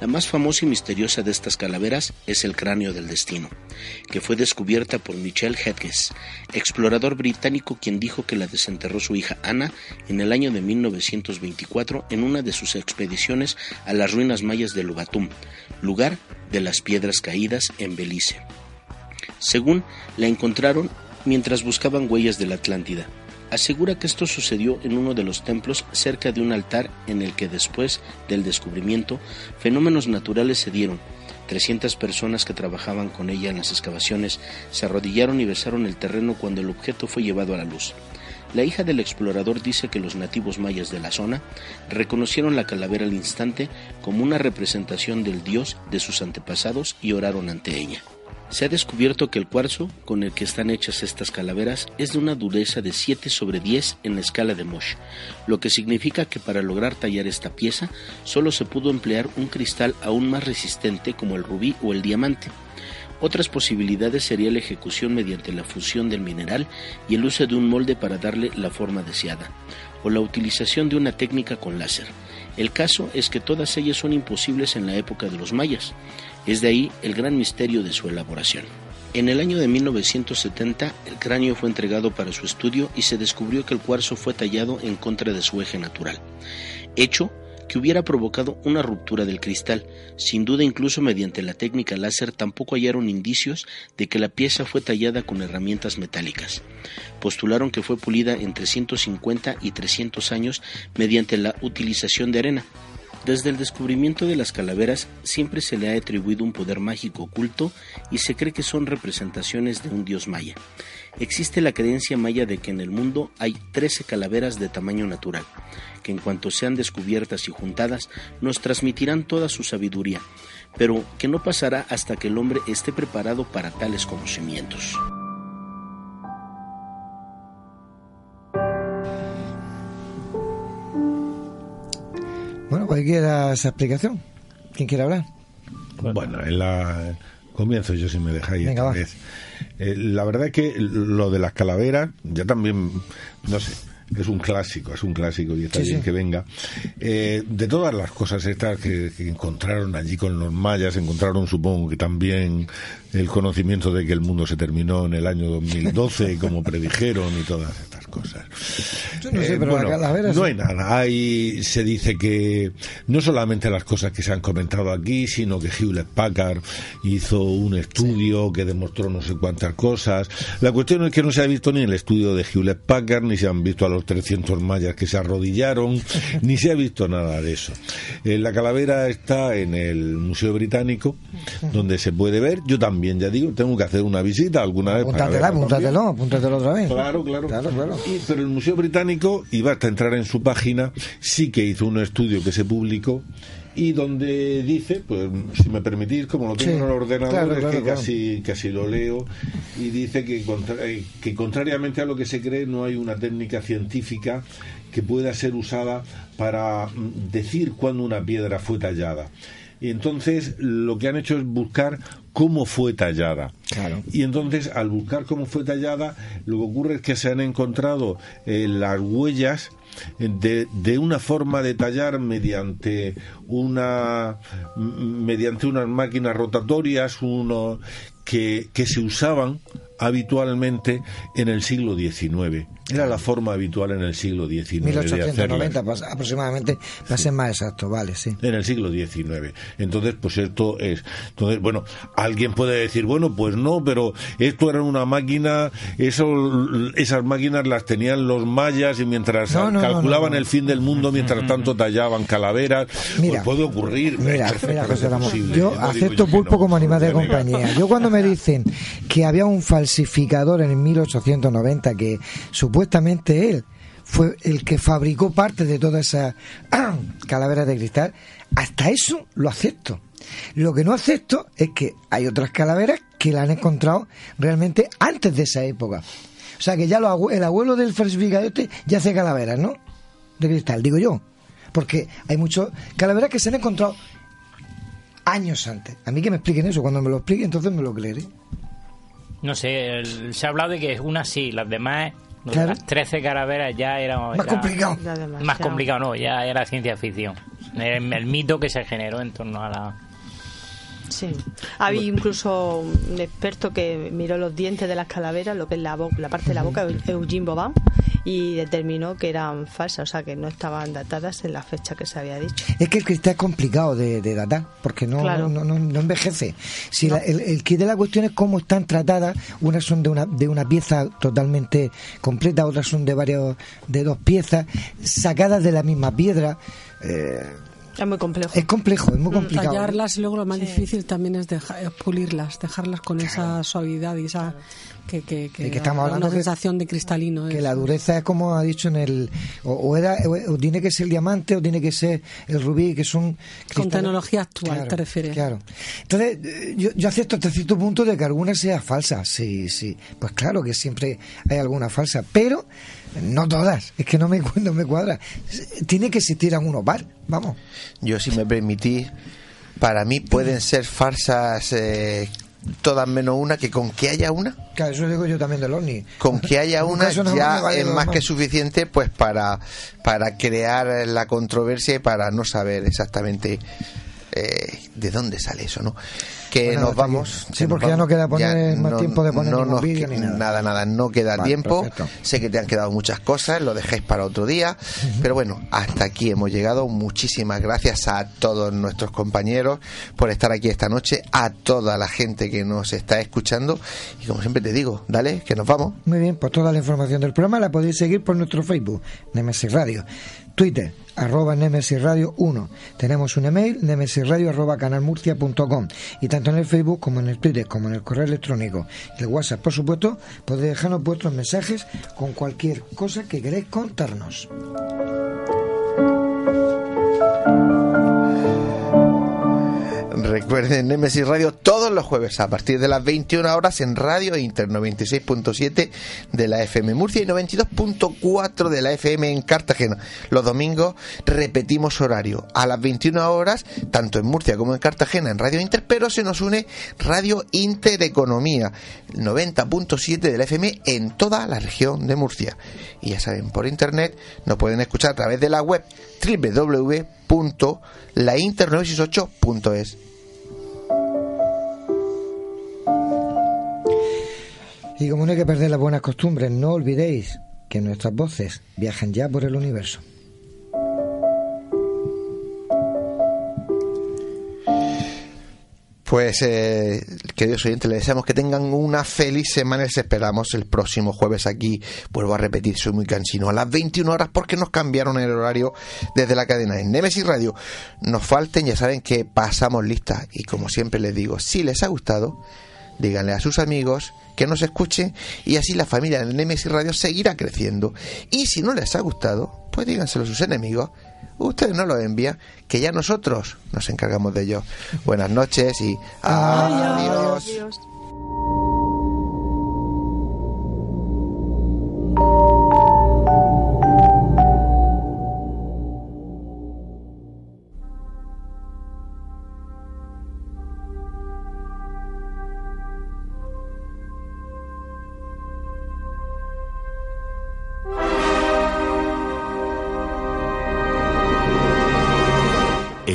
La más famosa y misteriosa de estas calaveras es el cráneo del destino, que fue descubierta por Michel Hedges, explorador británico quien dijo que la desenterró su hija Ana en el año de 1924 en una de sus expediciones a las ruinas mayas de Lubatum, lugar de las piedras caídas en Belice. Según la encontraron mientras buscaban huellas de la Atlántida asegura que esto sucedió en uno de los templos cerca de un altar en el que después del descubrimiento fenómenos naturales se dieron. 300 personas que trabajaban con ella en las excavaciones se arrodillaron y besaron el terreno cuando el objeto fue llevado a la luz. La hija del explorador dice que los nativos mayas de la zona reconocieron la calavera al instante como una representación del dios de sus antepasados y oraron ante ella. Se ha descubierto que el cuarzo con el que están hechas estas calaveras es de una dureza de 7 sobre 10 en la escala de Mosh, lo que significa que para lograr tallar esta pieza solo se pudo emplear un cristal aún más resistente como el rubí o el diamante. Otras posibilidades sería la ejecución mediante la fusión del mineral y el uso de un molde para darle la forma deseada, o la utilización de una técnica con láser. El caso es que todas ellas son imposibles en la época de los mayas. Es de ahí el gran misterio de su elaboración. En el año de 1970 el cráneo fue entregado para su estudio y se descubrió que el cuarzo fue tallado en contra de su eje natural, hecho que hubiera provocado una ruptura del cristal. Sin duda, incluso mediante la técnica láser, tampoco hallaron indicios de que la pieza fue tallada con herramientas metálicas. Postularon que fue pulida entre 150 y 300 años mediante la utilización de arena. Desde el descubrimiento de las calaveras siempre se le ha atribuido un poder mágico oculto y se cree que son representaciones de un dios maya. Existe la creencia maya de que en el mundo hay 13 calaveras de tamaño natural, que en cuanto sean descubiertas y juntadas nos transmitirán toda su sabiduría, pero que no pasará hasta que el hombre esté preparado para tales conocimientos. Cualquiera esa explicación. ¿Quién quiere hablar? Bueno, en la comienzo yo si me dejáis esta vez. Eh, la verdad es que lo de las calaveras, ya también, no sé, es un clásico, es un clásico y está bien que venga. Eh, de todas las cosas estas que, encontraron allí con los mayas, encontraron supongo que también el conocimiento de que el mundo se terminó en el año 2012, como predijeron y todas estas cosas. no sé, eh, pero No hay nada. Hay, se dice que no solamente las cosas que se han comentado aquí, sino que Hewlett Packard hizo un estudio que demostró no sé cuántas cosas. La cuestión es que no se ha visto ni el estudio de Hewlett Packard, ni se han visto a los 300 mayas que se arrodillaron, ni se ha visto nada de eso. Eh, la calavera está en el Museo Británico, donde se puede ver. Yo también ya digo, tengo que hacer una visita alguna vez. Apúntatela, apúntatelo, apúntatelo otra vez. Claro, claro. Pero el Museo Británico, y basta entrar en su página, sí que hizo un estudio que se publicó y donde dice, pues si me permitís, como lo tengo en el ordenador, es que casi, casi lo leo, y dice que, eh, que contrariamente a lo que se cree, no hay una técnica científica que pueda ser usada para mm, decir cuándo una piedra fue tallada. Y entonces lo que han hecho es buscar cómo fue tallada. Y entonces, al buscar cómo fue tallada, lo que ocurre es que se han encontrado eh, las huellas de, de, una forma de tallar mediante una mediante unas máquinas rotatorias uno que, que se usaban habitualmente en el siglo XIX. Era la forma habitual en el siglo XIX. 1890 aproximadamente, para ser más exacto, vale, sí. En el siglo XIX. Entonces, pues esto es. Entonces, bueno, alguien puede decir, bueno, pues no, pero esto era una máquina, eso, esas máquinas las tenían los mayas y mientras calculaban el fin del mundo, mientras tanto tallaban calaveras, pues mira, puede ocurrir. Mira, mira yo acepto pulpo como animal de compañía. Yo cuando me dicen que había un falsificador en el 1890 que supuestamente él fue el que fabricó parte de toda esa calavera de cristal, hasta eso lo acepto. Lo que no acepto es que hay otras calaveras que la han encontrado realmente antes de esa época. O sea que ya el abuelo del falsificador ya hace calaveras, ¿no? De cristal, digo yo. Porque hay muchas calaveras que se han encontrado años antes. A mí que me expliquen eso, cuando me lo expliquen entonces me lo creeré. No sé, se ha hablado de que una sí, las demás, las 13 calaveras ya era... Más complicado. Más complicado, no, ya era ciencia ficción. El, mito que se generó en torno a la... Sí. Había incluso un experto que miró los dientes de las calaveras, lo que es la, la parte de la boca, Eugene Boban, y determinó que eran falsas, o sea, que no estaban datadas en la fecha que se había dicho. Es que el cristal es complicado de, datar, porque no, no, no, envejece. Si el, el kit de la cuestión es cómo están tratadas, unas son de una, de una pieza totalmente completa, otras son de varios, de dos piezas, sacadas de la misma piedra. Eh, es muy complejo. Es complejo, es muy mm, complicado. Tallarlas y luego lo más difícil también es, pulirlas, dejarlas con esa suavidad y esa que, que, que, estamos hablando una sensación de cristalino. Que la dureza es como ha dicho en el o, era, o, tiene que ser el diamante o tiene que ser el rubí, que son con tecnología actual te refieres. Claro. Entonces yo, yo acepto hasta cierto punto de que alguna sea falsa, sí, sí. Pues claro que siempre hay alguna falsa, pero no todas, es que no me, no me cuadra. Tiene que existir algunos par, vamos. Yo, si me permitís, para mí pueden ser farsas eh, todas menos una, que con que haya una. Claro, eso digo yo también del OVNI. Con que haya una ya es más que suficiente pues para, para crear la controversia y para no saber exactamente eh, de dónde sale eso, ¿no? que nos vamos. Sí, porque ya no queda poner más tiempo de poner no vídeo ni nada. Nada, nada, no queda tiempo. Sé que te han quedado muchas cosas, lo dejéis para otro día. Pero bueno, hasta aquí hemos llegado. Muchísimas gracias a todos nuestros compañeros por estar aquí esta noche, a toda la gente que nos está escuchando. Y como siempre te digo, dale, que nos vamos. Muy bien, pues toda la información del programa la podéis seguir por nuestro Facebook, Nemesis Radio. Twitter, arroba Nemesis Radio 1. Tenemos un email, nemesisradio arroba canalmurcia.com. Y tanto en el Facebook como en el Twitter, como en el correo electrónico el WhatsApp, por supuesto, podéis dejarnos vuestros mensajes con cualquier cosa que queréis contarnos. Recuerden Nemesis Radio todos los jueves a partir de las 21 horas en Radio Inter 96.7 de la FM Murcia y 92.4 de la FM en Cartagena. Los domingos repetimos horario a las 21 horas, tanto en Murcia como en Cartagena en Radio Inter, pero se nos une Radio Intereconomía 90.7 de la FM en toda la región de Murcia. Y ya saben, por internet nos pueden escuchar a través de la web www.lainter968.es. Y como no hay que perder las buenas costumbres, no olvidéis que nuestras voces viajan ya por el universo. Pues, eh, queridos oyentes, les deseamos que tengan una feliz semana. Les esperamos el próximo jueves aquí. Vuelvo a repetir, soy muy cansino. A las 21 horas, porque nos cambiaron el horario desde la cadena en Nemesis Radio. Nos falten, ya saben que pasamos lista. Y como siempre les digo, si les ha gustado, díganle a sus amigos que nos escuchen y así la familia de Nemesis Radio seguirá creciendo. Y si no les ha gustado, pues díganselo a sus enemigos. Ustedes no lo envían, que ya nosotros nos encargamos de ello. Buenas noches y adiós.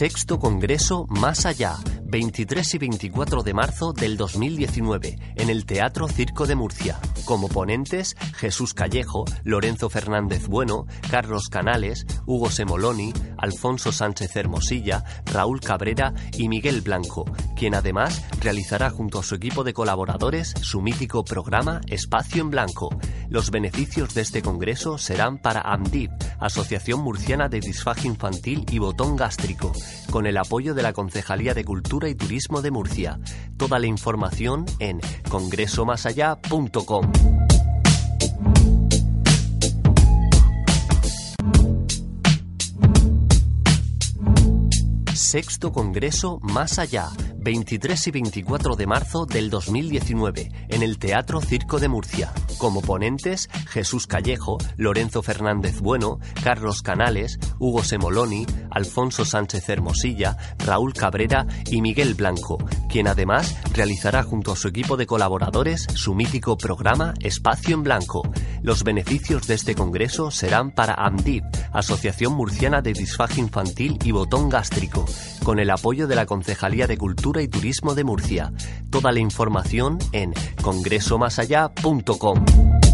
Sexto Congreso Más Allá, 23 y 24 de marzo del 2019, en el Teatro Circo de Murcia. Como ponentes, Jesús Callejo, Lorenzo Fernández Bueno, Carlos Canales, Hugo Semoloni, Alfonso Sánchez Hermosilla, Raúl Cabrera y Miguel Blanco, quien además realizará junto a su equipo de colaboradores su mítico programa Espacio en Blanco. Los beneficios de este congreso serán para AMDIP, Asociación Murciana de Disfagia Infantil y Botón Gástrico, con el apoyo de la Concejalía de Cultura y Turismo de Murcia. Toda la información en congresomasallá.com. Sexto Congreso Más Allá, 23 y 24 de marzo del 2019, en el Teatro Circo de Murcia. Como ponentes, Jesús Callejo, Lorenzo Fernández Bueno, Carlos Canales, Hugo Semoloni, Alfonso Sánchez Hermosilla, Raúl Cabrera y Miguel Blanco, quien además realizará junto a su equipo de colaboradores su mítico programa Espacio en Blanco. Los beneficios de este congreso serán para AMDIP, Asociación Murciana de Disfagia Infantil y Botón Gástrico, con el apoyo de la Concejalía de Cultura y Turismo de Murcia. Toda la información en congresomasallá.com.